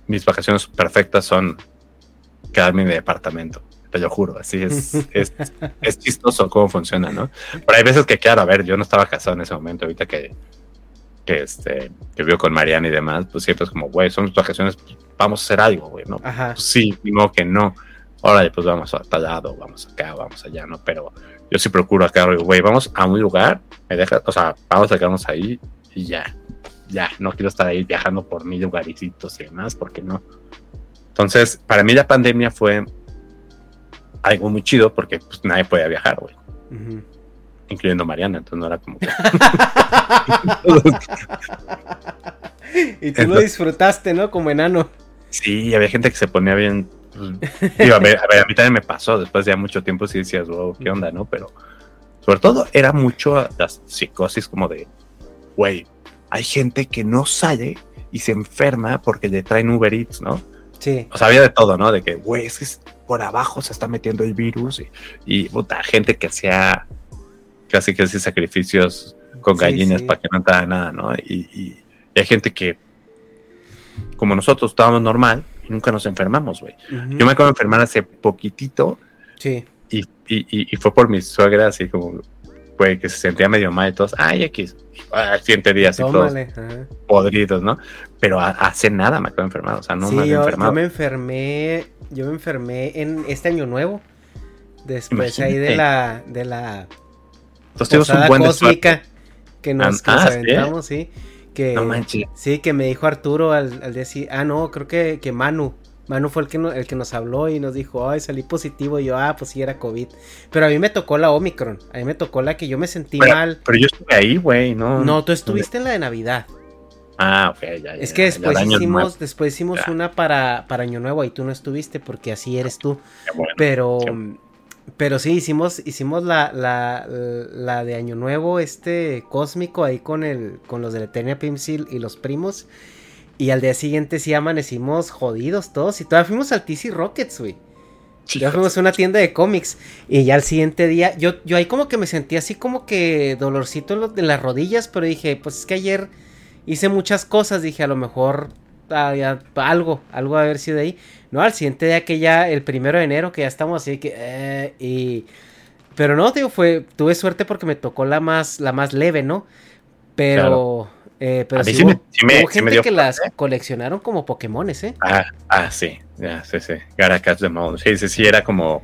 mis vacaciones perfectas son quedarme en mi departamento te lo juro, así es, es, es, chistoso cómo funciona, ¿no? Pero hay veces que, claro, a ver, yo no estaba casado en ese momento, ahorita que, que, este, que vivo con Mariana y demás, pues siempre es como, güey, son nuestras vacaciones, pues, vamos a hacer algo, güey, ¿no? Ajá. Pues sí, no que no. Órale, pues vamos a tal lado, vamos acá, vamos allá, ¿no? Pero yo sí procuro acá, güey, vamos a un lugar, me deja, o sea, vamos a quedarnos ahí y ya, ya, no quiero estar ahí viajando por mil lugaricitos y demás, porque no. Entonces, para mí la pandemia fue algo muy chido porque pues nadie podía viajar, güey. Incluyendo Mariana, entonces no era como que... Y tú lo disfrutaste, ¿no? Como enano. Sí, había gente que se ponía bien. pues, digo, a, ver, a ver, a mí también me pasó. Después de ya mucho tiempo, sí decías, wow, ¿qué onda, no? Pero sobre todo era mucho la psicosis, como de, güey, hay gente que no sale y se enferma porque le traen Uber Eats, ¿no? Sí. O sea, había de todo, ¿no? De que, güey, es que por abajo se está metiendo el virus y, y puta, gente que hacía casi que hacía sacrificios con gallinas sí. para que no entrara nada, ¿no? Y, y- y hay gente que, como nosotros, estábamos normal y nunca nos enfermamos, güey. Yo me acabo de enfermar hace poquitito Sí. y, y, fue por mi suegra, así como, güey, que se sentía medio mal y todos, ay, X, ah, siete días y todos ajá. podridos, ¿no? Pero hace nada me acabo de enfermar, o sea, no sí, me había yo, enfermado. yo me enfermé, yo me enfermé en este año nuevo. Después ahí de la, de la Entonces tienes un posada buen cósmica que nos, que Ah, nos ¿sí? aventamos, sí. Que, No manches. Sí, que me dijo Arturo al, al decir, ah, no, creo que, que Manu. Manu fue el que, no- el que nos habló y nos dijo, ay, salí positivo. Y yo, ah, pues sí, era COVID. Pero a mí me tocó la Omicron. A mí me tocó la que yo me sentí Pero, mal. pero yo estuve ahí, güey, ¿no? No, tú estuviste en la de Navidad. Ah, ok, ya, ya. Es que después hicimos, después hicimos Ya. una para, para Año Nuevo y tú no estuviste porque así eres tú. Bueno, Pero, pero sí, hicimos, hicimos la, la, la de Año Nuevo, este cósmico ahí con el, con los de la Eternia Pimsil y los primos. Y al día siguiente sí amanecimos jodidos todos. Y todavía fuimos al TC Rockets, güey. Ya fuimos a una tienda de cómics. Y ya al siguiente día, yo, yo ahí como que me sentí así como que dolorcito en, lo- en las rodillas. Pero dije, pues es que ayer hice muchas cosas. Dije, a lo mejor ah, ya, algo, algo a haber sido ahí. No, al siguiente día que ya, el primero de enero, que ya estamos así que. eh, y. Pero no, digo, fue. Tuve suerte porque me tocó la más, la más leve, ¿no? Pero. Claro. eh, pero A sí sí hubo, me- sí me- hubo sí me gente dio que las coleccionaron como Pokémones, ¿eh? Ah, ah, sí, sí, sí. Catch them all. Sí, sí, sí, era como.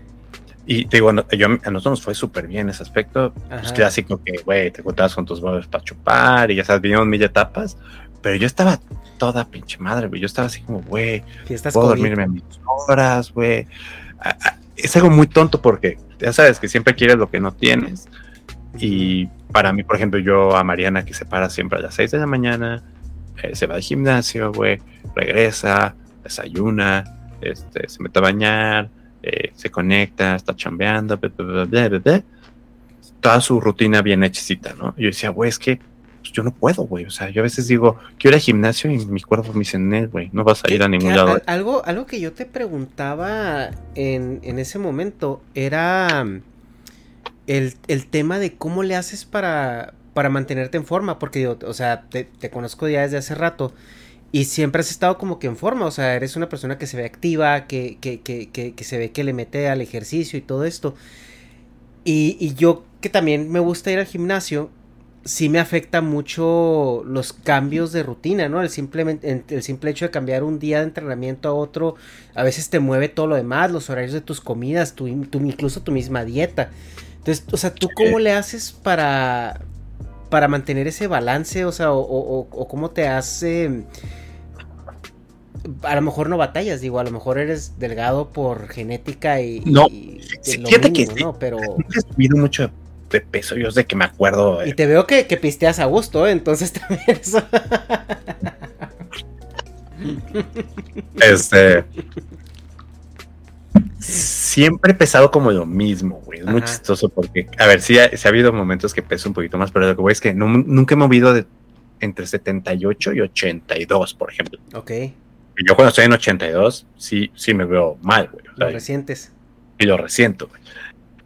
Y te digo, a nosotros nos fue súper bien ese aspecto. Pues Ajá. clásico que, güey, te juntabas con tus brothers para chupar y ya sabes, vinieron mil etapas. Pero yo estaba toda pinche madre, güey. Yo estaba así como, güey, puedo dormirme a mis horas, güey. Es algo muy tonto porque ya sabes que siempre quieres lo que no tienes. Y para mí, por ejemplo, yo a Mariana que se para siempre a las 6 de la mañana, eh, se va al gimnasio, güey, regresa, desayuna, este, se mete a bañar, eh, se conecta, está chambeando, bla, toda su rutina bien hechicita, ¿no? Y yo decía, güey, es que pues, yo no puedo, güey. O sea, yo a veces digo, quiero ir al gimnasio y mi cuerpo me dice, "Nel, güey, no vas a ir a ningún lado. al- algo, algo que yo te preguntaba en, en ese momento era el, el tema de cómo le haces para, para mantenerte en forma, porque digo, o sea, te, te conozco ya desde hace rato y siempre has estado como que en forma, o sea, eres una persona que se ve activa, que, que, que, que, se ve que le mete al ejercicio y todo esto. Y, y yo que también me gusta ir al gimnasio, sí me afecta mucho los cambios de rutina, ¿no? El, simplemente, el simple hecho de cambiar un día de entrenamiento a otro, a veces te mueve todo lo demás, los horarios de tus comidas, tu, tu- incluso tu misma dieta. Entonces, o sea, ¿tú cómo le haces para, para mantener ese balance? O sea, o, o- o- o cómo te hace... A lo mejor no batallas, digo, a lo mejor eres delgado por genética y... No, y fíjate que mínimo. ¿no? Pero... Nunca he subido mucho de peso, yo sé que me acuerdo. Y eh, te veo que, que pisteas a gusto, ¿eh? entonces también eso... Este. Siempre he pesado como lo mismo, güey. Es muy chistoso porque, a ver, sí ha, sí ha habido momentos que peso un poquito más, pero lo que voy es que no- nunca he movido de entre 78 y 82, por ejemplo. Ok, yo cuando estoy en 82, sí, sí me veo mal, güey. O sea, lo recientes. y lo resiento, güey.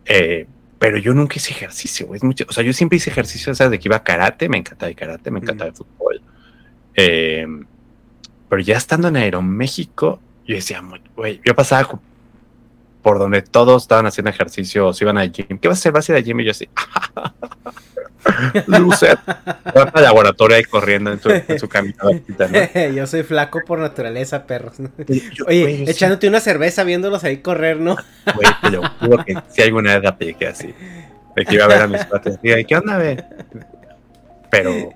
Eh, pero yo nunca hice ejercicio, güey. Es mucho, o sea, yo siempre hice ejercicio, ¿sabes? De que iba a karate, me encantaba el karate, me encantaba el fútbol. Eh, pero ya estando en Aeroméxico, yo decía, güey, yo pasaba por donde todos estaban haciendo ejercicio, o se iban al gym. ¿Qué vas a hacer? ¿Vas a ir al gym? Y yo así, loser. Va el laboratorio ahí corriendo en su, en su ¿no? Yo soy flaco por naturaleza, perros. Oye, echándote una cerveza viéndolos ahí correr, ¿no? Güey, te lo juro que si alguna vez la apliqué así. De que iba a ver a mis cuates. y, ¿qué onda, ve? Pero.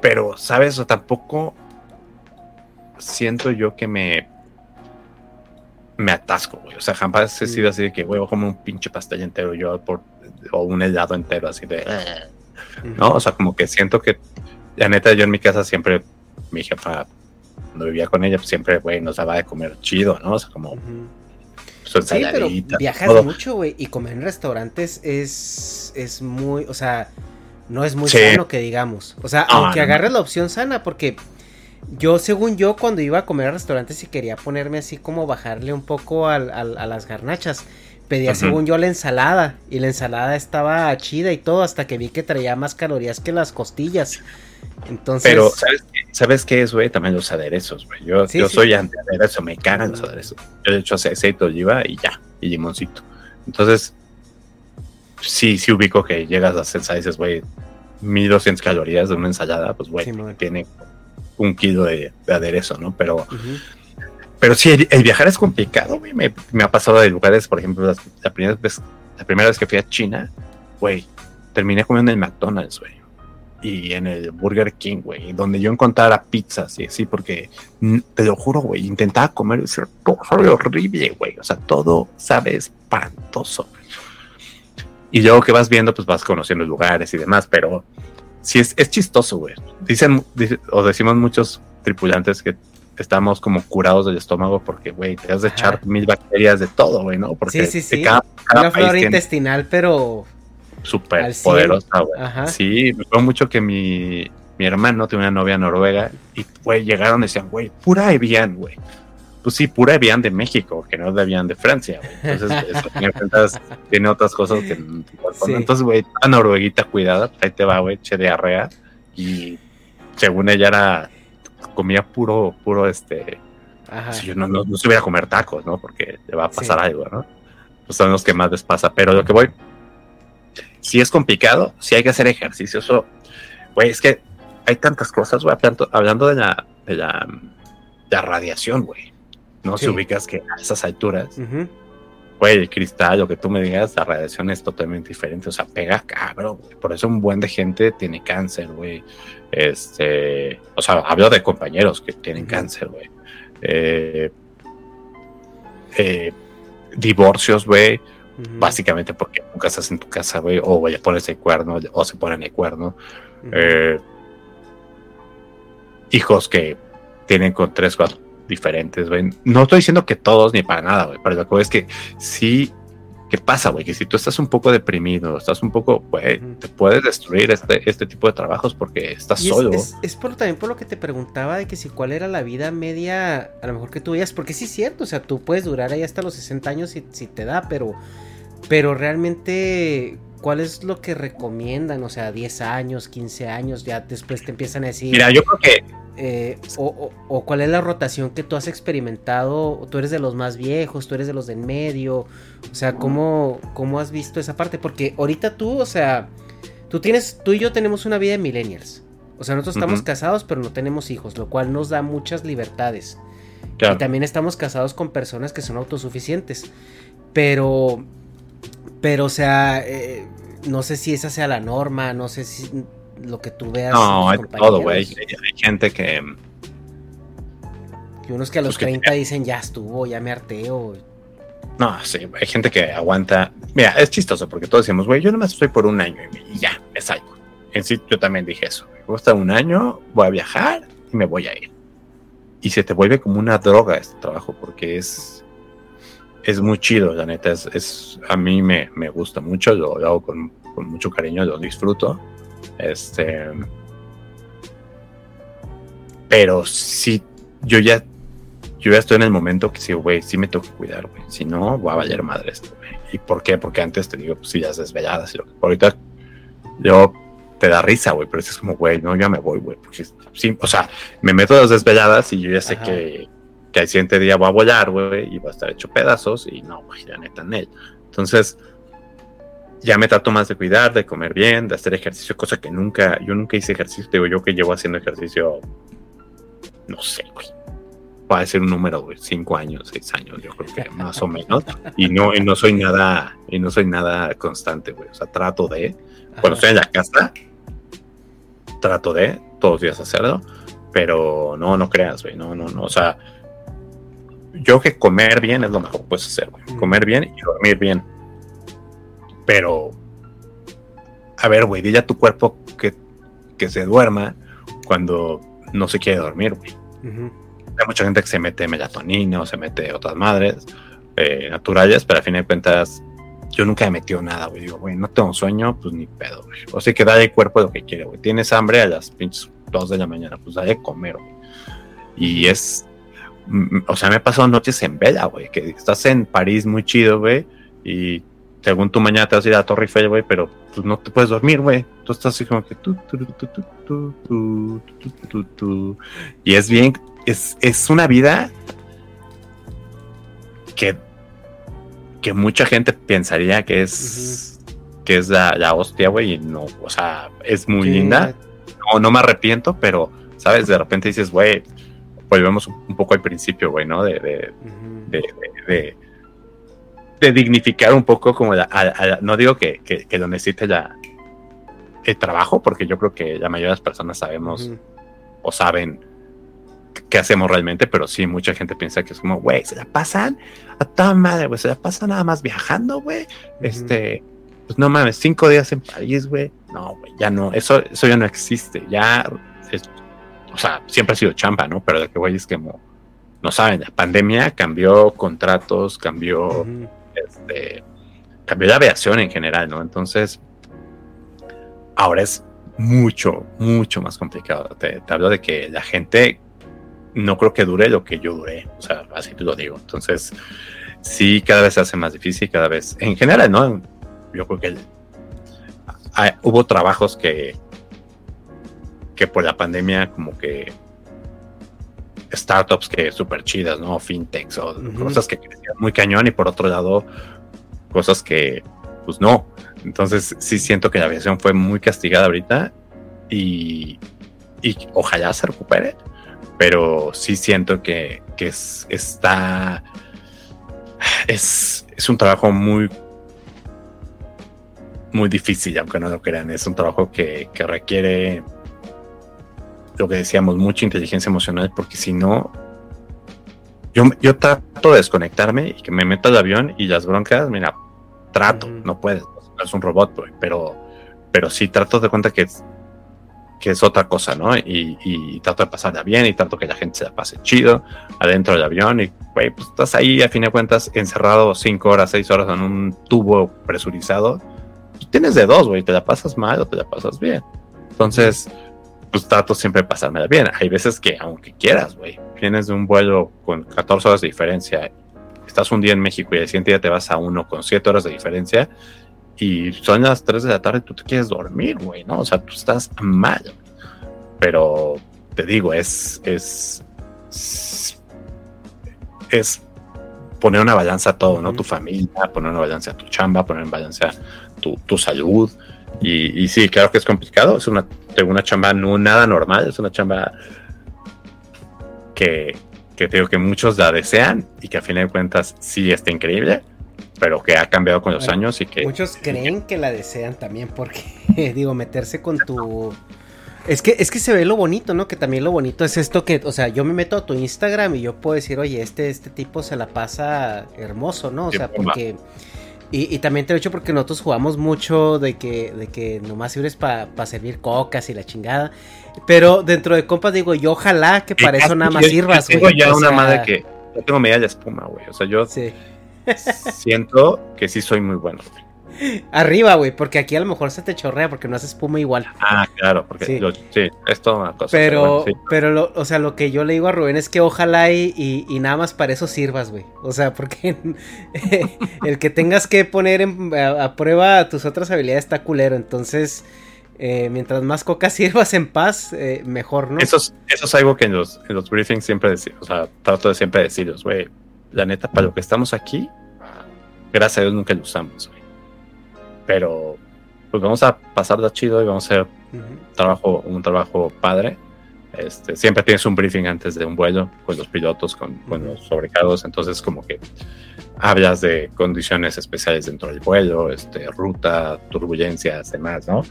Pero, ¿sabes? O tampoco siento yo que me. Me atasco, güey. O sea, jamás he sido así de que, güey, voy a comer un pinche pastel entero yo por. O un helado entero, así de. ¿No? O sea, como que siento que. La neta, yo en mi casa siempre. Mi jefa. Cuando vivía con ella, pues siempre, güey, nos daba de comer chido, ¿no? O sea, como. Su Sí, pero viajas todo. mucho, güey, y comer en restaurantes es, es muy, o sea, no es muy Sí. sano que digamos. O sea, No, aunque no, agarres la opción sana, porque yo, según yo, cuando iba a comer a restaurantes y quería ponerme así como bajarle un poco al- al- a las garnachas, pedía según yo la ensalada, y la ensalada estaba chida y todo, hasta que vi que traía más calorías que las costillas. Entonces, Pero, ¿sabes qué, ¿sabes qué es, güey? También los aderezos, güey. Yo, Sí, yo sí. soy anti-aderezo, me cagan los aderezos. Yo le echo aceite oliva y ya, y limoncito. Entonces, sí, sí ubico que llegas a hacer, dices, güey, 1200 calorías de una ensalada, pues, güey, tiene un kilo de, de aderezo, ¿no? Pero, ujú. pero sí, el, el viajar es complicado, güey. Me, me ha pasado de lugares, por ejemplo, las- la, primera vez, la primera vez que fui a China, güey, terminé comiendo en el McDonald's, güey. Y en el Burger King, güey, donde yo encontrara pizzas y así, porque te lo juro, güey, intentaba comer y decir, todo sabe horrible, güey. O sea, todo sabe espantoso. Y luego que vas viendo, pues vas conociendo lugares y demás, pero sí es, es chistoso, güey. Dicen, dice- o decimos muchos tripulantes que estamos como curados del estómago porque, güey, te has de echar mil bacterias de todo, güey, ¿no? Porque sí, sí, sí. cada, cada Una flora intestinal, pero súper poderosa, güey. Sí, me acuerdo mucho que mi, mi hermano tiene una novia noruega y, güey, llegaron y decían, güey, pura Evian, güey. Pues sí, pura Evian de México, que no es de Evian de Francia, güey. Entonces, eso, tiene otras cosas que. Sí. Entonces, güey, la norueguita cuidada, pues ahí te va, güey, che diarrea. Y según ella era, comía puro, puro, este, Ajá. si yo no, no, no se hubiera a comer tacos, ¿no? Porque le va a pasar Sí. algo, ¿no? Pues son los que más les pasa. Pero lo que voy, si es complicado, si hay que hacer ejercicio. Eso, güey, es que hay tantas cosas, güey. Hablando, hablando de la, de la, de la radiación, güey. No Sí. si ubicas que a esas alturas, güey, el cristal, lo que tú me digas, la radiación es totalmente diferente. O sea, pega cabrón, güey. Por eso un buen de gente tiene cáncer, güey. Este, o sea, hablo de compañeros que tienen cáncer, güey. Eh, eh, divorcios, güey. Básicamente porque nunca estás en tu casa, güey. O le pones el cuerno, o se ponen el cuerno. Eh, hijos que tienen con tres, cuatro diferentes, güey. No estoy diciendo que todos ni para nada, güey. Pero lo que es que sí. ¿Qué pasa, güey? Que si tú estás un poco deprimido, estás un poco, güey, te puedes destruir este, este tipo de trabajos porque estás Y es- solo. Es, es por, también por lo que te preguntaba de que si cuál era la vida media, a lo mejor que tú veías, porque sí es cierto, o sea, tú puedes durar ahí hasta los 60 años si, si te da, pero, pero realmente, ¿cuál es lo que recomiendan? O sea, 10 años, 15 años, ya después te empiezan a decir... Mira, yo creo que eh, o, o- o cuál es la rotación que tú has experimentado, tú eres de los más viejos, tú eres de los del medio, o sea, ¿cómo, cómo has visto esa parte? Porque ahorita tú, o sea, tú tienes, tú y yo tenemos una vida de millennials, o sea, nosotros estamos casados pero no tenemos hijos, lo cual nos da muchas libertades. Claro. Y también estamos casados con personas que son autosuficientes, pero, pero, o sea, eh, no sé si esa sea la norma, no sé si lo que tú veas. no, hay todo, güey. Hay, hay gente que. Que unos que a los Pues que 30 dicen ya estuvo, ya me harteo. No, sí, hay gente que aguanta. Mira, es chistoso porque todos decimos, güey, yo nomás estoy por un año y ya, me salgo. En sí, yo también dije eso. Me gusta un año, voy a viajar y me voy a ir. Y se te vuelve como una droga este trabajo porque es. es muy chido, la neta. Es, es a mí me, me gusta mucho, lo, lo hago con, con mucho cariño, lo disfruto. Este. Pero sí, yo ya yo ya estoy en el momento que sí, güey, sí me tengo que cuidar, güey. Si no, voy a valer madre esto, güey. ¿Y por qué? Porque antes te digo, pues sí, las desveladas y lo que. Ahorita yo te da risa, güey, pero es como, güey, no, ya me voy, güey. Porque sí, o sea, me meto a las desveladas y yo ya sé que, que al siguiente día voy a volar, güey, y va a estar hecho pedazos y no, güey, la neta, en él. Entonces, ya me trato más de cuidar, de comer bien, de hacer ejercicio, cosa que nunca, yo nunca hice ejercicio, digo yo que llevo haciendo ejercicio, no sé, güey va a ser un número, güey, cinco años, seis años, yo creo que más o menos. Y no, y no soy nada, y no soy nada constante, güey. O sea, trato de, cuando estoy en la casa, trato de todos los días hacerlo, pero no, no creas, güey, no, no, no. O sea, yo que comer bien es lo mejor que puedes hacer, güey. Comer bien y dormir bien. Pero, a ver, güey, dile a tu cuerpo que, que se duerma cuando no se quiere dormir, güey. Hay mucha gente que se mete melatonina o se mete otras madres eh, naturales, pero a fin de cuentas yo nunca he metido nada, güey. Digo, güey, no tengo sueño, pues ni pedo, güey. O sea, que dale el cuerpo lo que quiere, güey. Tienes hambre a las pinches 2 de la mañana, pues dale comer, güey. Y es, mm, o sea, me he pasado noches en vela, güey, que estás en París muy chido, güey, y según tú mañana te vas a ir a Torre Eiffel, güey, pero pues, no te puedes dormir, güey. Tú estás así como que tú, tú, tú, tú tú tú tú tú Y es bien, es, es una vida que, que mucha gente pensaría que es, que es la, la hostia, güey, y no, o sea, es muy linda. No, no me arrepiento, pero, ¿sabes? De repente dices, güey, volvemos un poco al principio, güey, ¿no? de, de de dignificar un poco como la, no digo que, que, que, lo necesite la, el trabajo, porque yo creo que la mayoría de las personas sabemos o saben qué hacemos realmente, pero sí, mucha gente piensa que es como, güey, se la pasan a toda madre, güey, se la pasan nada más viajando, güey. Este, pues no mames, cinco días en París, güey. No, güey, ya no, eso, eso ya no existe, ya, es, o sea, siempre ha sido champa, ¿no? Pero de que, güey, es que como, no saben, la pandemia cambió contratos, cambió, este, cambió la aviación en general, ¿no? Entonces, ahora es mucho, mucho más complicado. Te, hablo de que la gente no creo que dure lo que yo duré, o sea, así te lo digo. Entonces, sí, cada vez se hace más difícil, cada vez, en general, ¿no? Yo creo que hubo trabajos que, que por la pandemia como que startups que súper chidas, ¿no? Fintechs o cosas que crecían muy cañón y por otro lado, cosas que, pues no. Entonces, sí siento que la aviación fue muy castigada ahorita y, y ojalá se recupere pero sí siento que, que es, está, es, es un trabajo muy, muy difícil, aunque no lo crean, es un trabajo que, que requiere lo que decíamos, mucha inteligencia emocional, porque si no, yo, yo trato de desconectarme y que me meto al avión y las broncas, mira, trato, no puedes, no es un robot, pero, pero sí trato de cuenta que que es otra cosa, ¿no? Y, trato de pasarla bien y trato que la gente se la pase chido adentro del avión y, güey, pues estás ahí a fin de cuentas encerrado cinco horas, seis horas en un tubo presurizado. Pues tienes de dos, güey, te la pasas mal o te la pasas bien. Entonces, pues trato siempre de pasármela bien. Hay veces que, aunque quieras, güey, vienes de un vuelo con 14 horas de diferencia, estás un día en México y el siguiente día te vas a uno con 7 horas de diferencia, y son las 3 de la tarde y tú te quieres dormir, güey, ¿no? O sea, tú estás mal. Pero te digo, es, es, es poner una balanza a todo, ¿no? Tu familia, poner una balanza a tu chamba, poner en balanza tu, tu salud. Y, y, sí, claro que es complicado. Es una, una chamba no nada normal, es una chamba que, que te digo que muchos la desean y que a fin de cuentas sí está increíble pero que ha cambiado con los años y que... Muchos creen que la desean también porque, digo, meterse con tu... Es que, es que se ve lo bonito, ¿no? Que también lo bonito es esto que, o sea, yo me meto a tu Instagram y yo puedo decir, oye, este, este tipo se la pasa hermoso, ¿no? O sea, porque... Y, también te lo he hecho porque nosotros jugamos mucho de que, de que nomás sirves para servir cocas y la chingada. Pero dentro de compas digo, yo ojalá que para eso nada más sirvas, Tengo ya una madre que... Yo tengo media de espuma, güey. O sea, yo... Sí siento que sí soy muy bueno. güey. Arriba, güey, porque aquí a lo mejor se te chorrea porque no haces espuma igual. Ah, claro, porque Sí. yo- sí, es toda una cosa. Pero, bueno, sí. pero, lo- o sea, lo que yo le digo a Rubén es que ojalá y, y- y nada más para eso sirvas, güey. O sea, porque el que tengas que poner en- a, a prueba tus otras habilidades está culero. Entonces, eh, mientras más coca sirvas en paz, eh, mejor, ¿no? Eso es, eso es algo que en los, en los briefings siempre decimos, o sea, trato de siempre decirles, güey, la neta, para lo que estamos aquí, gracias a Dios nunca lo usamos. Pero, pues vamos a pasarla chido y vamos a hacer Ujú. trabajo, un trabajo padre. Este, siempre tienes un briefing antes de un vuelo con los pilotos, con, con Ujú. los sobrecargos, entonces como que hablas de condiciones especiales dentro del vuelo, este, ruta, turbulencias, demás, ¿no?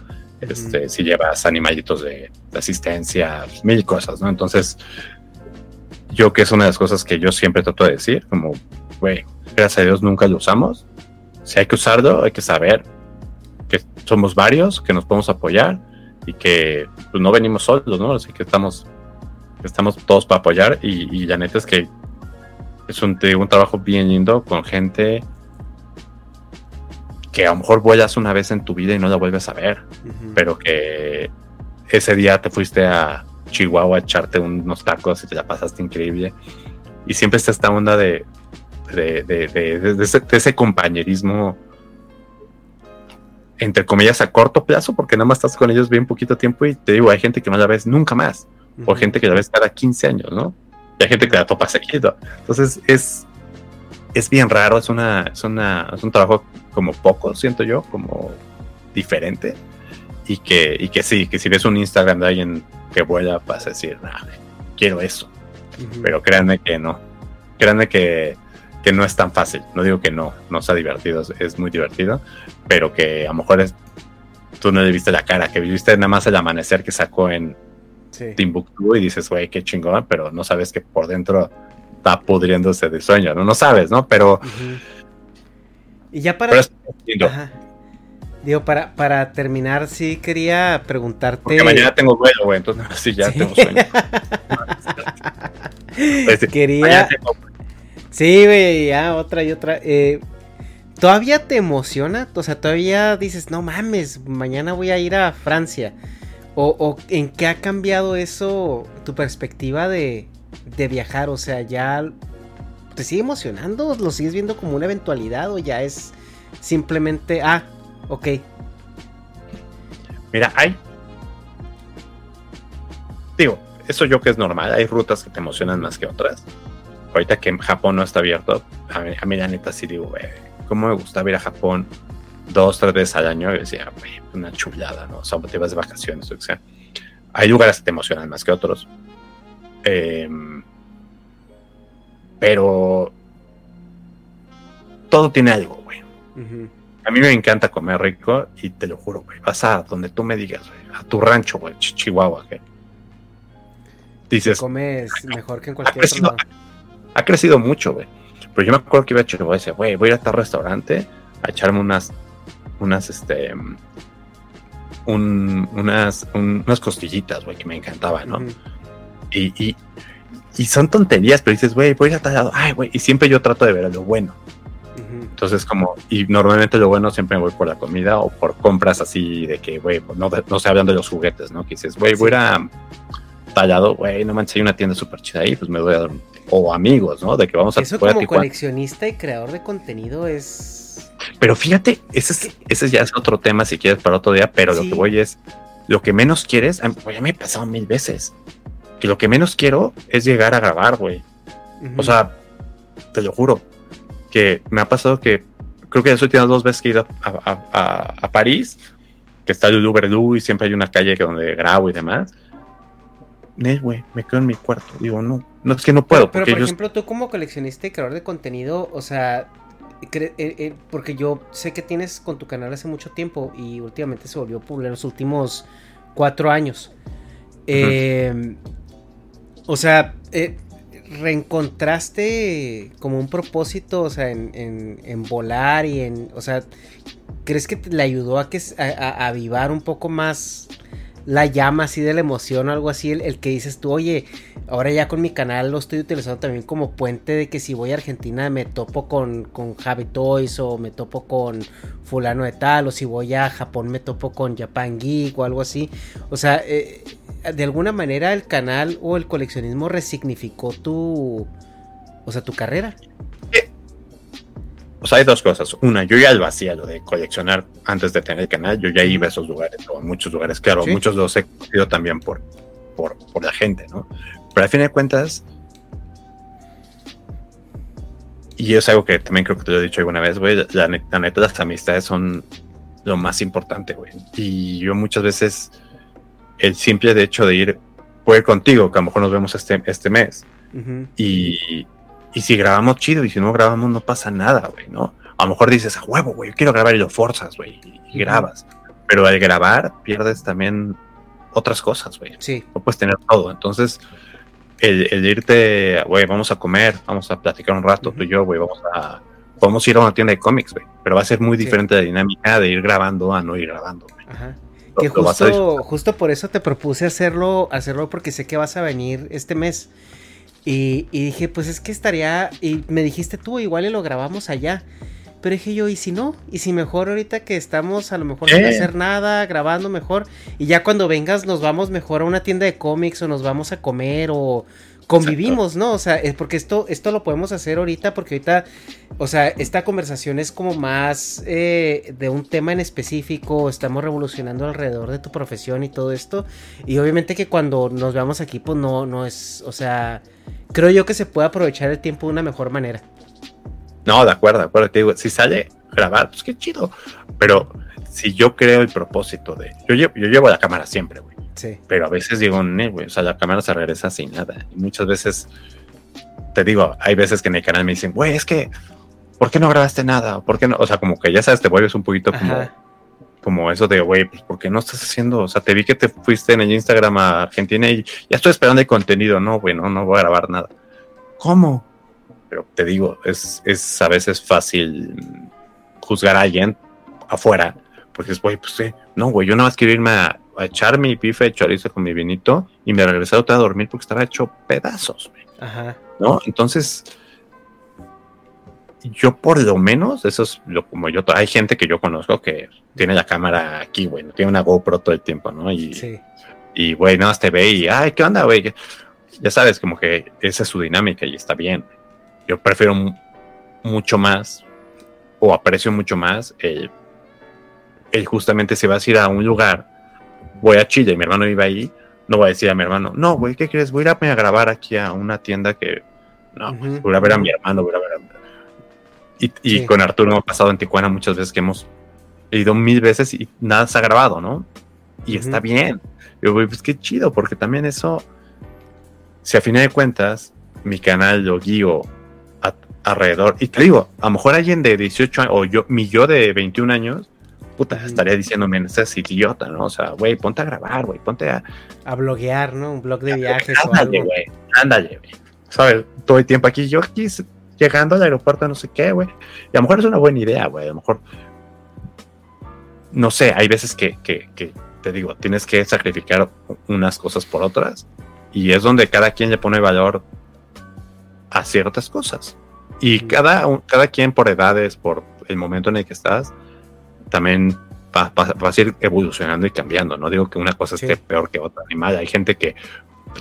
Este, Si llevas animalitos de, de asistencia, mil cosas, ¿no? Entonces, yo que es una de las cosas que yo siempre trato de decir, como, güey, gracias a Dios nunca lo usamos. Si hay que usarlo, hay que saber que somos varios, que nos podemos apoyar y que pues, no venimos solos, ¿no? Así que estamos, estamos todos para apoyar y, y la neta es que es un, un trabajo bien lindo con gente que a lo mejor vuelas una vez en tu vida y no la vuelves a ver, Ujú. pero que ese día te fuiste a Chihuahua a echarte unos tacos y te la pasaste increíble. Y siempre está esta onda de, de, de- de- ese, de ese compañerismo, entre comillas, a corto plazo, porque nada más estás con ellos bien poquito tiempo y te digo, hay gente que no la ves nunca más, o Ujú. gente que la ves cada 15 años, ¿no? Y hay gente que la topa seguido. Entonces es, es bien raro, es, una, es, una, es un trabajo como poco, siento yo, como diferente. Y que, y que sí, que si ves un Instagram de alguien que vuela, vas a decir, "Ah, quiero eso. Pero créanme que no. Créanme que, que no es tan fácil. No digo que no, no sea divertido, es, es muy divertido, pero que a lo mejor es, tú no le viste la cara, que viste nada más el amanecer que sacó en Sí. Timbuktu y dices, güey, qué chingón, pero no sabes que por dentro está pudriéndose de sueño, ¿no? No sabes, ¿no? Pero. Y ya para. pero es. Digo, para, para terminar, sí quería preguntarte. Porque mañana tengo vuelo, güey, entonces sí, ya Sí. tengo sueño. Pues, sí, Quería- tengo- Sí, güey, ya, otra y otra. Eh, ¿Todavía te emociona? O sea, todavía dices, no mames, mañana voy a ir a Francia. ¿O, en qué ha cambiado eso, tu perspectiva de, de viajar? O sea, ya te sigue emocionando, lo sigues viendo como una eventualidad o ya es simplemente, ah, ok. Mira, hay. Digo, eso yo que es normal. Hay rutas que te emocionan más que otras. Ahorita que Japón no está abierto, a mí, a la neta sí digo, güey, ¿cómo me gustaba ir a Japón dos, tres veces al año? Y decía, güey, una chulada, ¿no? O sea, te vas de vacaciones, o sea. Hay lugares que te emocionan más que otros. Em, pero todo tiene algo, güey. A mí me encanta comer rico y te lo juro, güey. Vas a donde tú me digas, güey. A tu rancho, güey. Ch- Chihuahua, güey. Dices, Comes mejor que en ha cualquier otro crecido, lado. ha crecido mucho, güey. Pero yo me acuerdo que iba a Chihuahua y decía, güey, voy a ir a tal restaurante a echarme unas, unas, este, un- unas, un- unas costillitas, güey, que me encantaban, ¿no? Y, y, y son tonterías, pero dices, güey, voy a ir a tal lado. Ay, güey. Y siempre yo trato de ver lo bueno. Entonces, como, y normalmente lo bueno siempre me voy por la comida o por compras así de que, güey, pues, no, no se hablan de los juguetes, ¿no? Que dices, güey, voy a ir a tallado, güey, no manches, hay una tienda súper chida ahí, pues me voy a dar, un- o amigos, ¿no? De que vamos a, Eso a como Tijuana. coleccionista y creador de contenido es... Pero fíjate, ese, es, ese ya es otro tema si quieres para otro día, pero Sí. lo que voy es, lo que menos quieres, a güey, ya me he pasado mil veces, que lo que menos quiero es llegar a grabar, güey. Ujú. O sea, te lo juro, que me ha pasado que creo que las últimas dos veces que he ido a, a- a- a París, que está el Uber y siempre hay una calle que donde grabo y demás. Nel, güey, me quedo en mi cuarto. Digo, no, no es que no puedo, Pero, por ejemplo, tú como coleccionista y creador de contenido, o sea, eh, eh, porque yo sé que tienes con tu canal hace mucho tiempo y últimamente se volvió popular en los últimos cuatro años. Eh, o sea, eh, reencontraste como un propósito, o sea, en, en- en volar y en, o sea, ¿crees que te- le ayudó a que a- a avivar un poco más la llama así de la emoción o algo así, el, que dices tú, oye, ahora ya con mi canal lo estoy utilizando también como puente de que si voy a Argentina me topo con, con Javi Toys o me topo con fulano de tal, o si voy a Japón me topo con Japan Geek o algo así. O sea, eh, de alguna manera el canal o el coleccionismo resignificó tu, o sea, tu carrera. O sea, hay dos cosas. Una, yo ya lo hacía, lo de coleccionar antes de tener el canal. Yo ya iba a esos lugares, o a muchos lugares. Claro, muchos los he conocido también por, por, por, la gente, ¿no? Pero al fin de cuentas, y es algo que también creo que te lo he dicho alguna vez, güey, la, la, neta, las amistades son lo más importante, güey. Y yo muchas veces, el simple hecho de ir, puede contigo, que a lo mejor nos vemos este, este mes, uh -huh. y y si grabamos chido y si no grabamos no pasa nada, güey, ¿no? A lo mejor dices, a huevo, güey, yo quiero grabar y lo forzas, güey, y, grabas. Pero al grabar pierdes también otras cosas, güey. Sí. No puedes tener todo. Entonces, el, el irte, güey, vamos a comer, vamos a platicar un rato, uh -huh. tú y yo, güey, vamos a... Podemos ir a una tienda de cómics, güey, pero va a ser muy diferente la dinámica de ir grabando a no ir grabando, güey. Ajá. Que justo, justo por eso te propuse hacerlo, hacerlo porque sé que vas a venir este mes. Y, y, dije, pues es que estaría. Y me dijiste tú, igual y lo grabamos allá. Pero dije yo, ¿y si no? ¿Y si mejor ahorita que estamos a lo mejor sin hacer nada, grabando mejor? Y ya cuando vengas nos vamos mejor a una tienda de cómics o nos vamos a comer o convivimos, Exacto. ¿no? O sea, es porque esto, esto lo podemos hacer ahorita porque ahorita, o sea, esta conversación es como más eh, de un tema en específico, estamos revolucionando alrededor de tu profesión y todo esto. Y obviamente que cuando nos veamos aquí, pues no, no es, o sea, creo yo que se puede aprovechar el tiempo de una mejor manera. No, de acuerdo, de acuerdo. Te digo, si sale grabar, pues qué chido. Pero si yo creo el propósito de. Yo llevo, yo llevo la cámara siempre, güey. Sí. Pero a veces digo, o sea, la cámara se regresa sin nada. Y muchas veces, te digo, hay veces que en el canal me dicen, güey, es que, ¿por qué no grabaste nada? ¿Por qué no? O sea, como que ya sabes, te vuelves un poquito como. Ajá. Como eso de, güey, pues, ¿por qué no estás haciendo? O sea, te vi que te fuiste en el Instagram a Argentina y ya estoy esperando el contenido. No, güey, no, no voy a grabar nada. ¿Cómo? Pero te digo, es, es a veces fácil juzgar a alguien afuera, porque es, güey, pues sí, no, güey, yo nada más quiero irme a, a echar mi bife de chorizo con mi vinito y me regresé otra a dormir porque estaba hecho pedazos, güey. Ajá. ¿No? Entonces, yo por lo menos, eso es lo como yo, hay gente que yo conozco que tiene la cámara aquí, güey, tiene una GoPro todo el tiempo, ¿no? Y, sí. y güey, nada más te ve y, ay, ¿qué onda, güey? Ya sabes, como que esa es su dinámica y está bien. Yo prefiero mucho más o aprecio mucho más el, el justamente si vas a ir a un lugar, voy a Chile y mi hermano vive ahí, no voy a decir a mi hermano, no, güey, ¿qué crees? Voy a irme a grabar aquí a una tienda que, no, uh -huh. voy a ver a mi hermano, voy a ver a mi y, y sí. con Arturo hemos pasado en Tijuana muchas veces que hemos ido mil veces y nada se ha grabado, ¿no? Y uh -huh. está bien. Yo, güey, pues qué chido, porque también eso, si a fin de cuentas, mi canal lo guío a, alrededor, y te digo, a lo mejor alguien de 18 años, o yo, mi yo de 21 años, puta, estaría diciéndome, estás idiota, ¿no? O sea, güey, ponte a grabar, güey, ponte a... A bloguear, ¿no? Un blog de viajes ándale, güey, ándale, güey. ¿Sabes? Todo el tiempo aquí, yo aquí llegando al aeropuerto, no sé qué, güey. Y a lo mejor es una buena idea, güey. A lo mejor, no sé, hay veces que, que, que, te digo, tienes que sacrificar unas cosas por otras. Y es donde cada quien le pone valor a ciertas cosas. Y cada, cada quien por edades, por el momento en el que estás, también va, va, va a ir evolucionando y cambiando. No digo que una cosa sí. esté peor que otra, ni mal. Hay gente que,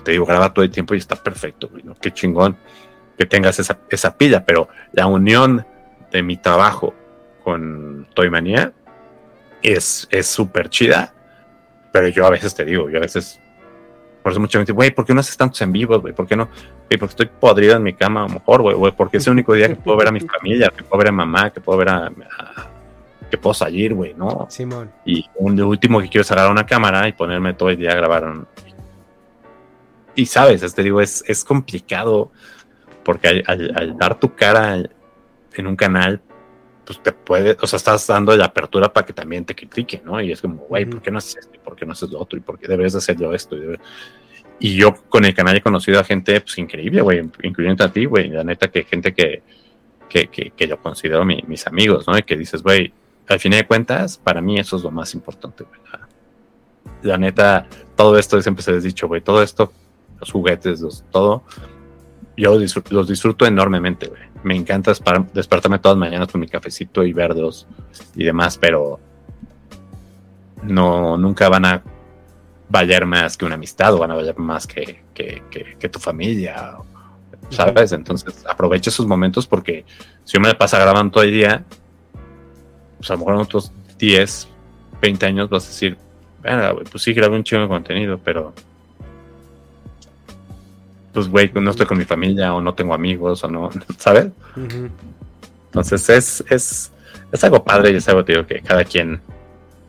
te digo, graba todo el tiempo y está perfecto, güey, ¿no? Qué chingón que tengas esa, esa pila, pero la unión de mi trabajo con Toy Manía es súper chida, pero yo a veces te digo, yo a veces, por eso mucha gente, güey, ¿por qué no haces tantos en vivos, güey? ¿Por qué no? Güey, porque estoy podrido en mi cama, a lo mejor, güey, güey, porque es el único día que puedo ver a mi familia, que puedo ver a mamá, que puedo ver a, a que puedo salir, güey, ¿no? Simón. Y un, lo último que quiero es agarrar una cámara y ponerme todo el día a grabar. Un... Y sabes, te digo, es, es complicado porque al, al, al, dar tu cara en un canal, pues te puede, o sea, estás dando la apertura para que también te critique, ¿no? Y es como, güey, ¿por qué no haces esto? ¿Por qué no haces lo otro? ¿Y por qué debes de hacerlo esto? Y, y yo con el canal he conocido a gente, pues, increíble, güey, incluyendo a ti, güey, la neta que gente que, que, que, que yo considero mi, mis amigos, ¿no? Y que dices, güey, al fin de cuentas, para mí eso es lo más importante, güey. la neta, todo esto siempre se les ha dicho, güey, todo esto, los juguetes, los, todo, yo los disfruto, los disfruto enormemente, güey. Me encanta despar- despertarme todas las mañanas con mi cafecito y verlos y demás, pero no, nunca van a valer más que una amistad o van a valer más que, que, que- que tu familia, ¿sabes? Entonces aprovecha esos momentos porque si yo me la pasa grabando todo el día, pues a lo mejor en otros 10, 20 años vas a decir, "Verga, güey, pues sí grabé un chingo de contenido, pero pues güey, no estoy con mi familia o no tengo amigos o no, ¿sabes? Entonces es, es, es algo padre y es algo digo, que cada quien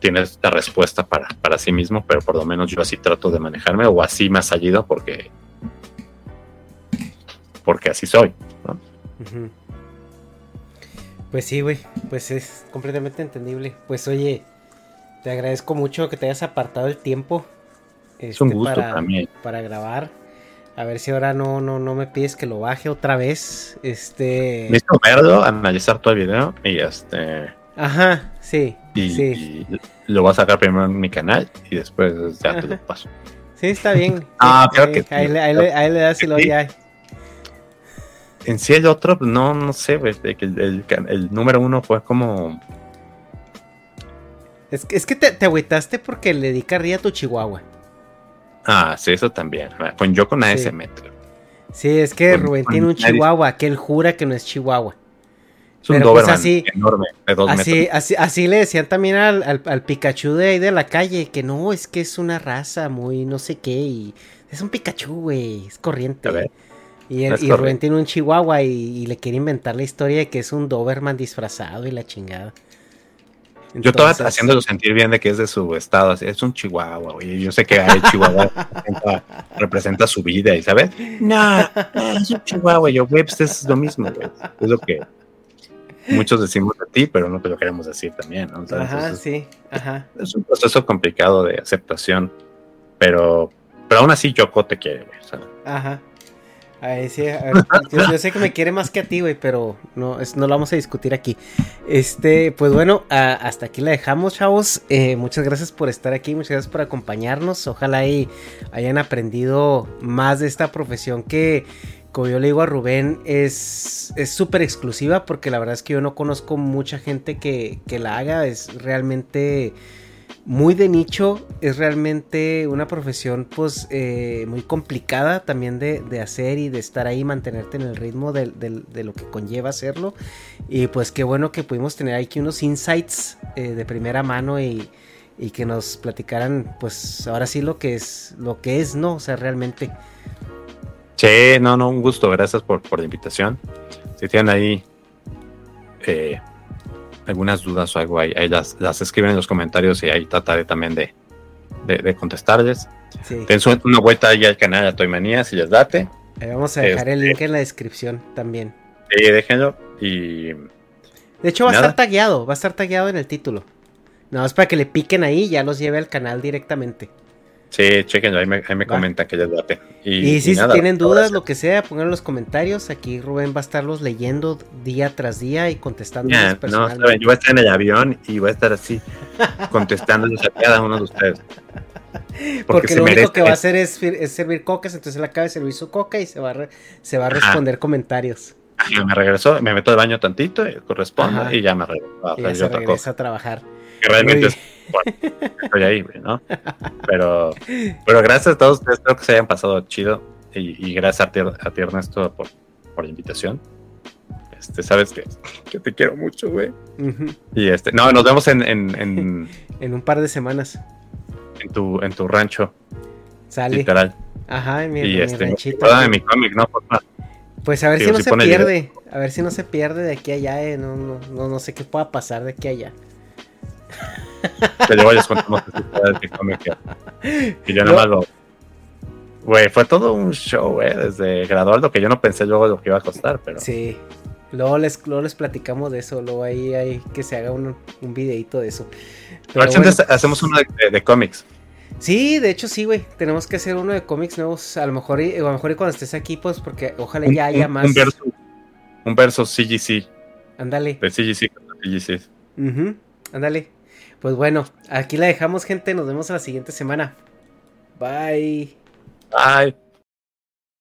tiene esta respuesta para, para sí mismo, pero por lo menos yo así trato de manejarme o así me ha salido porque porque así soy. ¿no? Ujú. Pues sí, güey, pues es completamente entendible. Pues oye, te agradezco mucho que te hayas apartado el tiempo. Es un este, gusto para, para grabar. A ver si ahora no, no, no me pides que lo baje otra vez. Este. Necesito verlo, analizar todo el video y este Ajá, sí. y, sí. y lo voy a sacar primero en mi canal y después ya te lo paso. Sí, está bien. Ah, Sí, claro que sí. ahí, le- ahí le- ahí le das y lo ya. En sí el otro, no, no sé, güey, el, el el número uno fue como Es, que- es que te, te agüitaste porque le di carrilla a tu chihuahua. Ah, sí, eso también. Con yo con Sí. ese metro. Sí, es que Con- Rubén con tiene un nadie. chihuahua que él jura que no es chihuahua. Es un Pero, pues, Doberman así- enorme, de dos Así, metros. así, así le decían también al, al, al Pikachu de ahí de la calle, que no, es que es una raza muy no sé qué, y es un Pikachu, güey, es corriente. A ver. Y, y Rubén tiene un chihuahua y, y le quiere inventar la historia de que es un Doberman disfrazado y la chingada. Yo estaba haciéndolo sentir bien de que es de su estado, así, es un chihuahua, güey. Yo sé que el chihuahua representa, representa su vida, ¿y sabes? No, es un chihuahua. Yo, güey, pues es lo mismo, güey. Es lo que muchos decimos de ti, pero no te lo queremos decir también, ¿no? Ajá, sí, ajá. Es un proceso complicado de aceptación, pero, pero aún así Yoko te quiere, güey. sea, Ajá. A ver, yo, sé que me quiere más que a ti, güey, pero no, es- no lo vamos a discutir aquí. Este, pues bueno, hasta aquí la dejamos, chavos. Eh, muchas gracias por estar aquí, muchas gracias por acompañarnos. Ojalá y hayan aprendido más de esta profesión que, como yo le digo a Rubén, es es súper exclusiva porque la verdad es que yo no conozco mucha gente que, que la haga. Es realmente muy de nicho, es realmente una profesión pues eh, muy complicada también de, de hacer y de estar ahí, mantenerte en el ritmo del- de, lo que conlleva hacerlo. Y pues qué bueno que pudimos tener aquí unos insights eh, de primera mano y, y que nos platicaran pues ahora sí lo que es, lo que es, ¿no? O sea, realmente. Sí, no, no, un gusto. Gracias por, por la invitación. Si tienen ahí eh, algunas dudas o algo, ahí, ahí las, las escriben en los comentarios y ahí trataré también de, de, de contestarles. Sí. Den una vuelta ahí al canal de Toy Manía si les date. Ahí vamos a dejar el Este- link en la descripción también. Sí, déjenlo. Y De hecho, va a estar tagueado, va a estar tagueado en el título. Nada más para que le piquen ahí y ya los lleve al canal directamente. Sí, chequenlo. Ahí me, ahí me Va. comentan que les date. Y, si nada, tienen dudas, lo que sea, pongan en los comentarios. Aquí Rubén va a estarlos leyendo día tras día y contestando Ya, no, saben, yo voy a estar en el avión y voy a estar así, contestándoles a cada uno de ustedes. Porque, se lo único merece que va a hacer es, servir cocas, entonces él acaba de servir su coca y se va a, re- se va a Ajá. responder comentarios. Ajá, me regresó, me meto al baño tantito, eh, corresponde, y ya me regreso Y ya se regresa a trabajar. Que realmente Muy es, bueno, estoy ahí, ¿no? Pero, pero gracias a todos espero que se hayan pasado chido. Y, y gracias a ti, a ti, Ernesto, por, por la invitación. Este, sabes que, que te quiero mucho, güey. Y este, no, nos vemos en, en, en, En un par de semanas. en tu, en tu rancho, Sale. literal. Ajá, en mi, y en mi este, ranchito. mi cómic, ¿no? Porfa. Pues a ver Digo, si no si se pierde. A ver si no se pierde de aquí a allá. eh, No, no, no, no sé qué pueda pasar de aquí a allá. Que luego les contamos cómic que, que yo No. nada más lo. Güey, fue todo un show, güey, desde graduar lo que yo no pensé luego lo que iba a costar, pero. Sí. Luego les, luego les platicamos de eso. Luego ahí hay que se haga un, un videito de eso. Pero bueno. hacemos uno de, de- de cómics. Sí, de hecho sí, güey. Tenemos que hacer uno de cómics nuevos. A lo mejor, a lo mejor y cuando estés aquí, pues, porque ojalá ya haya un, más. Un verso, un verso CGC. Ándale. De CGC contra CGC. Ándale. Pues bueno, aquí la dejamos, gente. Nos vemos la siguiente semana. Bye. Bye.